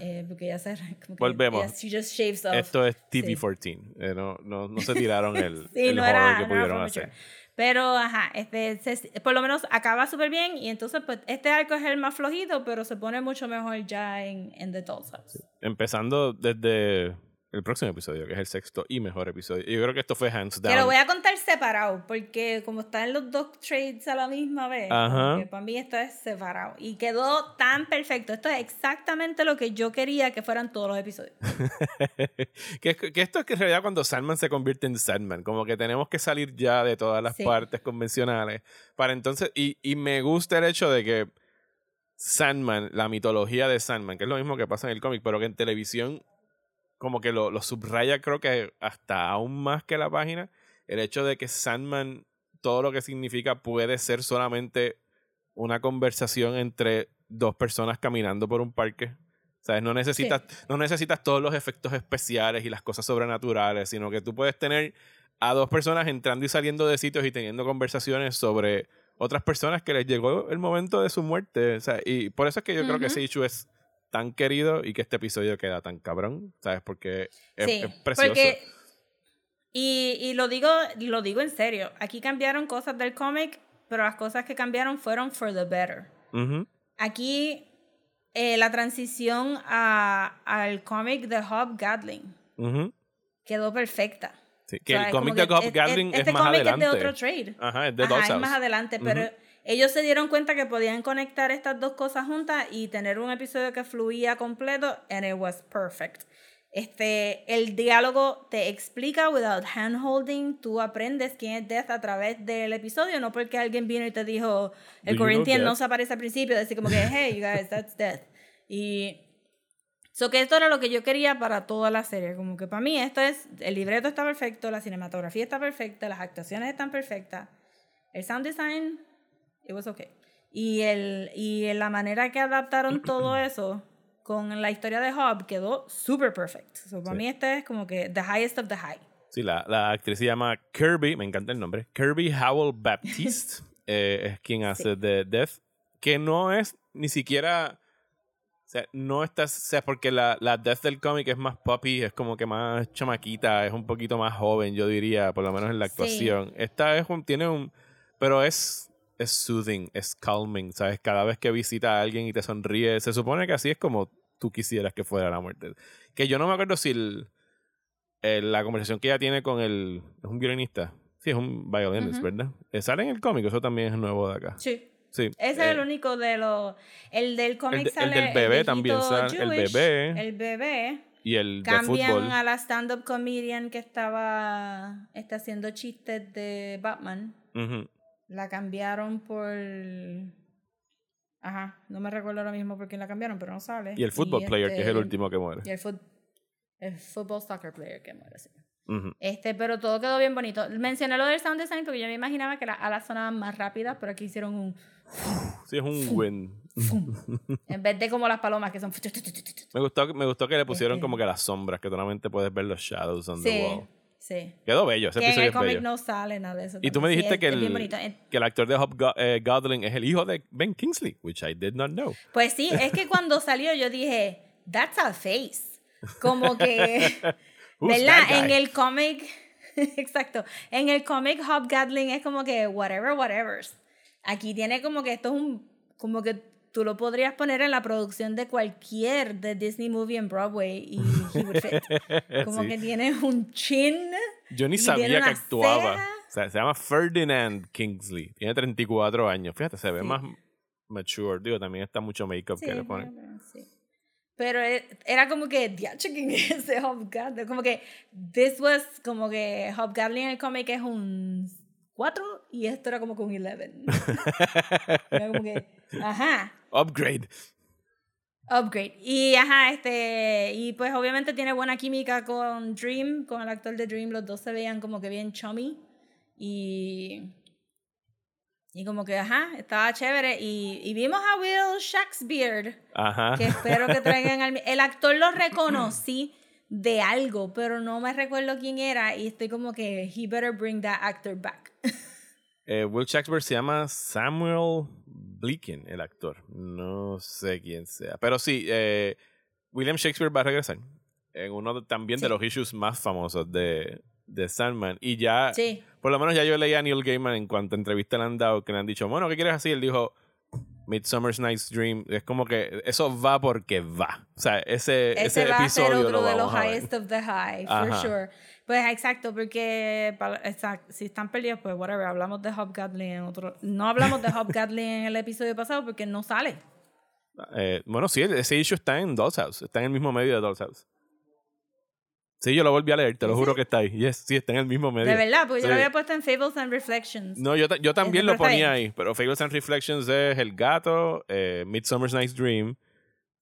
Speaker 2: Eh, porque ya se. Como que
Speaker 1: Volvemos.
Speaker 2: just shaves off.
Speaker 1: Esto es
Speaker 2: Sí.
Speaker 1: TV-14. Eh, no, no, no se tiraron el,
Speaker 2: Sí,
Speaker 1: el
Speaker 2: no
Speaker 1: horror
Speaker 2: era,
Speaker 1: que
Speaker 2: no
Speaker 1: pudieron
Speaker 2: for
Speaker 1: hacer.
Speaker 2: Pero, ajá, este, se- por lo menos acaba súper bien y entonces, pues, este arco es el más flojito, pero se pone mucho mejor ya en, en The Doll's House.
Speaker 1: Empezando desde el próximo episodio, que es el sexto y mejor episodio. Y yo creo que esto fue hands down.
Speaker 2: Que lo voy a contar separado, porque como están los dos trades a la misma vez, para mí esto es separado. Y quedó tan perfecto. Esto es exactamente lo que yo quería que fueran todos los episodios.
Speaker 1: que, que esto es que en realidad cuando Sandman se convierte en Sandman, como que tenemos que salir ya de todas las
Speaker 2: Sí.
Speaker 1: partes convencionales para entonces, y, y me gusta el hecho de que Sandman, la mitología de Sandman, que es lo mismo que pasa en el cómic, pero que en televisión como que lo, lo subraya creo que hasta aún más que la página, el hecho de que Sandman, todo lo que significa puede ser solamente una conversación entre dos personas caminando por un parque. ¿Sabes? No necesitas, no necesitas todos los efectos especiales y las cosas sobrenaturales, sino que tú puedes tener a dos personas entrando y saliendo de sitios y teniendo conversaciones sobre otras personas que les llegó el momento de su muerte. O sea, y por eso es que yo creo que ese issue es tan querido y que este episodio queda tan cabrón, ¿sabes? Porque es,
Speaker 2: sí,
Speaker 1: es precioso.
Speaker 2: porque... Y, y lo, digo, lo digo en serio. Aquí cambiaron cosas del cómic, pero las cosas que cambiaron fueron for the better.
Speaker 1: Ujú.
Speaker 2: Aquí eh, la transición a, al cómic de Hob Gatling
Speaker 1: Ujú.
Speaker 2: quedó perfecta.
Speaker 1: Sí,
Speaker 2: O
Speaker 1: que
Speaker 2: sea,
Speaker 1: el
Speaker 2: es
Speaker 1: cómic de
Speaker 2: que
Speaker 1: Gob
Speaker 2: es-
Speaker 1: Gatling
Speaker 2: este
Speaker 1: es más
Speaker 2: cómic
Speaker 1: adelante.
Speaker 2: es de otro trade.
Speaker 1: Ajá, es de
Speaker 2: Ajá, es más adelante, pero ellos se dieron cuenta que podían conectar estas dos cosas juntas y tener un episodio que fluía completo, and it was perfect. Este, el diálogo te explica without handholding, tú aprendes quién es Death a través del episodio, no porque alguien vino y te dijo, el Corinthian no se aparece al principio, decir como que, hey, you guys, that's Death. Y So que esto era lo que yo quería para toda la serie. Como que para mí esto es, el libreto está perfecto, la cinematografía está perfecta, las actuaciones están perfectas, el sound design, it was okay. Y, el, y la manera que adaptaron todo eso con la historia de Hobb quedó super perfect. So para
Speaker 1: Sí.
Speaker 2: mí este es como que the highest of the high.
Speaker 1: Sí, la, la actriz se llama Kirby, me encanta el nombre, Kirby Howell Baptiste, eh, es quien hace de Death, que no es ni siquiera, o sea, no está, o sea, porque la, la Death del cómic es más puppy, es como que más chamaquita, es un poquito más joven, yo diría, por lo menos en la
Speaker 2: Sí.
Speaker 1: actuación. Esta es un, tiene un, pero es, es soothing, es calming, ¿sabes? Cada vez que visita a alguien y te sonríe, se supone que así es como tú quisieras que fuera la muerte. Que yo no me acuerdo si el, el- la conversación que ella tiene con el. ¿Es un violinista? Sí, es un violinist,
Speaker 2: Ujú.
Speaker 1: ¿verdad? Eh, sale en el cómic, eso también es nuevo de acá.
Speaker 2: Sí.
Speaker 1: Sí.
Speaker 2: Ese es
Speaker 1: eh,
Speaker 2: el único de los... El del cómic
Speaker 1: el de- el
Speaker 2: sale
Speaker 1: del bebé también sale, el bebé.
Speaker 2: El bebé.
Speaker 1: Y el de
Speaker 2: Cambian
Speaker 1: fútbol.
Speaker 2: a la stand-up comedian que estaba está haciendo chistes de Batman.
Speaker 1: Ujú.
Speaker 2: La cambiaron por. Ajá, no me recuerdo ahora mismo por quién la cambiaron, pero no sale.
Speaker 1: Y el football player, que es el
Speaker 2: este-
Speaker 1: último que muere.
Speaker 2: Y el, fut- el football soccer player que muere, sí. Este, pero todo quedó bien bonito. Mencioné lo del sound design porque yo me imaginaba que las alas sonaban más rápidas, pero aquí hicieron un.
Speaker 1: Sí, es un win.
Speaker 2: En vez de como las palomas que son.
Speaker 1: Me gustó, me gustó que le pusieron
Speaker 2: Este-
Speaker 1: como que las sombras, que solamente puedes ver los shadows on the
Speaker 2: Sí,
Speaker 1: wall.
Speaker 2: Sí.
Speaker 1: Quedó bello, ese
Speaker 2: Que en
Speaker 1: episodio
Speaker 2: el
Speaker 1: es
Speaker 2: cómic no sale nada de eso.
Speaker 1: Y tú me.
Speaker 2: Sí,
Speaker 1: dijiste
Speaker 2: es-
Speaker 1: que el.
Speaker 2: Eh,
Speaker 1: que el actor de Hop Godling es el hijo de Ben Kingsley, which I did not know.
Speaker 2: Pues sí, es que cuando salió yo dije, that's a face. Como que, ¿verdad? En el cómic, exacto, en el cómic Hop Gatling es como que whatever, whatever. Aquí tiene como que esto es un, como que tú lo podrías poner en la producción de cualquier de Disney movie en Broadway y he would fit. Como
Speaker 1: Sí.
Speaker 2: que tiene un chin.
Speaker 1: Yo ni sabía que actuaba. O sea, se llama Ferdinand Kingsley. Tiene 34 años. Fíjate, se ve
Speaker 2: Sí.
Speaker 1: más mature. Digo, también está mucho make-up
Speaker 2: Sí,
Speaker 1: que le ponen.
Speaker 2: pero- e- era como que, diache, ¿quién es ese Hobgoblin? Como que, this was, como que Hobgoblin en el cómic es un 4 y esto era como que un 11. era como que, ajá,
Speaker 1: Upgrade.
Speaker 2: upgrade. Y ajá, este, y pues obviamente tiene buena química con Dream, con el actor de Dream, los dos se veían como que bien chummy. Y. Y como que, ajá, estaba chévere. Y, y vimos a Will Shakespeare
Speaker 1: Ajá.
Speaker 2: que espero que traigan al... El actor lo reconocí de algo, pero no me recuerdo quién era y estoy como que he better bring that actor back.
Speaker 1: Eh, Will Shakespeare se llama Samuel Bleakin, el actor. No sé quién sea. Pero sí, eh, William Shakespeare va a regresar en uno de- también de los issues más famosos de, de Sandman. Y ya,
Speaker 2: Sí.
Speaker 1: por lo menos ya yo leí a Neil Gaiman en cuanto a entrevista le han dado, que le han dicho, bueno, ¿qué quieres así? Él dijo, Midsummer's Night's Dream. Es como que eso va porque va. O sea, ese,
Speaker 2: Ese,
Speaker 1: ese
Speaker 2: va a ser
Speaker 1: episodio
Speaker 2: otro
Speaker 1: lo
Speaker 2: de los highest of the high, for
Speaker 1: Ajá.
Speaker 2: sure. Pues exacto, porque pa- exact- si están perdidos, pues whatever, hablamos de Hobgoblin en otro... No hablamos de Hobgoblin en el episodio pasado porque no sale.
Speaker 1: Eh, bueno, sí, ese issue está en Doll's House. Está en el mismo medio de Doll's House. Sí, yo lo volví a leer, te lo juro que está ahí. Yes, sí, está en el mismo medio.
Speaker 2: De verdad, porque yo lo había puesto en Fables and Reflections.
Speaker 1: No, yo, yo también lo ponía
Speaker 2: ahí.
Speaker 1: pero Fables and Reflections es El Gato, eh, Midsummer's Night's Dream.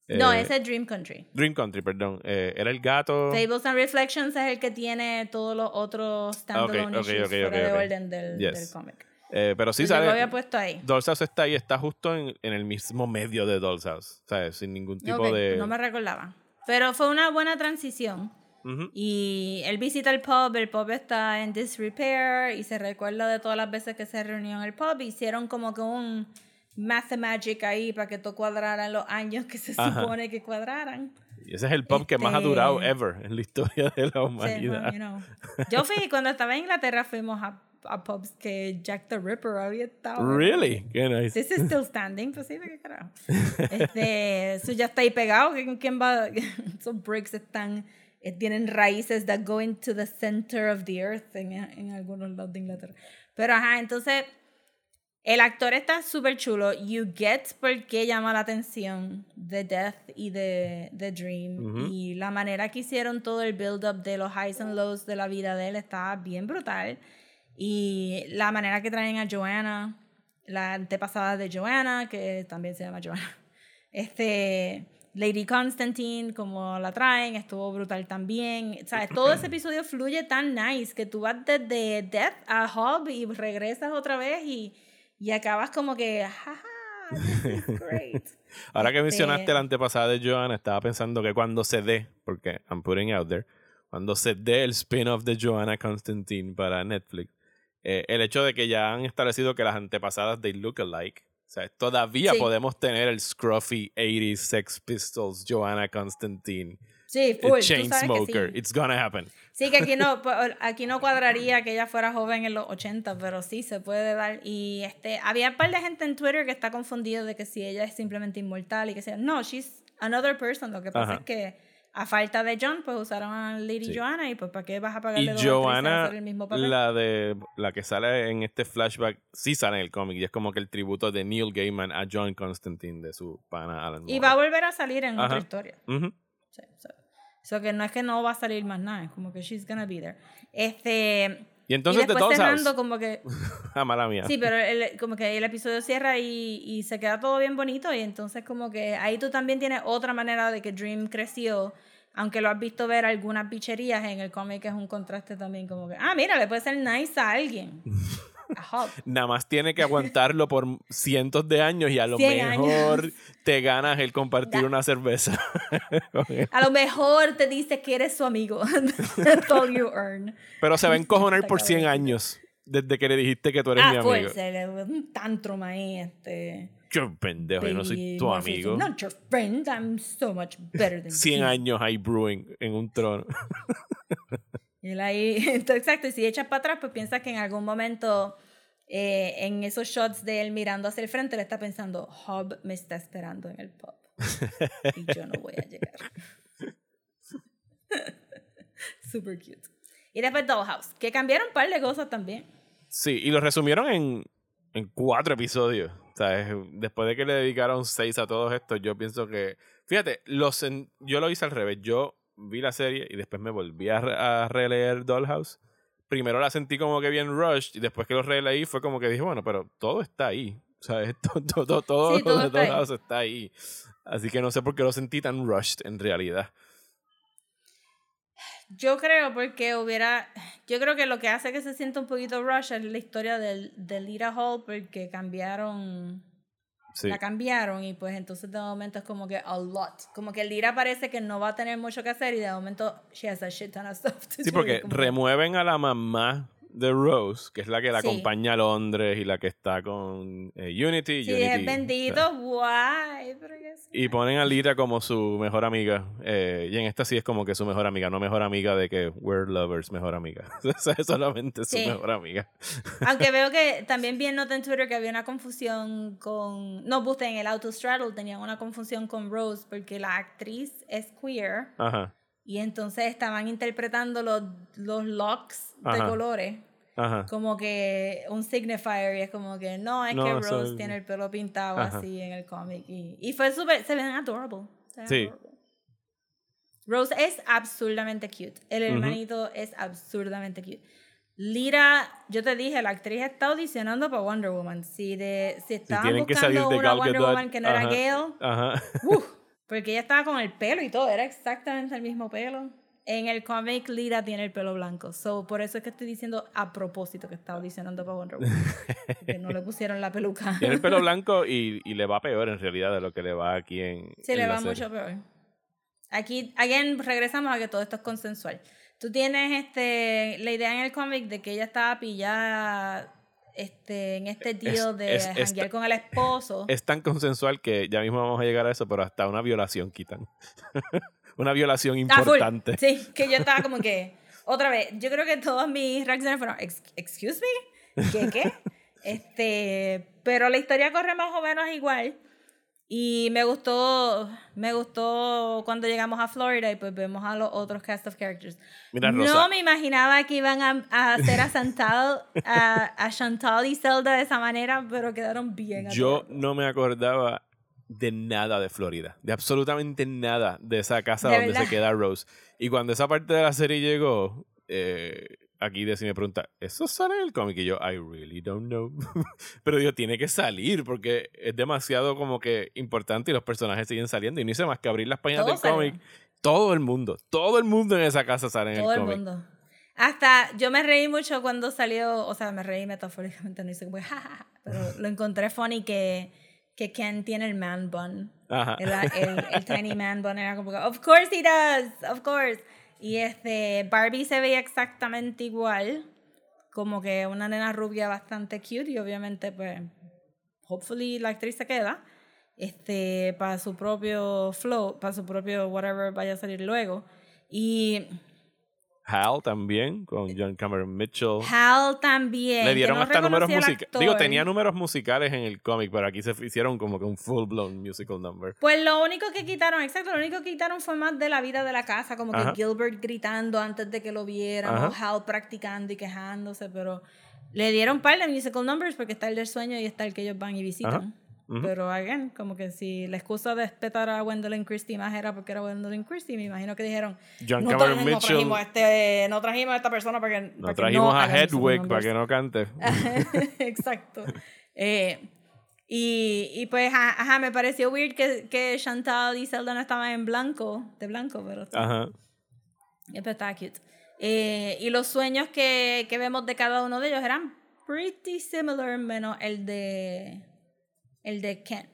Speaker 2: no,
Speaker 1: eh,
Speaker 2: ese es Dream Country.
Speaker 1: Dream Country, perdón. Eh, era El Gato.
Speaker 2: Fables and Reflections es el que tiene todos los otros standalone fuera
Speaker 1: ok,
Speaker 2: de orden del,
Speaker 1: Yes.
Speaker 2: del cómic.
Speaker 1: eh, pero sí
Speaker 2: yo
Speaker 1: sale.
Speaker 2: lo había puesto ahí.
Speaker 1: Doll's House está ahí, está justo en, en el mismo medio de Doll's House. ¿Sabes? Sin ningún tipo de.
Speaker 2: No me recordaba. Pero fue una buena transición.
Speaker 1: Ujú.
Speaker 2: Y él visita el pub, el pub está en disrepair y se recuerda de todas las veces que se reunió en el pub. Hicieron como que un mathemagic ahí para que todo cuadrara en los años que se
Speaker 1: Ajá.
Speaker 2: supone que cuadraran.
Speaker 1: Y ese es el pub que más ha
Speaker 2: Este-
Speaker 1: durado ever en la historia de la
Speaker 2: Sí,
Speaker 1: humanidad.
Speaker 2: well, you know. Yo fui, cuando estaba en Inglaterra, fuimos a, a pubs que Jack the Ripper había estado.
Speaker 1: Really? Qué nice.
Speaker 2: This is still standing, pues sí, ¿qué carajo? Este, eso ya está ahí pegado. ¿Quién, quién va? Esos bricks están, eh, tienen raíces that go into the center of the earth en, en algunos lados de Inglaterra. Pero ajá, entonces, el actor está súper chulo. You get por qué llama la atención The Death y The, the Dream.
Speaker 1: Ujú.
Speaker 2: Y la manera que hicieron todo el build-up de los highs and lows de la vida de él está bien brutal. Y la manera que traen a Joanna, la antepasada de Joanna, que también se llama Joanna. Este, Lady Constantine, como la traen, estuvo brutal también. ¿Sabes? Todo ese episodio fluye tan nice que tú vas desde Death a Hob y regresas otra vez y, y acabas como que, jaja, this is great.
Speaker 1: Ahora que
Speaker 2: Este-
Speaker 1: mencionaste la antepasada de Joanna, estaba pensando que cuando se dé, porque I'm putting out there, cuando se dé el spin-off de Joanna Constantine para Netflix, eh, el hecho de que ya han establecido que las antepasadas they look alike, o sea, todavía
Speaker 2: Sí.
Speaker 1: podemos tener el scruffy 80s Sex Pistols Joanna Constantine
Speaker 2: Sí, full.
Speaker 1: Chainsmoker.
Speaker 2: sí.
Speaker 1: It's gonna happen.
Speaker 2: Sí, que aquí no, aquí no cuadraría que ella fuera joven en los 80, pero sí se puede dar. Y este, había un par de gente en Twitter que está confundido de que si ella es simplemente inmortal y que sea. No, she's another person. Lo que pasa
Speaker 1: Ajá.
Speaker 2: es que a falta de John, pues usaron a Lady
Speaker 1: Sí.
Speaker 2: Joanna y pues ¿para qué vas a
Speaker 1: Y
Speaker 2: pagarle dos
Speaker 1: Joanna,
Speaker 2: hacer el mismo papel?
Speaker 1: la de la que sale en este flashback, sí sale en el cómic y es como que el tributo de Neil Gaiman a John Constantine de su pana Alan
Speaker 2: Y
Speaker 1: Moore.
Speaker 2: va a volver a salir en
Speaker 1: Ajá.
Speaker 2: otra historia.
Speaker 1: Ujú.
Speaker 2: Sí, so, so que no es que no va a salir más nada, es como que she's gonna be there. Este,
Speaker 1: Y entonces
Speaker 2: y
Speaker 1: de
Speaker 2: después cerrando como que
Speaker 1: Ah, mala mía.
Speaker 2: Sí, pero el, como que el episodio cierra y, y se queda todo bien bonito y entonces como que ahí tú también tienes otra manera de que Dream creció, aunque lo has visto ver algunas bicherías en el cómic es un contraste también como que, ah, mira, le puede ser nice a alguien. A.
Speaker 1: Nada más tiene que aguantarlo por cientos de años y a lo
Speaker 2: 100
Speaker 1: mejor
Speaker 2: años.
Speaker 1: te ganas el compartir
Speaker 2: Da-
Speaker 1: una cerveza.
Speaker 2: A lo mejor te dice que eres su amigo. That's all you earn.
Speaker 1: Pero se va a encojonar por 100
Speaker 2: cabrón.
Speaker 1: años desde que le dijiste que tú eres mi
Speaker 2: Ah,
Speaker 1: amigo.
Speaker 2: pues, se le- un tantrum ahí, este...
Speaker 1: Yo, pendejo, yo no soy tu amigo.
Speaker 2: Not your friend, I'm so much better than
Speaker 1: 100
Speaker 2: you.
Speaker 1: años ahí brewing en un trono.
Speaker 2: Y él ahí, entonces, exacto, y si echas para atrás, pues piensas que en algún momento, eh, en esos shots de él mirando hacia el frente, le está pensando, Hub me está esperando en el pub. Y yo no voy a llegar. Super cute. Y después Dollhouse, que cambiaron un par de cosas también.
Speaker 1: Sí, y lo resumieron en, en cuatro episodios. O sea, es- después de que le dedicaron seis a todos estos, yo pienso que. Fíjate, los en- yo lo hice al revés. Yo vi la serie y después me volví a, re- a releer Dollhouse. Primero la sentí como que bien rushed y después que lo releí fue como que dije, bueno, pero todo está ahí. Esto- todo, todo, todo
Speaker 2: Sí, todo
Speaker 1: de
Speaker 2: está ahí.
Speaker 1: Está ahí. Así que no sé por qué lo sentí tan rushed en realidad.
Speaker 2: Yo creo porque hubiera, yo creo que lo que hace que se sienta un poquito rush es la historia del, del Lita Hall porque cambiaron
Speaker 1: Sí.
Speaker 2: la cambiaron y pues entonces de momento es como que a lot. Como que Lira parece que no va a tener mucho que hacer y de momento she has a shit ton of stuff to
Speaker 1: Sí,
Speaker 2: do,
Speaker 1: porque remueven a la mamá de Rose, que es la que la
Speaker 2: Sí.
Speaker 1: acompaña a Londres y la que está con eh, Unity.
Speaker 2: Sí,
Speaker 1: Unity,
Speaker 2: es bendito, guay. Pero.
Speaker 1: Y ponen a Lira como su mejor amiga. eh, y en esta sí es como que su mejor amiga, no mejor amiga de que we're lovers, mejor amiga. Es solamente su
Speaker 2: Sí.
Speaker 1: mejor amiga.
Speaker 2: Aunque veo que también vi en nota en Twitter que había una confusión con. No, Buste, en el Autostraddle tenían una confusión con Rose porque la actriz es queer
Speaker 1: Ajá,
Speaker 2: y entonces estaban interpretando los, los locks de colores
Speaker 1: ajá.
Speaker 2: como que un signifier y es como que no, es
Speaker 1: No,
Speaker 2: que Rose tiene el pelo pintado
Speaker 1: Ajá.
Speaker 2: así en el cómic y, y fue súper. Se ven adorable. se ven
Speaker 1: Sí.
Speaker 2: adorable. Rose es absurdamente cute. El hermanito es absurdamente cute. Lira, yo te dije, la actriz está audicionando para Wonder Woman. Si, de, si estaban
Speaker 1: tienen que salir
Speaker 2: buscando
Speaker 1: de
Speaker 2: una Wonder Woman que no era. Gale,
Speaker 1: Ajá.
Speaker 2: porque ella estaba con el pelo y todo, era exactamente el mismo pelo. En el cómic, Lira tiene el pelo blanco. So, por eso es que estoy diciendo a propósito que está audicionando para Wonder Woman. Que no le pusieron la peluca.
Speaker 1: Tiene el pelo blanco y, y le va peor en realidad de lo que le va aquí en.
Speaker 2: Sí,
Speaker 1: en
Speaker 2: le
Speaker 1: la
Speaker 2: va
Speaker 1: serie.
Speaker 2: mucho peor. Aquí, again, regresamos a que todo esto es consensual. Tú tienes este, la idea en el cómic de que ella estaba pillada este, en este deal de
Speaker 1: es- es-
Speaker 2: janguear con el esposo.
Speaker 1: Es tan consensual que ya mismo vamos a llegar a eso, pero hasta una violación quitan. una violación
Speaker 2: Ah,
Speaker 1: importante.
Speaker 2: Sí, que yo estaba como que, otra vez, yo creo que todas mis reacciones fueron, "Ex- excuse me, ¿qué qué? este, pero la historia corre más o menos igual. Y me gustó, me gustó cuando llegamos a Florida y pues vemos a los otros cast of characters.
Speaker 1: Mira,
Speaker 2: no me imaginaba que iban a, a hacer a Chantal, a, a Chantal y Zelda de esa manera, pero quedaron bien.
Speaker 1: Yo no me acordaba de nada de Florida, de absolutamente nada de esa casa
Speaker 2: De
Speaker 1: donde se queda Rose. Y cuando esa parte de la serie llegó, eh, aquí Desi me pregunta, ¿eso sale en el cómic? Y yo, I really don't know. Pero digo, tiene que salir porque es demasiado como que importante y los personajes siguen saliendo. Y no hice más que abrir las páginas
Speaker 2: Todo
Speaker 1: del cómic. Todo el mundo, todo el mundo en esa casa sale en
Speaker 2: Todo
Speaker 1: el
Speaker 2: el
Speaker 1: cómic.
Speaker 2: mundo. Hasta yo me reí mucho cuando salió, o sea, me reí metafóricamente, no hice como, jajaja, pero lo encontré funny que, que Ken tiene el man bun.
Speaker 1: Ajá.
Speaker 2: El, el, el tiny man bun era como, of course he does, of course. Y este, Barbie se veía exactamente igual, como que una nena rubia bastante cute y obviamente pues, hopefully la actriz se queda, este, para su propio flow, para su propio whatever vaya a salir luego. Y
Speaker 1: Hal también, con John Cameron Mitchell.
Speaker 2: Hal también.
Speaker 1: Le dieron
Speaker 2: no
Speaker 1: hasta números musicales. Digo, tenía números musicales en el cómic, pero aquí se hicieron como que un full blown musical number.
Speaker 2: Pues lo único que quitaron, exacto, lo único que quitaron fue más de la vida de la casa, como
Speaker 1: Ajá.
Speaker 2: que Gilbert gritando antes de que lo vieran, o Hal practicando y quejándose, pero le dieron un par de musical numbers porque está el del sueño y está el que ellos van y visitan.
Speaker 1: Ajá.
Speaker 2: Pero, again, como que si la excusa de respetar a Gwendolyn Christie más era porque era Gwendolyn Christie, me imagino que dijeron,
Speaker 1: John
Speaker 2: no,
Speaker 1: Cameron
Speaker 2: tra- no
Speaker 1: Mitchell.
Speaker 2: trajimos, este, no trajimos a esta persona para que
Speaker 1: Nos trajimos a Hedwig para que no cante.
Speaker 2: Exacto. Eh, y, y pues, ajá, me pareció weird que, que Chantal y Zelda no estaban en blanco, de blanco, pero,
Speaker 1: Ajá.
Speaker 2: pero estaba cute. Eh, y los sueños que, que vemos de cada uno de ellos eran pretty similar, menos el de, el de Ken.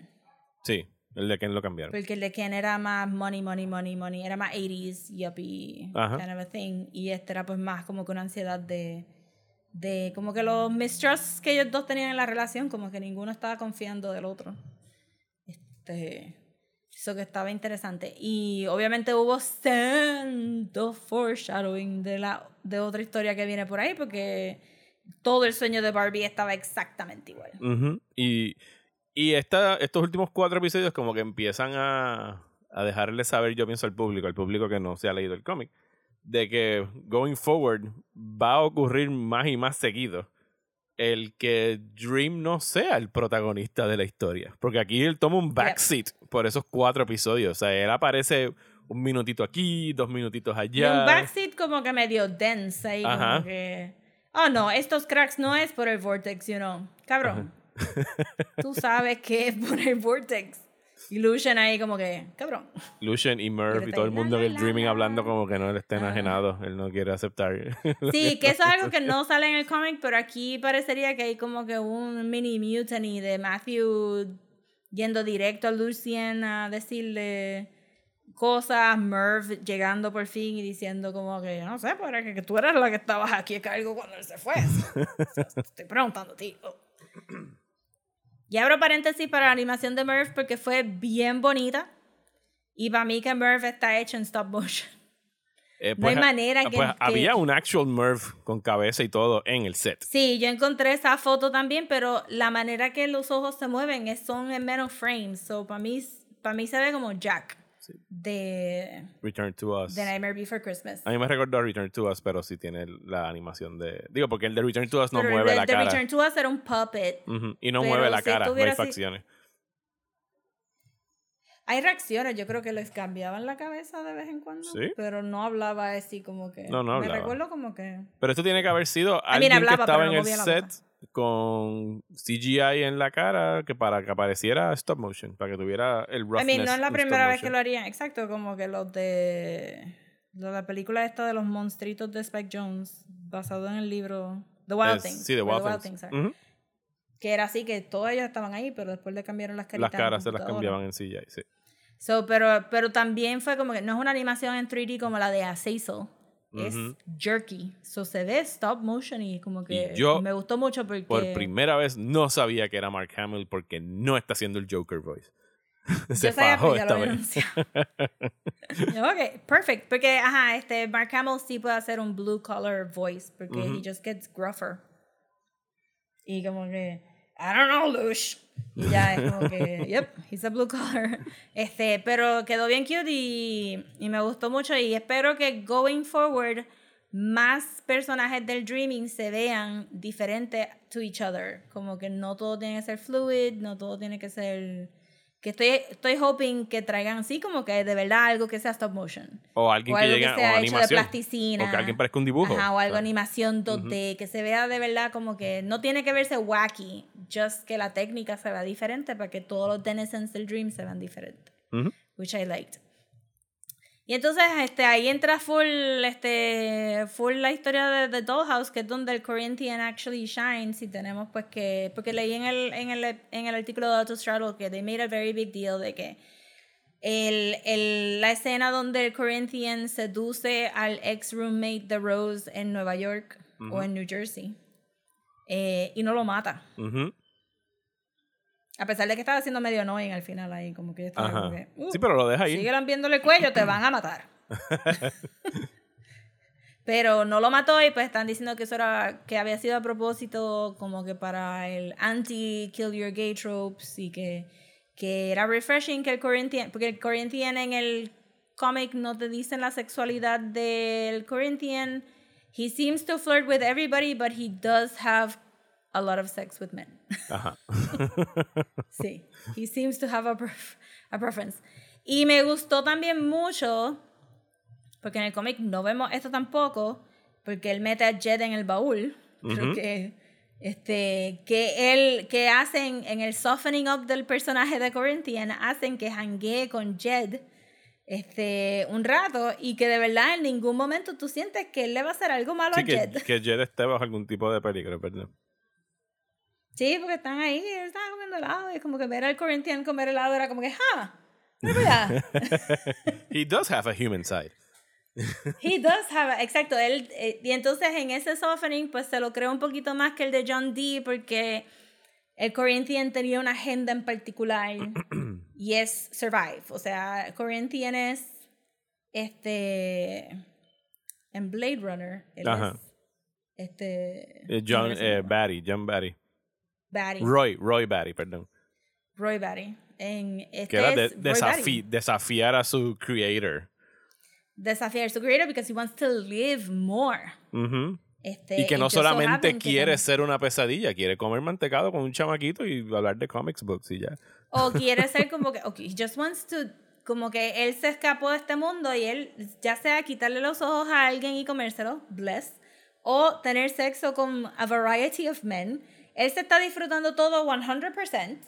Speaker 1: Sí, el de Ken lo cambiaron.
Speaker 2: Porque el de Ken era más money, money, money, money. Era más 80s, yuppie,
Speaker 1: Ajá.
Speaker 2: kind of a thing. Y este era pues más como que una ansiedad de, de como que los mistrusts que ellos dos tenían en la relación, como que ninguno estaba confiando del otro. Este, eso que estaba interesante. Y obviamente hubo tanto foreshadowing de, la, de otra historia que viene por ahí, porque todo el sueño de Barbie estaba exactamente igual.
Speaker 1: Ujú. Y, y esta, estos últimos cuatro episodios como que empiezan a, a dejarle saber, yo pienso, al público, al público que no se ha leído el cómic, de que going forward va a ocurrir más y más seguido el que Dream no sea el protagonista de la historia. Porque aquí él toma un backseat por esos cuatro episodios. O sea, él aparece un minutito aquí, dos minutitos
Speaker 2: Y
Speaker 1: allá.
Speaker 2: un backseat como que medio dense ahí,
Speaker 1: Ajá.
Speaker 2: como que... Oh, no, estos cracks no es por el Vortex, you know. Cabrón. Tú sabes que es por el Vortex. Illusion ahí como que, cabrón.
Speaker 1: Lucian y Murph y todo el mundo en el Dreaming
Speaker 2: la.
Speaker 1: hablando como que no él está enajenado, él no quiere aceptar.
Speaker 2: Sí, que eso es algo que no sale en el cómic, pero aquí parecería que hay como que un mini mutiny de Matthew yendo directo a Lucien a decirle cosas, Merv llegando por fin y diciendo como que, no sé, pero que, que tú eras la que estabas aquí a cargo cuando él se fue. Te estoy preguntando a ti. Oh. Y abro paréntesis para la animación de Merv porque fue bien bonita. Y para mí que Merv está hecho en stop motion.
Speaker 1: Eh,
Speaker 2: No hay
Speaker 1: ah,
Speaker 2: manera
Speaker 1: ah,
Speaker 2: que-
Speaker 1: pues,
Speaker 2: que-
Speaker 1: había un actual Merv con cabeza y todo en el set.
Speaker 2: Sí, yo encontré esa foto también, pero la manera que los ojos se mueven es, son en menos frames. So, para mí, para mí se ve como Jack de,
Speaker 1: Return to Us.
Speaker 2: de Nightmare Before Christmas.
Speaker 1: A mí me recordó a Return to Us, pero sí tiene la animación de. Digo, porque el de Return to Us no
Speaker 2: Pero
Speaker 1: mueve
Speaker 2: el
Speaker 1: la
Speaker 2: de
Speaker 1: cara.
Speaker 2: Return to Us era un puppet.
Speaker 1: Y no mueve la
Speaker 2: si
Speaker 1: cara, no hay
Speaker 2: así-
Speaker 1: facciones.
Speaker 2: Hay reacciones, yo creo que les cambiaban la cabeza de vez en cuando.
Speaker 1: ¿Sí?
Speaker 2: Pero no hablaba así como que.
Speaker 1: No, no
Speaker 2: Me
Speaker 1: hablaba.
Speaker 2: recuerdo como que.
Speaker 1: Pero esto tiene que haber sido
Speaker 2: I mean,
Speaker 1: alguien
Speaker 2: hablaba,
Speaker 1: que estaba en
Speaker 2: no
Speaker 1: el set
Speaker 2: boca.
Speaker 1: Con CGI en la cara que para que apareciera stop motion, para que tuviera el
Speaker 2: I
Speaker 1: roughness
Speaker 2: mean, no es la primera vez que lo harían. Exacto, como que los de. la película esta de los monstruitos de Spike Jones, basado en el libro The Wild
Speaker 1: Es-
Speaker 2: Things.
Speaker 1: Sí,
Speaker 2: or
Speaker 1: Wild, Things.
Speaker 2: Que era así, que todos ellos estaban ahí, pero después le cambiaron las caritas.
Speaker 1: Las caras se las cambiaban en CGI, sí.
Speaker 2: So, pero, pero también fue como que no es una animación en 3D como la de Azazel. Es jerky. So se ve stop motion y como que
Speaker 1: Y yo,
Speaker 2: me gustó mucho porque.
Speaker 1: Por primera vez no sabía que era Mark Hamill porque no está haciendo el Joker voice. Se
Speaker 2: Yo
Speaker 1: fajó esta vez.
Speaker 2: ok, perfect. Porque, ajá, este Mark Hamill sí puede hacer un blue collar voice porque he just gets gruffer. Y como que, I don't know, Lush. Y ya es como que, yep, he's a blue collar. Este, pero quedó bien cute y, y me gustó mucho y espero que going forward más personajes del Dreaming se vean diferentes to each other. Como que no todo tiene que ser fluid, no todo tiene que ser... Que estoy, estoy hoping que traigan así como que de verdad algo que sea stop motion.
Speaker 1: O alguien
Speaker 2: o
Speaker 1: que
Speaker 2: algo
Speaker 1: llegue
Speaker 2: que
Speaker 1: o
Speaker 2: sea hecho de
Speaker 1: animación.
Speaker 2: plasticina.
Speaker 1: O que alguien parezca un dibujo.
Speaker 2: Ajá, o algo
Speaker 1: sea,
Speaker 2: animación 2D, que se vea de verdad como que no tiene que verse wacky, just que la técnica se vea diferente para que todos los denizens del Dream se vean diferentes.
Speaker 1: Ujú.
Speaker 2: Which I liked. Y entonces este, ahí entra full, este, full la historia de The Dollhouse, que es donde el Corinthian actually shines. Y tenemos pues que, porque leí en el, en el, en el artículo de Autostraddle que they made a very big deal de que el, el, la escena donde el Corinthian seduce al ex roommate de Rose en Nueva York o en New Jersey eh, y no lo mata. A pesar de que estaba siendo medio annoying al final ahí, como que yo estaba
Speaker 1: Ajá.
Speaker 2: como que, "Uh,
Speaker 1: Sí, pero lo deja ahí.
Speaker 2: Sigue lambiéndole el cuello, te van a matar. Pero no lo mató y pues están diciendo que eso era que había sido a propósito como que para el anti kill your gay tropes y que, que era refreshing que el Corinthian, porque el Corinthian en el cómic no te dicen la sexualidad del Corinthian. He seems to flirt with everybody, but he does have a lot of sex with men.
Speaker 1: Ajá.
Speaker 2: Sí, he seems to have a, pref- a preference. Y me gustó también mucho, porque en el cómic no vemos esto tampoco, porque él mete a Jed en el baúl. Creo
Speaker 1: Ujú.
Speaker 2: que, este, que él, que hacen en el softening up del personaje de Corinthian, hacen que hanguee con Jed este, un rato y que de verdad en ningún momento tú sientes que él le va a hacer algo malo
Speaker 1: Sí,
Speaker 2: a
Speaker 1: que,
Speaker 2: Jed.
Speaker 1: que Jed esté bajo algún tipo de peligro, ¿verdad?
Speaker 2: Sí, porque están ahí, él estaba comiendo helado y como que ver al Corinthian comer helado era como que, allá.
Speaker 1: He does have a human side.
Speaker 2: He does have, a- exacto, él, eh, y entonces en ese softening pues se lo creo un poquito más que el de John Dee porque el Corinthian tenía una agenda en particular y es survive, o sea, Corinthian es este en Blade Runner, él
Speaker 1: Ajá.
Speaker 2: es este
Speaker 1: Eh, John
Speaker 2: ¿cómo se
Speaker 1: eh? Batty, John Batty.
Speaker 2: Batty,
Speaker 1: Roy, Roy Batty, perdón.
Speaker 2: Roy Batty. En este
Speaker 1: Que era de-
Speaker 2: es
Speaker 1: desafi-
Speaker 2: Batty.
Speaker 1: desafiar a su creator.
Speaker 2: Desafiar su creator because he wants to live more.
Speaker 1: Ujú.
Speaker 2: Este,
Speaker 1: Y que no
Speaker 2: so
Speaker 1: solamente
Speaker 2: que
Speaker 1: quiere
Speaker 2: tam-
Speaker 1: ser una pesadilla, quiere comer mantecado con un chamaquito y hablar de comics books y ya.
Speaker 2: O quiere ser como que, ok, he just wants to, como que él se escapó de este mundo y él, ya sea quitarle los ojos a alguien y comérselo, bless, o tener sexo con a variety of men, él se está disfrutando todo 100%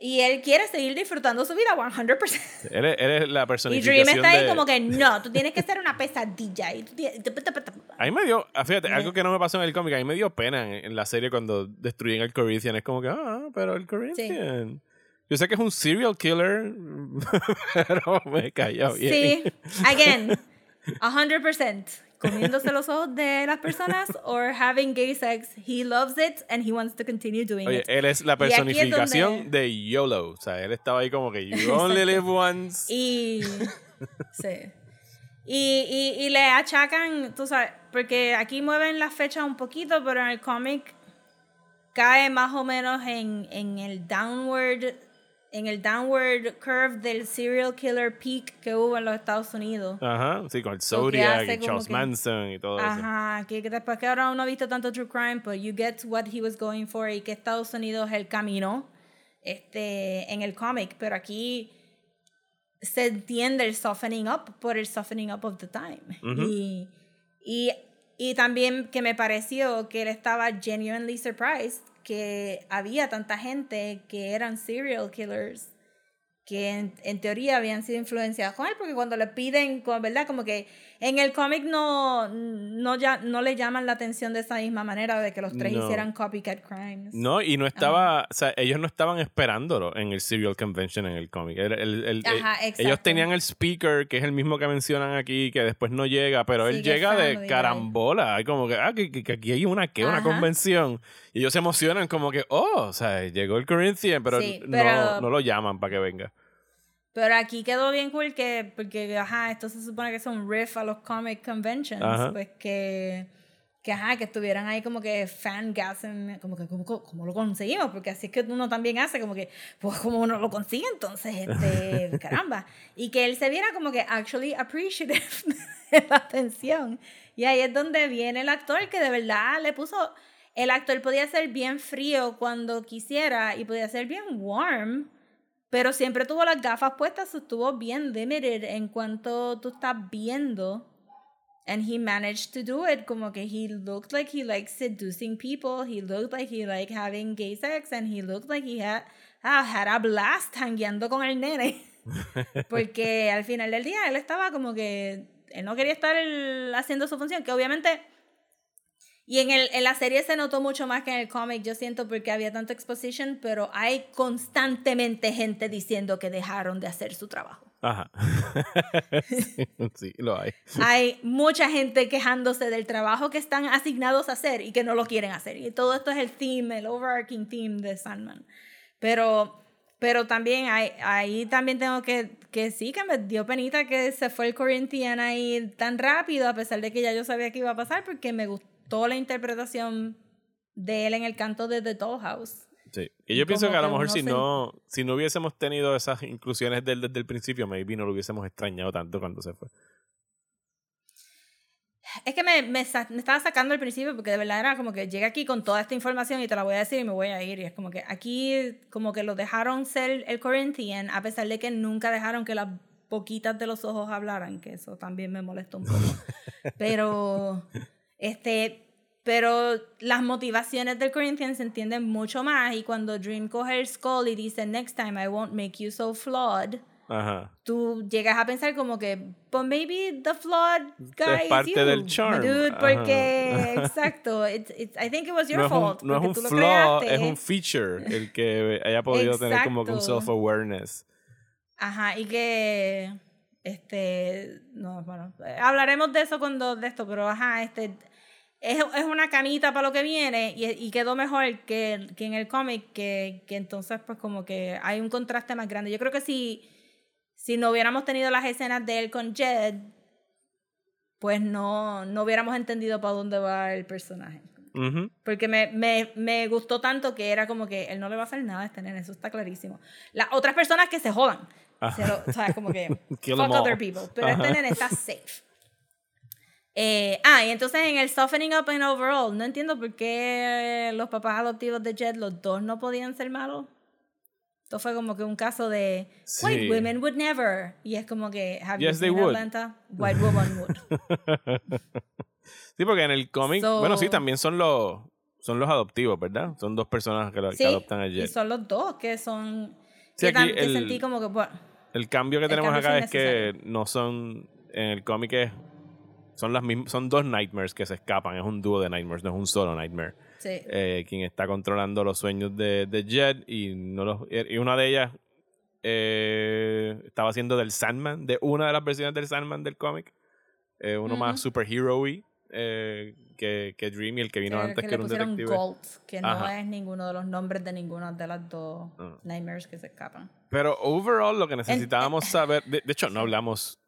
Speaker 2: y él quiere seguir disfrutando su vida 100%.
Speaker 1: Eres, eres la
Speaker 2: Y Dream
Speaker 1: personificación
Speaker 2: está ahí
Speaker 1: de...
Speaker 2: como que, no, tú tienes que ser una pesadilla. Y tienes-
Speaker 1: A mí me dio, ah, fíjate, algo que no me pasó en el cómic, a mí me dio pena en, en la serie cuando destruyen al Corinthian. Es como que, ah, pero el Corinthian. Yo sé que es un serial killer, pero me cayó bien.
Speaker 2: Sí, again, 100%. Comiéndose los ojos de las personas or having gay sex. He loves it and he wants to continue doing
Speaker 1: Oye,
Speaker 2: it.
Speaker 1: él es la
Speaker 2: aquí es
Speaker 1: personificación
Speaker 2: donde-
Speaker 1: de YOLO. O sea, él estaba ahí como que you only live once.
Speaker 2: Y. sí. Y, y, y le achacan, tú sabes, porque aquí mueven la fecha un poquito, pero en el cómic cae más o menos en, en el downward en el downward curve del serial killer peak que hubo en los Estados Unidos.
Speaker 1: Ajá, sí, con el Zodiac y Charles
Speaker 2: que-
Speaker 1: Manson y todo eso.
Speaker 2: Ajá, que, después que ahora uno ha visto tanto true crime, pues you get what he was going for y que Estados Unidos es el camino este, en el cómic, pero aquí se entiende el softening up por el softening up of the time.
Speaker 1: Ujú.
Speaker 2: y, y, y también que me pareció que él estaba genuinely surprised que había tanta gente que eran serial killers que en, teoría habían sido influenciados con porque cuando le piden, ¿verdad? Como que en el cómic no, no, ya, no le llaman la atención de esa misma manera de que los tres
Speaker 1: No.
Speaker 2: hicieran copycat crimes.
Speaker 1: No, y no estaba, o sea, ellos no estaban esperándolo en el Serial Convention en el cómic. El- el- el-
Speaker 2: Ajá, exacto.
Speaker 1: ellos tenían el speaker, que es el mismo que mencionan aquí, que después no llega, pero él
Speaker 2: que
Speaker 1: llega de carambola. Hay como que, ah, que, que- que aquí hay una, ¿qué? Una convención. Y ellos se emocionan como que, oh, o sea, llegó el Corinthian, pero,
Speaker 2: Sí,
Speaker 1: no,
Speaker 2: pero-
Speaker 1: no lo llaman para que venga.
Speaker 2: Pero aquí quedó bien cool que, porque, ajá, esto se supone que es un riff a los comic conventions,
Speaker 1: Ajá.
Speaker 2: pues que, que, ajá, que estuvieran ahí como que fangasm, como que, ¿cómo, cómo lo conseguimos? Porque así es que uno también hace, como que, pues, ¿cómo uno lo consigue entonces? Este, caramba. Y que él se viera como que actually appreciative de la atención. Y ahí es donde viene el actor que de verdad le puso, el actor podía ser bien frío cuando quisiera y podía ser bien warm. Pero siempre tuvo las gafas puestas, estuvo bien limited en cuanto tú estás viendo. And he managed to do it. Como que he looked like he liked seducing people. He looked like he liked having gay sex. And he looked like he had, ah, had a blast hangueando con el nene. Porque al final del día él estaba como que él no quería estar el- haciendo su función. Que obviamente y en, el, en la serie se notó mucho más que en el cómic, yo siento, porque había tanto exposition, pero hay constantemente gente diciendo que dejaron de hacer su trabajo.
Speaker 1: Ajá. sí, sí, lo hay.
Speaker 2: Hay mucha gente quejándose del trabajo que están asignados a hacer y que no lo quieren hacer. Y todo esto es el theme, el overarching theme de Sandman. Pero, pero también hay, ahí también tengo que, que sí, que me dio penita que se fue el Corinthian ahí tan rápido, a pesar de que ya yo sabía que iba a pasar, porque me gustó la interpretación de él en el canto de The Dollhouse.
Speaker 1: Sí. Y yo pienso que a lo mejor si
Speaker 2: se-
Speaker 1: no, si no hubiésemos tenido esas inclusiones del- desde el principio, maybe no lo hubiésemos extrañado tanto cuando se fue.
Speaker 2: Es que me, me, me estaba sacando al principio porque de verdad era como que llega aquí con toda esta información y te la voy a decir y me voy a ir. Y es como que aquí como que lo dejaron ser el Corinthian a pesar de que nunca dejaron que las boquitas de los ojos hablaran, que eso también me molestó un poco. Pero, este, pero las motivaciones del Corinthian se entienden mucho más y cuando Dream coge el skull y dice, next time I won't make you so flawed,
Speaker 1: Ajá.
Speaker 2: tú llegas a pensar como que, but maybe the flawed guy
Speaker 1: Es parte
Speaker 2: is you,
Speaker 1: del charm.
Speaker 2: dude,
Speaker 1: Ajá.
Speaker 2: porque, exacto, it's, it's, I think it was your
Speaker 1: no es
Speaker 2: fault.
Speaker 1: un, no es un flaw, es un feature el que haya podido tener como que un
Speaker 2: Exacto.
Speaker 1: self-awareness.
Speaker 2: Ajá, y que, este, no, bueno, hablaremos de eso cuando, de esto, pero ajá, este, es, es una camita para lo que viene y, y quedó mejor que, que en el cómic, que, que entonces pues como que hay un contraste más grande. Yo creo que si, si no hubiéramos tenido las escenas de él con Jed, pues no, no hubiéramos entendido para dónde va el personaje.
Speaker 1: Ujú.
Speaker 2: Porque me, me, me gustó tanto que era como que él no le va a hacer nada a este nene, eso está clarísimo. Las otras personas que se jodan. Se lo- o sea, como que
Speaker 1: Kill
Speaker 2: fuck other people. Pero
Speaker 1: Ajá.
Speaker 2: este nene está safe. Eh, ah, y entonces en el softening up and overall, no entiendo por qué los papás adoptivos de Jed, los dos no podían ser malos. Esto fue como que un caso de
Speaker 1: Sí.
Speaker 2: white women would never. Y es como que have
Speaker 1: Yes,
Speaker 2: you. Atlanta? White woman would.
Speaker 1: Sí, porque en el cómic,
Speaker 2: So-
Speaker 1: bueno, sí, también son los son los adoptivos, ¿verdad? Son dos personas que, adoptan a
Speaker 2: y
Speaker 1: Jet.
Speaker 2: son los dos que son...
Speaker 1: Sí,
Speaker 2: que,
Speaker 1: aquí
Speaker 2: tam- que
Speaker 1: el-
Speaker 2: sentí como que... bueno,
Speaker 1: El cambio que tenemos
Speaker 2: cambio
Speaker 1: acá es que no son en el cómic es son las mismas son dos nightmares que se escapan, es un dúo de nightmares, no es un solo nightmare.
Speaker 2: sí.
Speaker 1: Eh, quien está controlando los sueños de, de Jet y no los y una de ellas eh, estaba haciendo del Sandman, de una de las versiones del Sandman del cómic. Eh, uno más superhero-y eh, que, que Dream y el que vino
Speaker 2: Que-
Speaker 1: antes
Speaker 2: que
Speaker 1: que, era un detective.
Speaker 2: Gold, que no
Speaker 1: Ajá.
Speaker 2: es ninguno de los nombres de ninguna de las dos
Speaker 1: Ah.
Speaker 2: Nightmares que se escapan.
Speaker 1: Pero overall lo que necesitábamos saber, de, de hecho no hablamos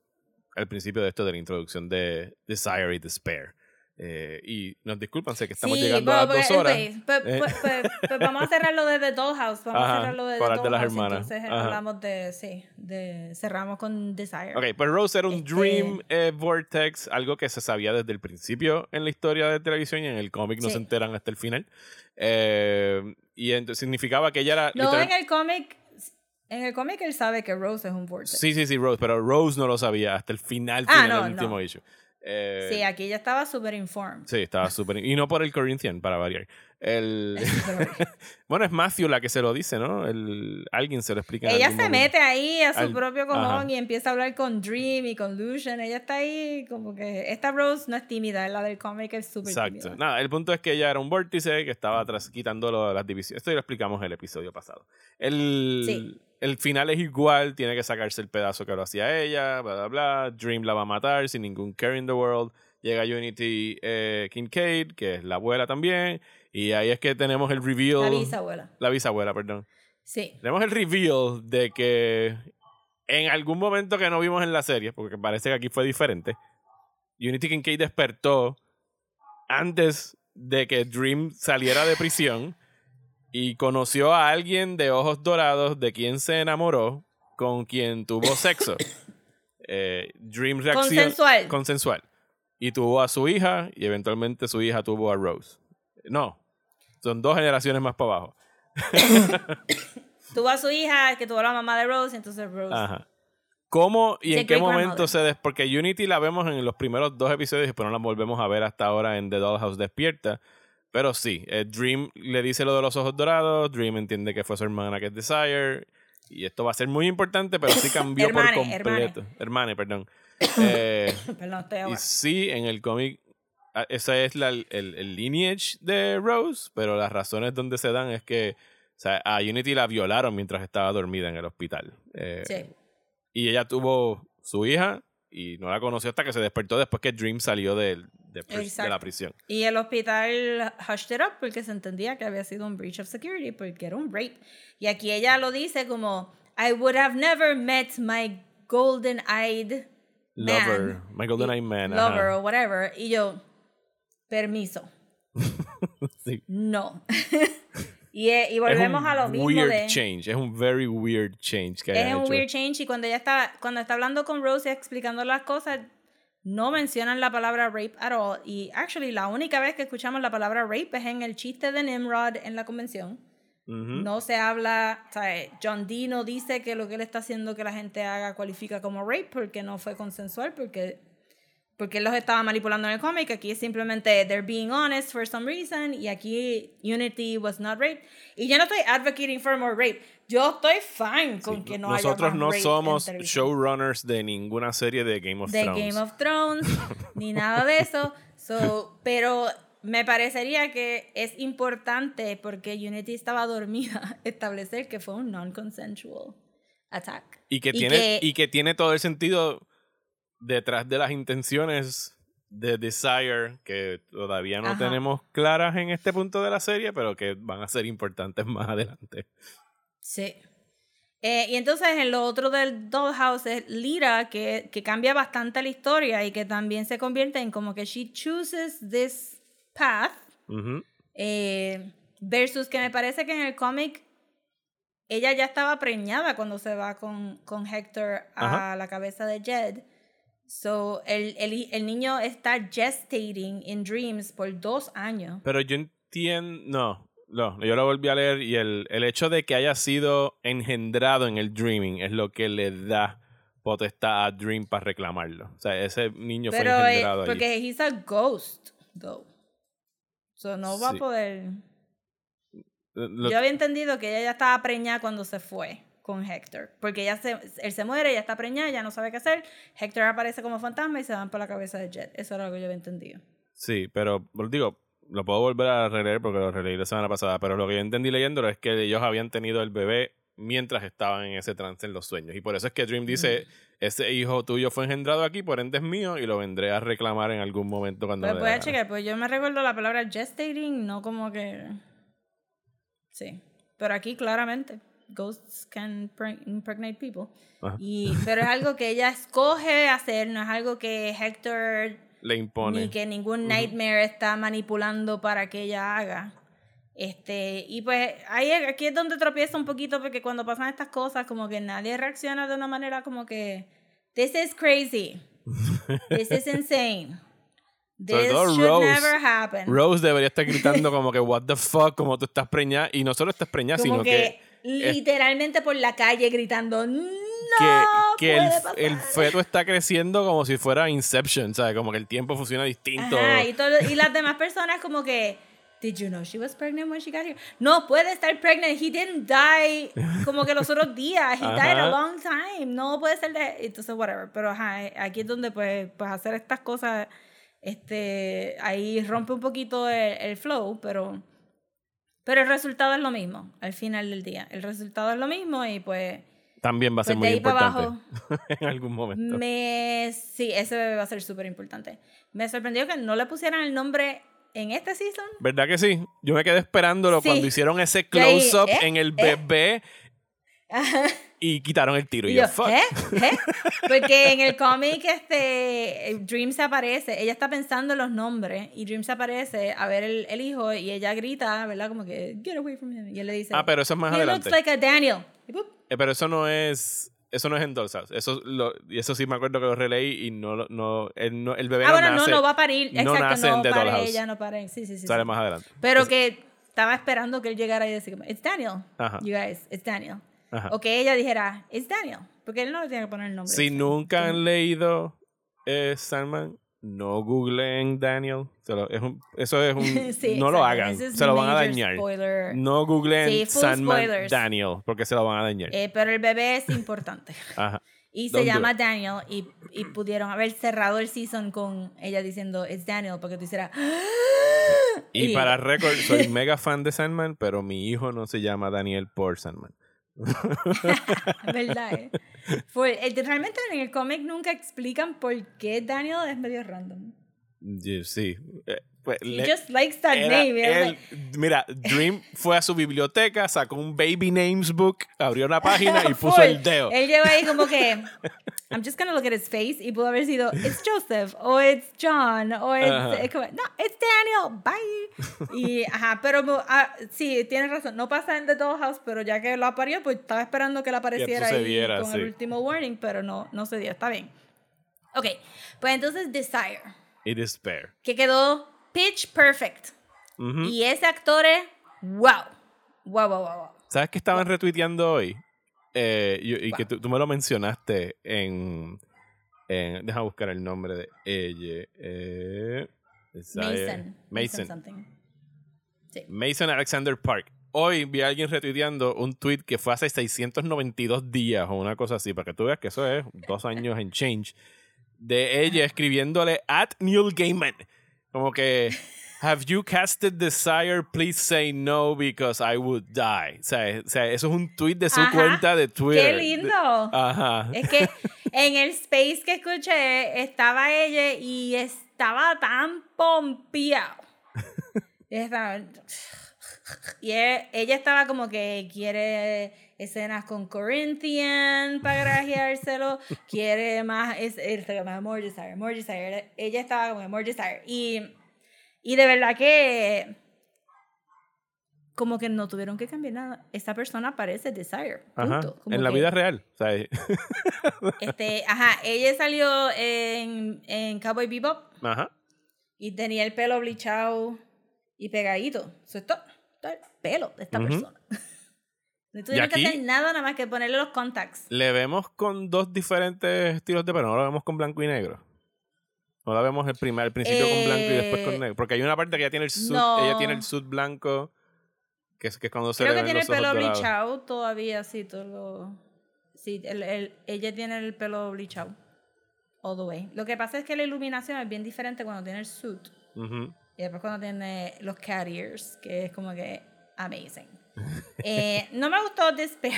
Speaker 1: al principio de esto de la introducción de Desire y Despair. Eh, y nos disculpan, sé que estamos
Speaker 2: sí,
Speaker 1: llegando
Speaker 2: pero-
Speaker 1: a dos
Speaker 2: pero,
Speaker 1: horas.
Speaker 2: pues-
Speaker 1: Eh.
Speaker 2: pues- pues- pues vamos a cerrarlo de The Dollhouse. Vamos
Speaker 1: Ajá,
Speaker 2: a cerrarlo de The
Speaker 1: para hablar de las
Speaker 2: Dollhouse,
Speaker 1: hermanas.
Speaker 2: Entonces
Speaker 1: Ajá.
Speaker 2: hablamos de, sí, de, cerramos con Desire.
Speaker 1: Ok, pues Rose era un
Speaker 2: Este-
Speaker 1: Dream eh, Vortex, algo que se sabía desde el principio en la historia de televisión y en el cómic no
Speaker 2: Sí.
Speaker 1: se enteran hasta el final. Eh, y entonces significaba que ella era...
Speaker 2: No,
Speaker 1: literal-
Speaker 2: en el cómic, en el cómic él sabe que Rose es un vortex.
Speaker 1: Sí, sí, sí, Rose, pero Rose no lo sabía hasta el final,
Speaker 2: Ah,
Speaker 1: final
Speaker 2: no,
Speaker 1: del último
Speaker 2: no.
Speaker 1: issue. Eh,
Speaker 2: Sí, aquí ella estaba súper informed.
Speaker 1: Sí, estaba súper. Y no por el Corinthian, para variar. El... bueno, es Matthew la que se lo dice, ¿no? El... Alguien se lo explica.
Speaker 2: Ella se
Speaker 1: momento.
Speaker 2: mete ahí a su
Speaker 1: Al-
Speaker 2: propio cojón y empieza a hablar con Dream y con Lucian. Ella está ahí como que... Esta Rose no es tímida, la del cómic es súper
Speaker 1: Exacto.
Speaker 2: tímida.
Speaker 1: Nada, el punto es que ella era un vórtice que estaba atrás quitando las divisiones. Esto ya lo explicamos en el episodio pasado. El,
Speaker 2: Sí.
Speaker 1: El final es igual, tiene que sacarse el pedazo que lo hacía ella, bla, bla, bla. Dream la va a matar sin ningún care in the world. Llega Unity eh, Kincaid, que es la abuela también. Y ahí es que tenemos el reveal.
Speaker 2: La bisabuela.
Speaker 1: La bisabuela, perdón.
Speaker 2: Sí.
Speaker 1: Tenemos el reveal de que en algún momento que no vimos en la serie, porque parece que aquí fue diferente, Unity Kincaid despertó antes de que Dream saliera de prisión y conoció a alguien de ojos dorados de quien se enamoró, con quien tuvo sexo. Eh, Dream reaccionó.
Speaker 2: Consensual.
Speaker 1: Consensual. Y tuvo a su hija y eventualmente su hija tuvo a Rose. No, son dos generaciones más para abajo.
Speaker 2: Tuvo a su hija, que tuvo a la mamá de Rose, y entonces Rose.
Speaker 1: Ajá. ¿Cómo y
Speaker 2: Sí,
Speaker 1: en qué momento se des... Porque Unity la vemos en los primeros dos episodios y después no la volvemos a ver hasta ahora en The Dollhouse Despierta. Pero sí, eh, Dream le dice lo de los ojos dorados, Dream entiende que fue su hermana que es Desire. Y esto va a ser muy importante, pero sí cambió por
Speaker 2: Hermane,
Speaker 1: completo. Hermane, perdón. Eh,
Speaker 2: Perdón,
Speaker 1: y sí, en el cómic, ah, esa es la, el, el lineage de Rose, pero las razones donde se dan es que o sea, a Unity la violaron mientras estaba dormida en el hospital. Eh,
Speaker 2: Sí.
Speaker 1: y ella tuvo su hija y no la conoció hasta que se despertó después que Dream salió del- de, de la prisión.
Speaker 2: Y el hospital hushed it up porque se entendía que había sido un breach of security porque era un rape. Y aquí ella lo dice como, I would have never met my golden eyed
Speaker 1: Lover, my golden
Speaker 2: y-
Speaker 1: eye man. ajá.
Speaker 2: Lover o whatever. Y yo, permiso.
Speaker 1: Sí.
Speaker 2: No. y, eh, y volvemos
Speaker 1: es un
Speaker 2: a lo mismo
Speaker 1: weird
Speaker 2: de...
Speaker 1: change, es un very weird change que
Speaker 2: Es un
Speaker 1: hecho.
Speaker 2: weird change y cuando ella está, cuando está hablando con Rose y explicando las cosas, no mencionan la palabra rape at all. Y actually la única vez que escuchamos la palabra rape es en el chiste de Nimrod en la convención. No se habla, o sea, John Dee no dice que lo que él está haciendo que la gente haga cualifica como rape porque no fue consensual, porque, porque él los estaba manipulando en el cómic. Aquí es simplemente they're being honest for some reason y aquí Unity was not rape. Y yo no estoy advocating for more rape. Yo estoy fine con
Speaker 1: Sí,
Speaker 2: que no
Speaker 1: Nosotros
Speaker 2: haya más
Speaker 1: no somos showrunners de ninguna serie de Game of
Speaker 2: de
Speaker 1: Thrones.
Speaker 2: Game of Thrones ni nada de eso. So, pero me parecería que es importante porque Unity estaba dormida establecer que fue un non-consensual attack.
Speaker 1: Y que,
Speaker 2: Y
Speaker 1: tiene,
Speaker 2: que-
Speaker 1: y que tiene todo el sentido detrás de las intenciones de Desire que todavía no
Speaker 2: Ajá.
Speaker 1: tenemos claras en este punto de la serie, pero que van a ser importantes más adelante.
Speaker 2: Sí. Eh, y entonces en lo otro del Dollhouse es Lira, que, que cambia bastante la historia y que también se convierte en como que she chooses this path. Eh, versus que me parece que en el cómic ella ya estaba preñada cuando se va con, con Hector a
Speaker 1: Ajá.
Speaker 2: la cabeza de Jed. So, el, el, el niño está gestating in dreams por dos años.
Speaker 1: Pero yo entiendo. No, no, yo lo volví a leer y el, el hecho de que haya sido engendrado en el Dreaming es lo que le da potestad a Dream para reclamarlo. O sea, ese niño
Speaker 2: Pero
Speaker 1: fue engendrado allí.
Speaker 2: porque he's a ghost, though. So, no va
Speaker 1: Sí.
Speaker 2: a poder.
Speaker 1: Lo-
Speaker 2: Yo había entendido que ella ya estaba preñada cuando se fue con Hector. Porque ella se, él se muere, ella está preñada, ya no sabe qué hacer. Hector aparece como fantasma y se van por la cabeza de Jet. Eso era lo que yo había entendido.
Speaker 1: Sí, pero digo, lo puedo volver a releer porque lo releí la semana pasada, pero lo que yo entendí leyéndolo es que ellos habían tenido el bebé mientras estaban en ese trance en los sueños. Y por eso es que Dream dice, ese hijo tuyo fue engendrado aquí, por ende es mío, y lo vendré a reclamar en algún momento cuando
Speaker 2: Pues voy a
Speaker 1: gana".
Speaker 2: checar, pues yo me recuerdo la palabra gestating, no como que. Sí. Pero aquí claramente, ghosts can pre- impregnate people.
Speaker 1: Ajá.
Speaker 2: Y, pero es algo que ella escoge hacer, no es algo que Hector
Speaker 1: Le impone.
Speaker 2: ni que ningún nightmare está manipulando para que ella haga. Este, y pues ahí aquí es donde tropieza un poquito porque cuando pasan estas cosas como que nadie reacciona de una manera como que this is crazy. This is insane. This should
Speaker 1: Rose.
Speaker 2: never happen.
Speaker 1: Rose debería estar gritando como que what the fuck, como tú estás preñada. Y no solo estás preñada,
Speaker 2: como
Speaker 1: sino
Speaker 2: que, literalmente por la calle gritando no
Speaker 1: que, que el,
Speaker 2: puede pasar".
Speaker 1: el feto está creciendo como si fuera Inception, ¿sabes? Como que el tiempo funciona distinto.
Speaker 2: Ajá, y, todo- y las demás personas como que, did you know she was pregnant when she got here? No, puede estar pregnant. He didn't die como que los otros días. He died a
Speaker 1: Ajá.
Speaker 2: long time. No puede ser de... Entonces, whatever. Pero ajá, aquí es donde pues, pues hacer estas cosas, este, ahí rompe un poquito el, el flow, pero... Pero el resultado es lo mismo, al final del día. El resultado es lo mismo y pues...
Speaker 1: También va a ser
Speaker 2: Pues
Speaker 1: muy importante en algún momento.
Speaker 2: Me, sí, ese bebé va a ser súper importante. Me sorprendió que no le pusieran el nombre en este season.
Speaker 1: ¿Verdad que sí? Yo me quedé esperándolo
Speaker 2: Sí.
Speaker 1: cuando hicieron ese close-up
Speaker 2: ¿eh?
Speaker 1: en el
Speaker 2: ¿eh?
Speaker 1: bebé y quitaron el tiro. Y,
Speaker 2: Y
Speaker 1: yo, fuck.
Speaker 2: ¿eh? ¿eh? Porque en el cómic, este, Dream se aparece, ella está pensando en los nombres y Dream se aparece a ver el, el hijo y ella grita, ¿verdad? Como que, get away from him. Y él le dice,
Speaker 1: Ah, pero eso es más
Speaker 2: he
Speaker 1: adelante.
Speaker 2: looks like a Daniel.
Speaker 1: Eh, pero eso no es. Eso no es en Doll's House. Eso, lo, eso sí me acuerdo que lo releí y no, no, el, no- el bebé
Speaker 2: Ah,
Speaker 1: no
Speaker 2: bueno,
Speaker 1: nace.
Speaker 2: no, no va a parir.
Speaker 1: no
Speaker 2: Exacto,
Speaker 1: nace en
Speaker 2: no
Speaker 1: Dollhouse.
Speaker 2: ella, no pare. Sí, sí, sí.
Speaker 1: Sale
Speaker 2: sí.
Speaker 1: más adelante.
Speaker 2: Pero
Speaker 1: Es-
Speaker 2: que estaba esperando que él llegara y decir, it's Daniel.
Speaker 1: Ajá.
Speaker 2: You guys, it's Daniel.
Speaker 1: Ajá.
Speaker 2: O que ella dijera, it's Daniel. Porque él no le tiene que poner el nombre.
Speaker 1: Si nunca han leído eh, Sandman, no googleen Daniel. Se lo- es un- eso es un.
Speaker 2: Sí,
Speaker 1: no lo hagan.
Speaker 2: Es
Speaker 1: Se lo van a dañar.
Speaker 2: spoiler.
Speaker 1: No googleen
Speaker 2: Sí,
Speaker 1: Sandman
Speaker 2: spoilers.
Speaker 1: Daniel, porque se lo van a dañar.
Speaker 2: Eh, pero el bebé es importante.
Speaker 1: Ajá.
Speaker 2: Y se llama. Daniel y, y pudieron haber cerrado el season con ella diciendo, it's Daniel, porque tú hicieras...
Speaker 1: Y,
Speaker 2: Y-
Speaker 1: para récord, soy mega fan de Sandman, pero mi hijo no se llama Daniel por Sandman.
Speaker 2: ¿Verdad? eh? Fue- eh, realmente en el cómic nunca explican por qué Daniel es medio random.
Speaker 1: Sí. Eh, pues,
Speaker 2: He just likes that name.
Speaker 1: él- mira, Dream fue a su biblioteca, sacó un Baby Names Book, abrió una página y puso el dedo.
Speaker 2: Él llegó ahí como que, I'm just gonna look at his face y pudo haber sido, it's Joseph, o it's John, o it's,
Speaker 1: Ajá.
Speaker 2: no, it's Daniel, bye. Y, ajá, pero ah, sí, tienes razón, no pasa en The Dollhouse, pero ya que lo aparió, pues estaba esperando que él apareciera ahí
Speaker 1: sucediera,
Speaker 2: con
Speaker 1: sí.
Speaker 2: el último warning, pero no, no se dio, está bien. Ok, pues entonces Desire,
Speaker 1: Y Despair.
Speaker 2: que quedó pitch perfect.
Speaker 1: Ujú.
Speaker 2: Y ese actor es, wow, wow, wow, wow, wow.
Speaker 1: ¿Sabes qué estaban retuiteando hoy? Eh, y y que tú, tú me lo mencionaste en, en- Deja buscar el nombre de ella. eh,
Speaker 2: Mason.
Speaker 1: Mason.
Speaker 2: Sí.
Speaker 1: Mason Alexander Park. Hoy vi a alguien retuiteando un tweet que fue hace 692 días o una cosa así, para que tú veas que eso es dos años en change, de ella escribiéndole at Neil Gaiman. Como que, have you casted Desire? Please say no because I would die. O sea, o sea, eso es un tweet de su
Speaker 2: Ajá.
Speaker 1: cuenta de Twitter.
Speaker 2: ¡Qué lindo!
Speaker 1: Ajá.
Speaker 2: Es que en el space que escuché estaba ella y estaba tan pompeado. Estaba- Y e- ella estaba como que quiere escenas con Corinthian para grajeárselo, quiere más, es, es- más More Desire, More Desire. Ella estaba como que More Desire. Y, y de verdad que como que no tuvieron que cambiar nada. Esta persona parece Desire.
Speaker 1: Ajá.
Speaker 2: Punto. Como
Speaker 1: En la
Speaker 2: que-
Speaker 1: vida real. Sea,
Speaker 2: este, ajá, ella salió en, en Cowboy Bebop
Speaker 1: ajá.
Speaker 2: y tenía el pelo blichado y pegadito. Eso es todo, todo el pelo de esta
Speaker 1: Ujú.
Speaker 2: persona. No tuvieron que hacer nada nada más que ponerle los contacts.
Speaker 1: Le vemos con dos diferentes estilos de pelo, no lo vemos con blanco y negro. No la vemos el primer, al principio con blanco y después
Speaker 2: Eh,
Speaker 1: con negro. Porque hay una parte que ella tiene el suit,
Speaker 2: no.
Speaker 1: ella tiene el suit blanco, que es, que es cuando se
Speaker 2: Creo
Speaker 1: le
Speaker 2: que tiene
Speaker 1: los
Speaker 2: el pelo blichado todavía, sí, todo lo... Sí, el- el- ella tiene el pelo blichado. All the way. Lo que pasa es que la iluminación es bien diferente cuando tiene el suit.
Speaker 1: Ujú.
Speaker 2: Y después cuando tiene los cat ears, que es como que amazing. Eh, no me gustó Despair.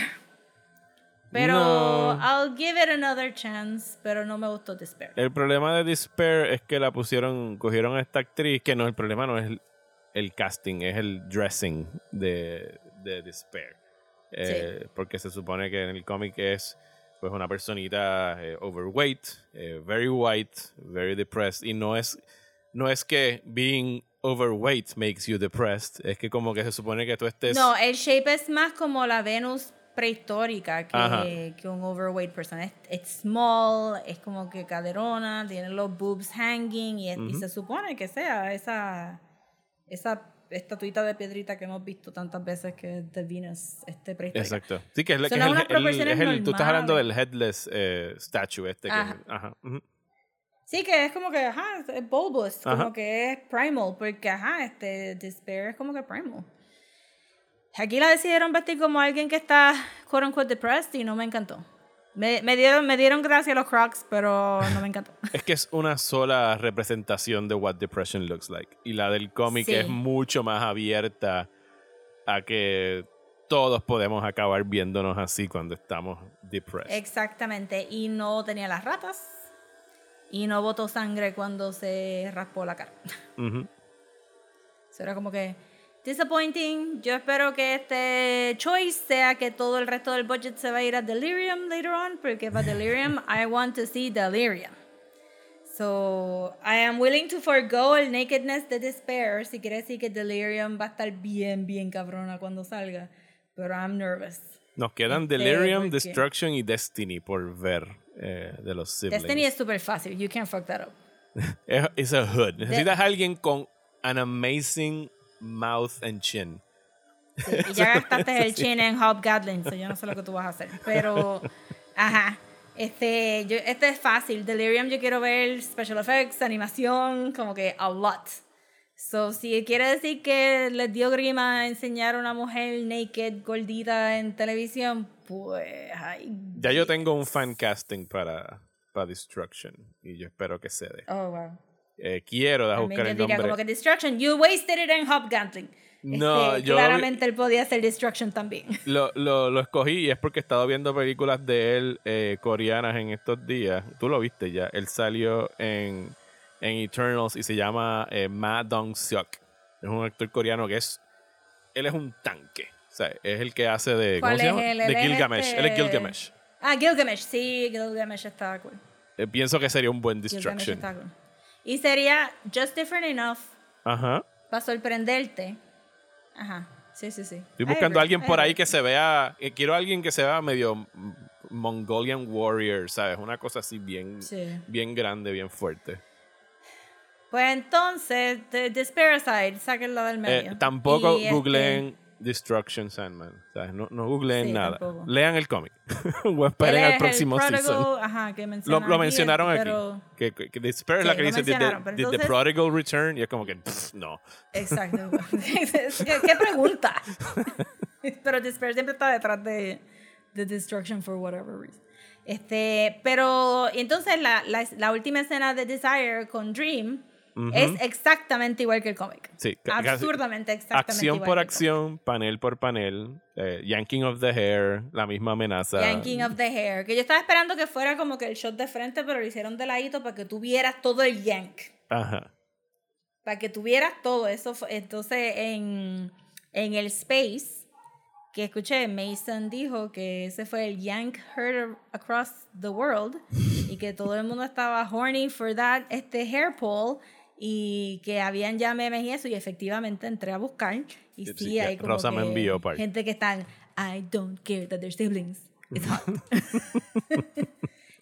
Speaker 2: Pero
Speaker 1: No.
Speaker 2: I'll give it another chance, pero no me gustó Despair.
Speaker 1: El problema de Despair es que la pusieron, cogieron a esta actriz, que no, el problema no es el, el casting, es el dressing de, de Despair. Eh, Porque se supone que en el cómic es pues una personita eh, overweight, eh, very white, very depressed, y no es, no es que being overweight makes you depressed, es que como que se supone que tú estés...
Speaker 2: No, el shape es más como la Venus prehistórica que, que un overweight person. Es, es small, es como que caderona, tiene los boobs hanging y, es- y se supone que sea esa, esa estatuita de piedrita que hemos visto tantas veces que es de Venus este prehistórica.
Speaker 1: Exacto. Sí, que es, la- que es el, el- es el- tú estás hablando del headless eh, statue este. Que,
Speaker 2: Ajá.
Speaker 1: ajá, ujú.
Speaker 2: Sí, que es como que, ajá, es bulbous,
Speaker 1: Ajá.
Speaker 2: como que es primal, porque, ajá, este despair es como que primal. Aquí la decidieron vestir como alguien que está, quote unquote, depressed y no me encantó. Me, me dieron, me dieron gracia los crocs, pero no me encantó.
Speaker 1: Es que es una sola representación de what depression looks like. Y la del cómic
Speaker 2: Sí.
Speaker 1: es mucho más abierta a que todos podemos acabar viéndonos así cuando estamos depressed.
Speaker 2: Exactamente, y no tenía las ratas. Y no botó sangre cuando se raspó la cara.
Speaker 1: Ujú.
Speaker 2: Eso era como que disappointing. Yo espero que este choice sea que todo el resto del budget se va a ir a Delirium later on, porque para Delirium I want to see Delirium. So I am willing to forego el nakedness de Despair si quiere decir que Delirium va a estar bien, bien cabrona cuando salga. Pero I'm nervous.
Speaker 1: Nos quedan
Speaker 2: Este,
Speaker 1: Delirium,
Speaker 2: porque-
Speaker 1: Destruction y Destiny por ver eh, de los siblings.
Speaker 2: Destiny es súper fácil. You can't fuck that up.
Speaker 1: Es a hood. Necesitas alguien con an amazing mouth and chin.
Speaker 2: Sí, y ya gastaste el chin en Hobgoblin, so yo no sé lo que tú vas a hacer. Pero, ajá. Este, yo, este es fácil. Delirium yo quiero ver special effects, animación, como que a lot. So, si quiere decir que les dio grima enseñar a una mujer naked, gordita en televisión, pues, ay.
Speaker 1: Ya yo tengo un fan casting para, para Destruction y yo espero que se dé.
Speaker 2: Oh, wow.
Speaker 1: Eh, quiero
Speaker 2: También
Speaker 1: buscar
Speaker 2: yo
Speaker 1: el
Speaker 2: diría
Speaker 1: nombre.
Speaker 2: como que Destruction, you wasted it en Hobgoblin.
Speaker 1: No,
Speaker 2: Este,
Speaker 1: yo-
Speaker 2: Claramente él podía hacer Destruction también.
Speaker 1: Lo, lo, lo escogí y es porque he estado viendo películas de él eh, coreanas en estos días. Tú lo viste ya. Él salió en, en Eternals y se llama eh, Ma Dong-seok. Es un actor coreano que es... Él es un tanque. O sea, es el que hace de... ¿Cómo
Speaker 2: ¿Cuál
Speaker 1: se llama?
Speaker 2: él?
Speaker 1: De Gilgamesh. Él es
Speaker 2: este-
Speaker 1: Gilgamesh.
Speaker 2: Ah, Gilgamesh, sí, Gilgamesh está cool.
Speaker 1: Eh, pienso que sería un buen
Speaker 2: Gilgamesh
Speaker 1: Destruction.
Speaker 2: está cool. Y sería just different enough
Speaker 1: Ajá.
Speaker 2: para sorprenderte. Ajá, sí, sí, sí.
Speaker 1: Estoy buscando a alguien por ahí que se vea... eh, quiero a alguien que se vea medio Mongolian Warrior, ¿sabes? Una cosa así bien,
Speaker 2: Sí.
Speaker 1: bien grande, bien fuerte.
Speaker 2: Pues entonces, The Despairicide, sáquenlo del
Speaker 1: Eh,
Speaker 2: medio.
Speaker 1: tampoco
Speaker 2: Y, este,
Speaker 1: googleen Destruction Sandman. ¿sabes? No, no googleen
Speaker 2: Sí,
Speaker 1: nada.
Speaker 2: tampoco.
Speaker 1: Lean el cómic. o esperen
Speaker 2: es
Speaker 1: al próximo
Speaker 2: prodigal,
Speaker 1: season.
Speaker 2: Ajá, que
Speaker 1: Lo, lo mencionaron aquí.
Speaker 2: pero-
Speaker 1: Que, que, que Despair es la que dice did the, did the
Speaker 2: entonces-
Speaker 1: Prodigal Return. Y es como que, pff, no.
Speaker 2: Exacto. ¿Qué, qué pregunta? pero Despair siempre está detrás de, de Destruction for whatever reason. Este, pero entonces la, la, la última escena de Desire con Dream es exactamente igual que el cómic.
Speaker 1: Sí,
Speaker 2: Absurdamente exactamente
Speaker 1: Acción
Speaker 2: igual
Speaker 1: por acción, panel por panel, eh, yanking of the hair, la misma amenaza.
Speaker 2: Yanking of the Hair. Que yo estaba esperando que fuera como que el shot de frente, pero lo hicieron de ladito para que tuvieras todo el yank.
Speaker 1: Ajá.
Speaker 2: para que tuvieras todo eso. Entonces, en, en el Space, que escuché, Mason dijo que ese fue el Yank Heard Across the World y que todo el mundo estaba horny for that este hair pull y que habían ya memes y eso y efectivamente entré a buscar y
Speaker 1: Sí,
Speaker 2: sí, hay como
Speaker 1: Rosa me
Speaker 2: que
Speaker 1: envió par.
Speaker 2: gente que están I don't care that they're siblings it's hot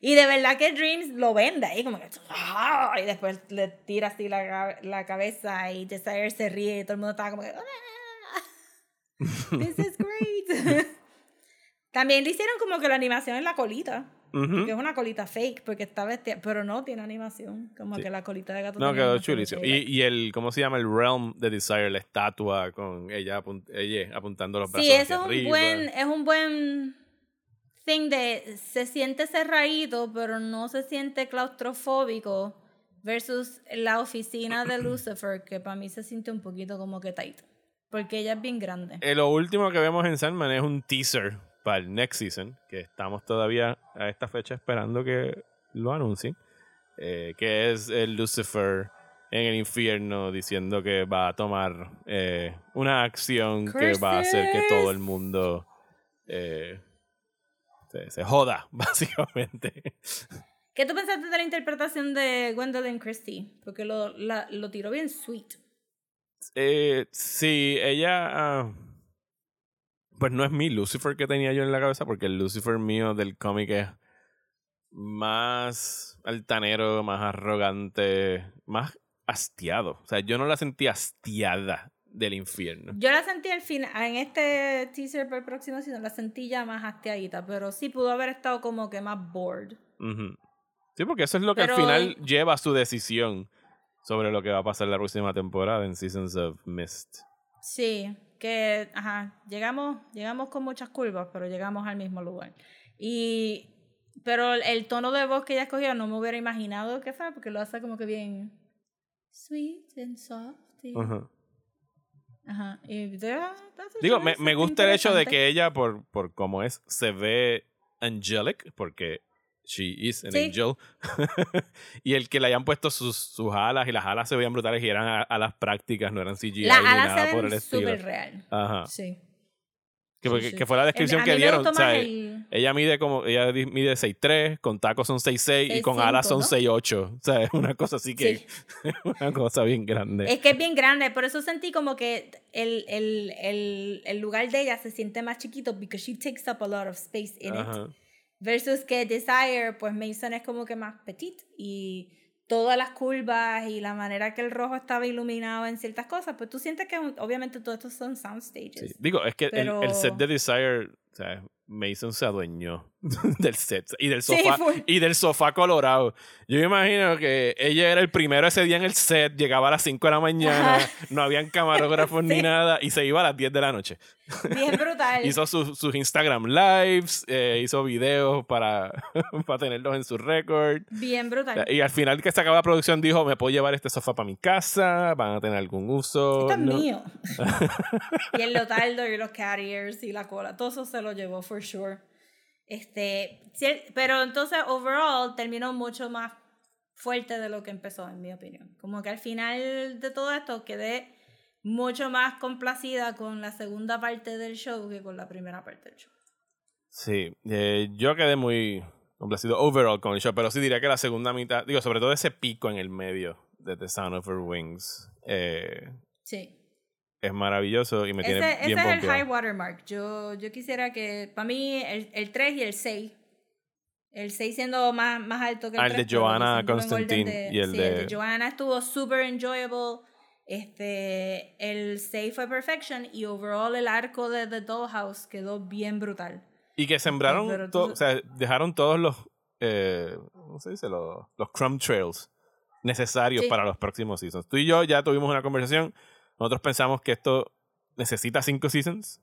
Speaker 2: Y de verdad que Dreams lo vende ahí, como que. ¡ah! Y después le tira así la, la cabeza y Desire se ríe y todo el mundo estaba como que. "Ah, This is great. También le hicieron como que la animación en la colita. Que es una colita fake porque está vestida. Pero no tiene animación. Como
Speaker 1: Sí.
Speaker 2: que la colita de gato.
Speaker 1: No, quedó chulísimo. Y, y el, ¿cómo se llama? El realm de Desire, la estatua con ella, apun- ella apuntando los brazos
Speaker 2: Sí,
Speaker 1: hacia
Speaker 2: eso es un
Speaker 1: arriba.
Speaker 2: buen, es un buen thing de se siente cerradito, pero no se siente claustrofóbico versus la oficina de Lucifer, que para mí se siente un poquito como que tight. Porque ella es bien grande.
Speaker 1: Eh, lo último que vemos en Sandman es un teaser para el next season, que estamos todavía a esta fecha esperando que lo anuncien, eh, que es el Lucifer en el infierno diciendo que va a tomar eh, una acción que va a hacer que todo el mundo eh, se, se joda, básicamente.
Speaker 2: ¿Qué tú pensaste de la interpretación de Gwendolyn Christie? Porque lo, la- lo tiró bien sweet.
Speaker 1: Eh, sí, ella. ah, pues no es mi Lucifer que tenía yo en la cabeza, porque el Lucifer mío del cómic es más altanero, más arrogante, más hastiado. O sea, yo no la sentí hastiada del infierno.
Speaker 2: Yo la sentí al final, en este teaser para el próximo season, la sentí ya más hastiadita, pero sí pudo haber estado como que más bored.
Speaker 1: Sí, porque eso es lo que
Speaker 2: Pero-
Speaker 1: al final lleva a su decisión sobre lo que va a pasar la próxima temporada en Seasons of Mist.
Speaker 2: Sí, que, ajá, llegamos, llegamos con muchas curvas, pero llegamos al mismo lugar. Y, pero el tono de voz que ella escogió no me hubiera imaginado que fuera, porque lo hace como que bien sweet and soft. y-
Speaker 1: Ajá.
Speaker 2: Ajá. Y, yeah,
Speaker 1: Digo, me, me gusta el hecho de que ella, por, por como es, se ve angelic, porque she is an
Speaker 2: Sí.
Speaker 1: angel. y el que le hayan puesto sus, sus alas y las alas se veían brutales y eran a- alas prácticas, no eran CGI
Speaker 2: Las
Speaker 1: ni
Speaker 2: alas
Speaker 1: nada
Speaker 2: se
Speaker 1: por el
Speaker 2: ven
Speaker 1: estilo.
Speaker 2: súper real.
Speaker 1: Ajá.
Speaker 2: Sí.
Speaker 1: Que,
Speaker 2: sí, sí.
Speaker 1: que fue la descripción
Speaker 2: A
Speaker 1: que
Speaker 2: mí me
Speaker 1: dieron. o sea,
Speaker 2: el-
Speaker 1: Ella mide como, ella mide 6'3, con tacos son 6'6 y con
Speaker 2: 6'5",
Speaker 1: alas son
Speaker 2: ¿no?
Speaker 1: 6'8. O sea, es una cosa así que,
Speaker 2: Sí.
Speaker 1: una cosa bien grande.
Speaker 2: Es que es bien grande, por eso sentí como que el, el, el, el lugar de ella se siente más chiquito because she takes up a lot of space in it. Versus que Desire, pues Mason es como que más petit y todas las curvas y la manera que el rojo estaba iluminado en ciertas cosas, pues tú sientes que obviamente todo esto son sound stages.
Speaker 1: Sí. Digo, es que el- el, set de Desire, o sea, Mason se adueñó del set y del
Speaker 2: Sí,
Speaker 1: sofá
Speaker 2: fue.
Speaker 1: y del sofá colorado. Yo me imagino que ella era el primero ese día en el set, llegaba a las 5 de la mañana,
Speaker 2: Ajá.
Speaker 1: no habían camarógrafos ni
Speaker 2: Sí.
Speaker 1: nada y se iba a las 10 de la noche.
Speaker 2: Bien brutal.
Speaker 1: Hizo sus, sus Instagram lives, eh, hizo videos para, para tenerlos en su récord.
Speaker 2: Bien brutal.
Speaker 1: Y al final que se acaba la producción dijo, me puedo llevar este sofá para mi casa, van a tener algún uso.
Speaker 2: Esto es
Speaker 1: ¿no?
Speaker 2: mío. y el lotaldo y los carriers y la cola, todo eso se lo llevó for sure. Este, pero entonces overall terminó mucho más fuerte de lo que empezó, en mi opinión. Como que al final de todo esto quedé mucho más complacida con la segunda parte del show que con la primera parte del show.
Speaker 1: Sí, eh, yo quedé muy complacido overall con el show, pero sí diría que la segunda mitad, digo, sobre todo ese pico en el medio de The Sound of Her Wings, eh,
Speaker 2: Sí.
Speaker 1: Es maravilloso y me
Speaker 2: Ese,
Speaker 1: tiene
Speaker 2: ese
Speaker 1: bien
Speaker 2: es el
Speaker 1: pompeado.
Speaker 2: high watermark. Yo, yo quisiera que, para mí, el, el 3 y el 6. El 6 siendo más, más alto que el
Speaker 1: Ah, el de
Speaker 2: 3,
Speaker 1: Joanna Constantine y el
Speaker 2: sí,
Speaker 1: de-
Speaker 2: Joanna estuvo super enjoyable. Este, el 6 fue perfection y overall el arco de The Dollhouse quedó bien brutal.
Speaker 1: Y que sembraron,
Speaker 2: entonces-
Speaker 1: o sea, dejaron todos los, eh, ¿cómo se dice? Los, los crumb trails necesarios
Speaker 2: Sí.
Speaker 1: para los próximos seasons. Tú y yo ya tuvimos una conversación. Nosotros pensamos que esto necesita cinco seasons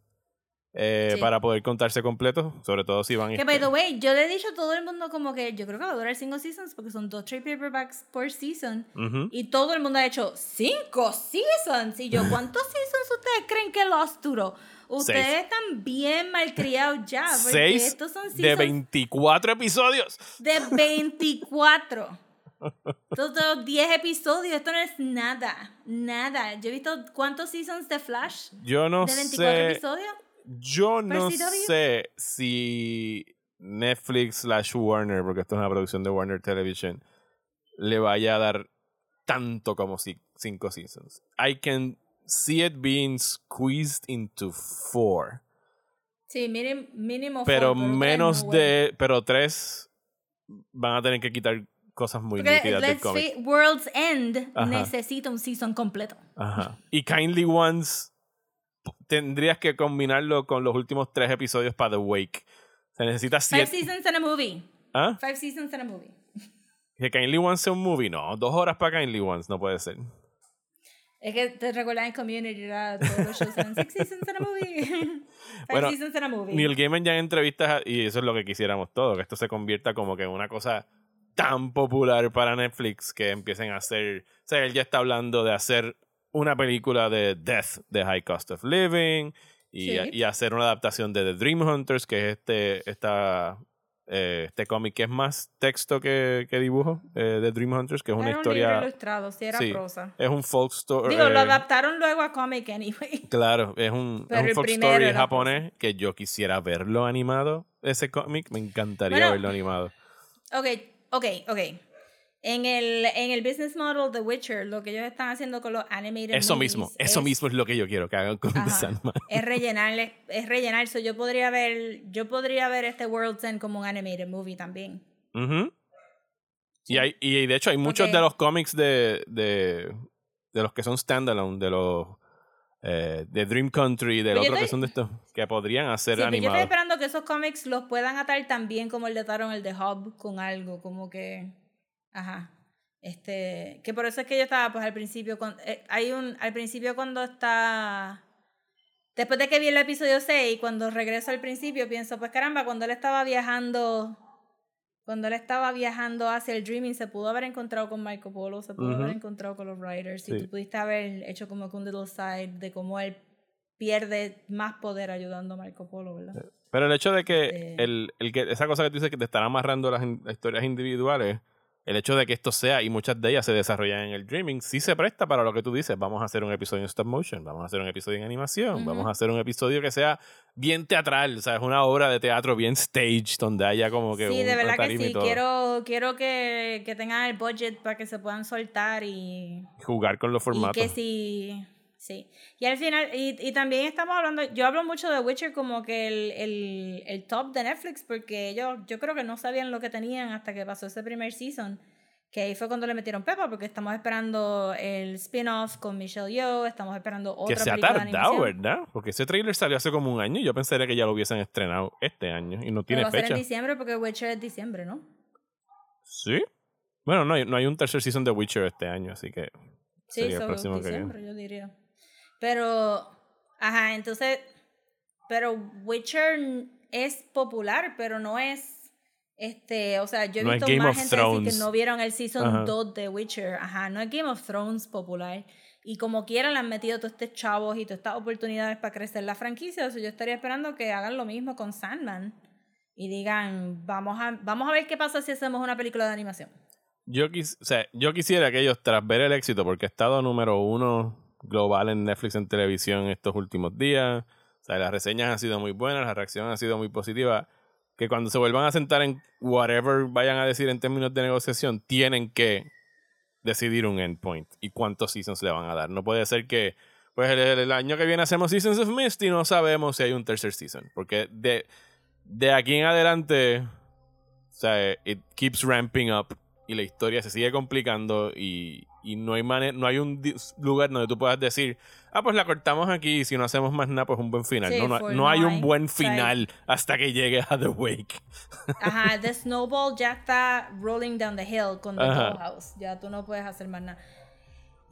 Speaker 1: eh,
Speaker 2: Sí.
Speaker 1: para poder contarse completo, sobre todo si van
Speaker 2: Que by the way, yo le he dicho a todo el mundo como que yo creo que va a durar 5 seasons porque son dos trade paperbacks por season.
Speaker 1: Ujú.
Speaker 2: Y todo el mundo ha hecho cinco seasons. Y yo, ¿cuántos seasons ustedes creen que Lost duró? Ustedes
Speaker 1: Seis.
Speaker 2: están bien malcriados ya. Porque
Speaker 1: Seis
Speaker 2: estos son
Speaker 1: de
Speaker 2: seasons
Speaker 1: 24 episodios.
Speaker 2: de 24. Todos 10 episodios. Esto no es nada. Nada. Yo he visto cuántos seasons de Flash
Speaker 1: Yo no
Speaker 2: de 24
Speaker 1: sé.
Speaker 2: episodios.
Speaker 1: Yo no
Speaker 2: CW?
Speaker 1: sé si Netflix slash Warner, porque esto es una producción de Warner Television, le vaya a dar tanto como cinco seasons. I can see it being squeezed into four.
Speaker 2: Sí, mínimo.
Speaker 1: Pero
Speaker 2: four, tres
Speaker 1: menos
Speaker 2: no
Speaker 1: de. Pero tres van a tener que quitar cosas muy
Speaker 2: Porque
Speaker 1: nítidas del
Speaker 2: let's
Speaker 1: cómic.
Speaker 2: face- World's End
Speaker 1: Ajá.
Speaker 2: necesita un season completo.
Speaker 1: Ajá. Y Kindly Ones tendrías que combinarlo con los últimos tres episodios para The Wake. Se necesita
Speaker 2: Five
Speaker 1: siete.
Speaker 2: seasons and a movie.
Speaker 1: ¿Ah?
Speaker 2: Five seasons and a movie.
Speaker 1: Que Kindly Ones sea un movie. No, dos horas para Kindly Ones no puede ser.
Speaker 2: Es que te recuerdas en Community, era todos los shows eran six seasons and a movie. Five
Speaker 1: Bueno,
Speaker 2: seasons and a movie.
Speaker 1: Neil Gaiman ya en entrevistas, y eso es lo que quisiéramos todos, que esto se convierta como que en una cosa tan popular para Netflix que empiecen a hacer. O sea, él ya está hablando de hacer una película de Death, de High Cost of Living, y,
Speaker 2: Sí.
Speaker 1: y hacer una adaptación de The Dream Hunters, que es este, esta, eh, este cómic que es más texto que, que dibujo, eh, The Dream Hunters, que es una
Speaker 2: un libro
Speaker 1: historia,
Speaker 2: ilustrado, sí, era
Speaker 1: sí,
Speaker 2: prosa.
Speaker 1: es un folk story.
Speaker 2: Digo, lo adaptaron luego a cómic anyway.
Speaker 1: Claro, es un, es un folk story
Speaker 2: era
Speaker 1: japonés que yo quisiera verlo animado, ese cómic, me encantaría
Speaker 2: Bueno,
Speaker 1: verlo animado.
Speaker 2: Ok, ok, ok. En el, en el business model de Witcher, lo que ellos están haciendo con los animated
Speaker 1: Eso
Speaker 2: movies
Speaker 1: mismo, eso
Speaker 2: es-
Speaker 1: mismo es lo que yo quiero que hagan con The
Speaker 2: Ajá.
Speaker 1: Sandman.
Speaker 2: es rellenar, es rellenar. So yo podría ver, yo podría ver este World's End como un animated movie también.
Speaker 1: Ujú. y, hay, y de hecho hay muchos de los cómics de, de, de los que son standalone, de los eh, de Dream Country, del
Speaker 2: Pues yo
Speaker 1: otro que
Speaker 2: estoy-
Speaker 1: son de estos, que podrían hacer
Speaker 2: Sí, pero yo estoy
Speaker 1: animados.
Speaker 2: esperando que esos cómics los puedan atar también como el de ataron el de Hub con algo, como que, ajá, este, que por eso es que yo estaba, pues al principio, con, eh, hay un, al principio cuando está, después de que vi el episodio 6, cuando regreso al principio, pienso, pues caramba, cuando él estaba viajando, cuando él estaba viajando hacia el Dreaming, se pudo haber encontrado con Marco Polo, se pudo haber encontrado con los Writers, y tú pudiste haber hecho como que un little side de cómo él pierde más poder ayudando a Marco Polo, ¿verdad?
Speaker 1: Pero el hecho de que,
Speaker 2: Este-
Speaker 1: el, el que esa cosa que tú dices que te están amarrando las, las historias individuales, el hecho de que esto sea y muchas de ellas se desarrollan en el Dreaming, sí se presta para lo que tú dices. Vamos a hacer un episodio en stop motion, vamos a hacer un episodio en animación, vamos a hacer un episodio que sea bien teatral, o sea, es una obra de teatro bien stage, donde haya como que
Speaker 2: Sí,
Speaker 1: un,
Speaker 2: de verdad que
Speaker 1: y
Speaker 2: sí. Quiero, quiero que, que tengan el budget para que se puedan soltar y,
Speaker 1: Jugar con los
Speaker 2: y
Speaker 1: formatos.
Speaker 2: que sí. Sí. Y al final, y, y también estamos hablando, yo hablo mucho de Witcher como que el, el, el top de Netflix, porque ellos, yo creo que no sabían lo que tenían hasta que pasó ese primer season. Que ahí fue cuando le metieron pepa, porque estamos esperando el spin-off con Michelle Yeoh, estamos esperando otra
Speaker 1: que se ha tardado. ¿verdad? Porque ese trailer salió hace como un año y yo pensaría que ya lo hubiesen estrenado este año y no
Speaker 2: Pero
Speaker 1: tiene
Speaker 2: va a ser
Speaker 1: fecha.
Speaker 2: en diciembre porque Witcher es diciembre, ¿no?
Speaker 1: Sí. Bueno, no hay, no hay un tercer season de Witcher este año, así que
Speaker 2: Sí,
Speaker 1: sería el próximo que
Speaker 2: diciembre, yo diría. Pero, ajá, entonces, pero Witcher es popular, pero no es, este, o sea, yo he
Speaker 1: No
Speaker 2: visto más gente decir que no vieron el season
Speaker 1: Ajá.
Speaker 2: 2 de Witcher, ajá, no es Game of Thrones popular. Y como quiera le han metido todos estos chavos y todas estas oportunidades para crecer la franquicia, o sea, yo estaría esperando que hagan lo mismo con Sandman y digan, vamos a, vamos a ver qué pasa si hacemos una película de animación.
Speaker 1: Yo, quis- o sea, yo quisiera que ellos, tras ver el éxito, porque ha estado número uno global en Netflix en televisión estos últimos días, o sea, las reseñas han sido muy buenas, la reacción ha sido muy positiva, que cuando se vuelvan a sentar en whatever vayan a decir en términos de negociación, tienen que decidir un endpoint y cuántos seasons le van a dar. No puede ser que, pues el, el año que viene hacemos Seasons of Mist y no sabemos si hay un tercer season, porque de, de aquí en adelante, o sea, it keeps ramping up y la historia se sigue complicando y, y no hay mane- no hay un lugar donde tú puedas decir, ah, pues la cortamos aquí y si no hacemos más nada, pues un buen final.
Speaker 2: Sí,
Speaker 1: no, no, no
Speaker 2: no
Speaker 1: hay un
Speaker 2: hay.
Speaker 1: buen final hasta que llegue a The Wake.
Speaker 2: Ajá, The Snowball ya está rolling down the hill con The. Dollhouse. Ya tú no puedes hacer más nada.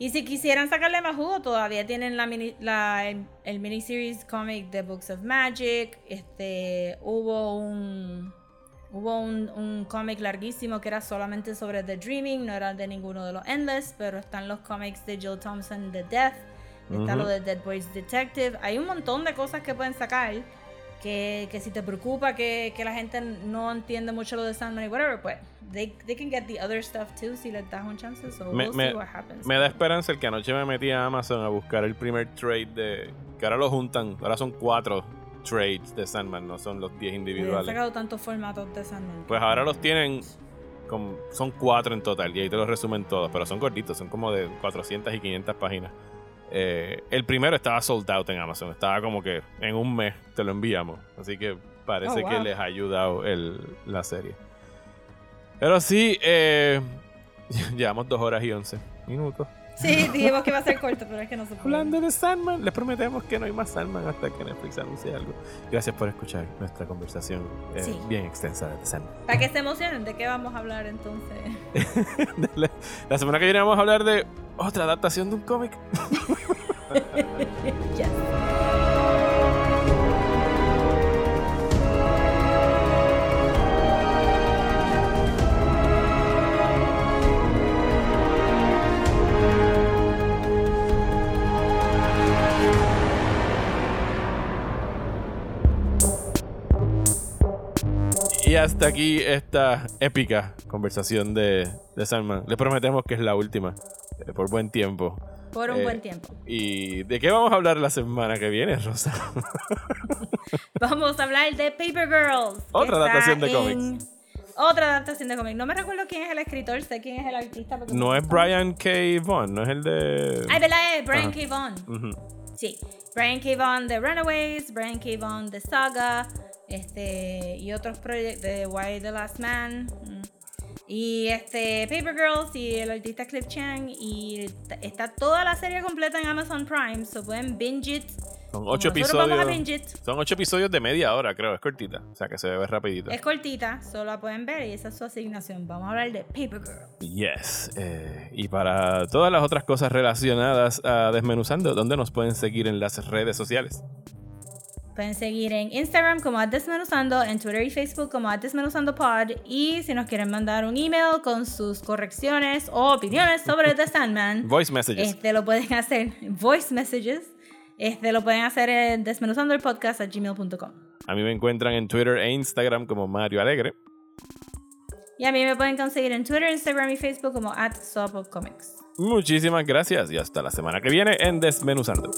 Speaker 2: Y si quisieran sacarle más jugo, todavía tienen la mini, la, el, el miniseries comic de Books of Magic. Este, hubo un hubo un, un cómic larguísimo que era solamente sobre The Dreaming, no era de ninguno de los Endless, pero están los cómics de Jill Thompson de Death, está lo de Dead Boys Detective. Hay un montón de cosas que pueden sacar que, que si te preocupa que, que la gente no entiende mucho lo de Sandman y whatever, pues they, they can get the other stuff too si les das un chance. So
Speaker 1: Me,
Speaker 2: we'll
Speaker 1: me-
Speaker 2: see what happens.
Speaker 1: me da esperanza el que anoche me metí a Amazon a buscar el primer trade de... Que ahora lo juntan, ahora son cuatro trades de Sandman, no son los 10
Speaker 2: Han
Speaker 1: individuales.
Speaker 2: sacado tantos formatos de Sandman.
Speaker 1: Pues ahora los tienen, con, son cuatro en total, y ahí te los resumen todos, pero son cortitos, son como de 400 y 500 páginas. Eh, el primero estaba sold out en Amazon, estaba como que en un mes te lo enviamos, así que parece
Speaker 2: Oh,
Speaker 1: que les ha ayudado el, la serie. Pero sí, eh, llevamos dos horas y 11 minutos.
Speaker 2: Sí, dijimos que iba a ser corto, pero es que no se puede.
Speaker 1: Hablando de Sandman, les prometemos que no hay más Sandman hasta que Netflix anuncie algo. Gracias por escuchar nuestra conversación eh,
Speaker 2: Sí.
Speaker 1: bien extensa de Sandman.
Speaker 2: Para que se emocionen, ¿de qué vamos a hablar entonces?
Speaker 1: la, la semana que viene vamos a hablar de otra adaptación de un cómic.
Speaker 2: Yes.
Speaker 1: Y hasta aquí esta épica conversación de, de Sandman. Les prometemos que es la última. eh, por buen tiempo.
Speaker 2: Por un
Speaker 1: Eh,
Speaker 2: buen tiempo.
Speaker 1: ¿Y de qué vamos a hablar la semana que viene, Rosa?
Speaker 2: Vamos a hablar de Paper Girls.
Speaker 1: Otra adaptación de cómics.
Speaker 2: Otra adaptación de cómics. No me recuerdo quién es el escritor, sé quién es el artista.
Speaker 1: No es. Brian K. Vaughan, no es el de.
Speaker 2: Ay, ¿verdad? Es Brian
Speaker 1: Ajá.
Speaker 2: K. Vaughan. Sí. Brian K. Vaughan de Runaways, Brian K. Vaughan de Saga, este, y otros proyectos de Why the Last Man. Y este, Paper Girls y el artista Cliff Chang. Y está toda la serie completa en Amazon Prime, so pueden binge it.
Speaker 1: Son ocho episodios. Son ocho episodios de media hora, creo. Es cortita. O sea que se ve rapidito.
Speaker 2: Es cortita, solo la pueden ver y esa es su asignación. Vamos a hablar de Paper Girl.
Speaker 1: Yes. eh, y para todas las otras cosas relacionadas a Desmenuzando, ¿dónde nos pueden seguir en las redes sociales?
Speaker 2: Pueden seguir en Instagram como Desmenuzando, en Twitter y Facebook como @desmenuzandopod y si nos quieren mandar un email con sus correcciones o opiniones sobre The Sandman,
Speaker 1: Voice messages.
Speaker 2: este lo pueden hacer voice messages. Este lo pueden hacer en desmenuzando el podcast a gmail.com.
Speaker 1: A mí me encuentran en Twitter e Instagram como Mario Alegre.
Speaker 2: Y a mí me pueden conseguir en Twitter, Instagram y Facebook como at Comics.
Speaker 1: Muchísimas gracias y hasta la semana que viene en Desmenuzando.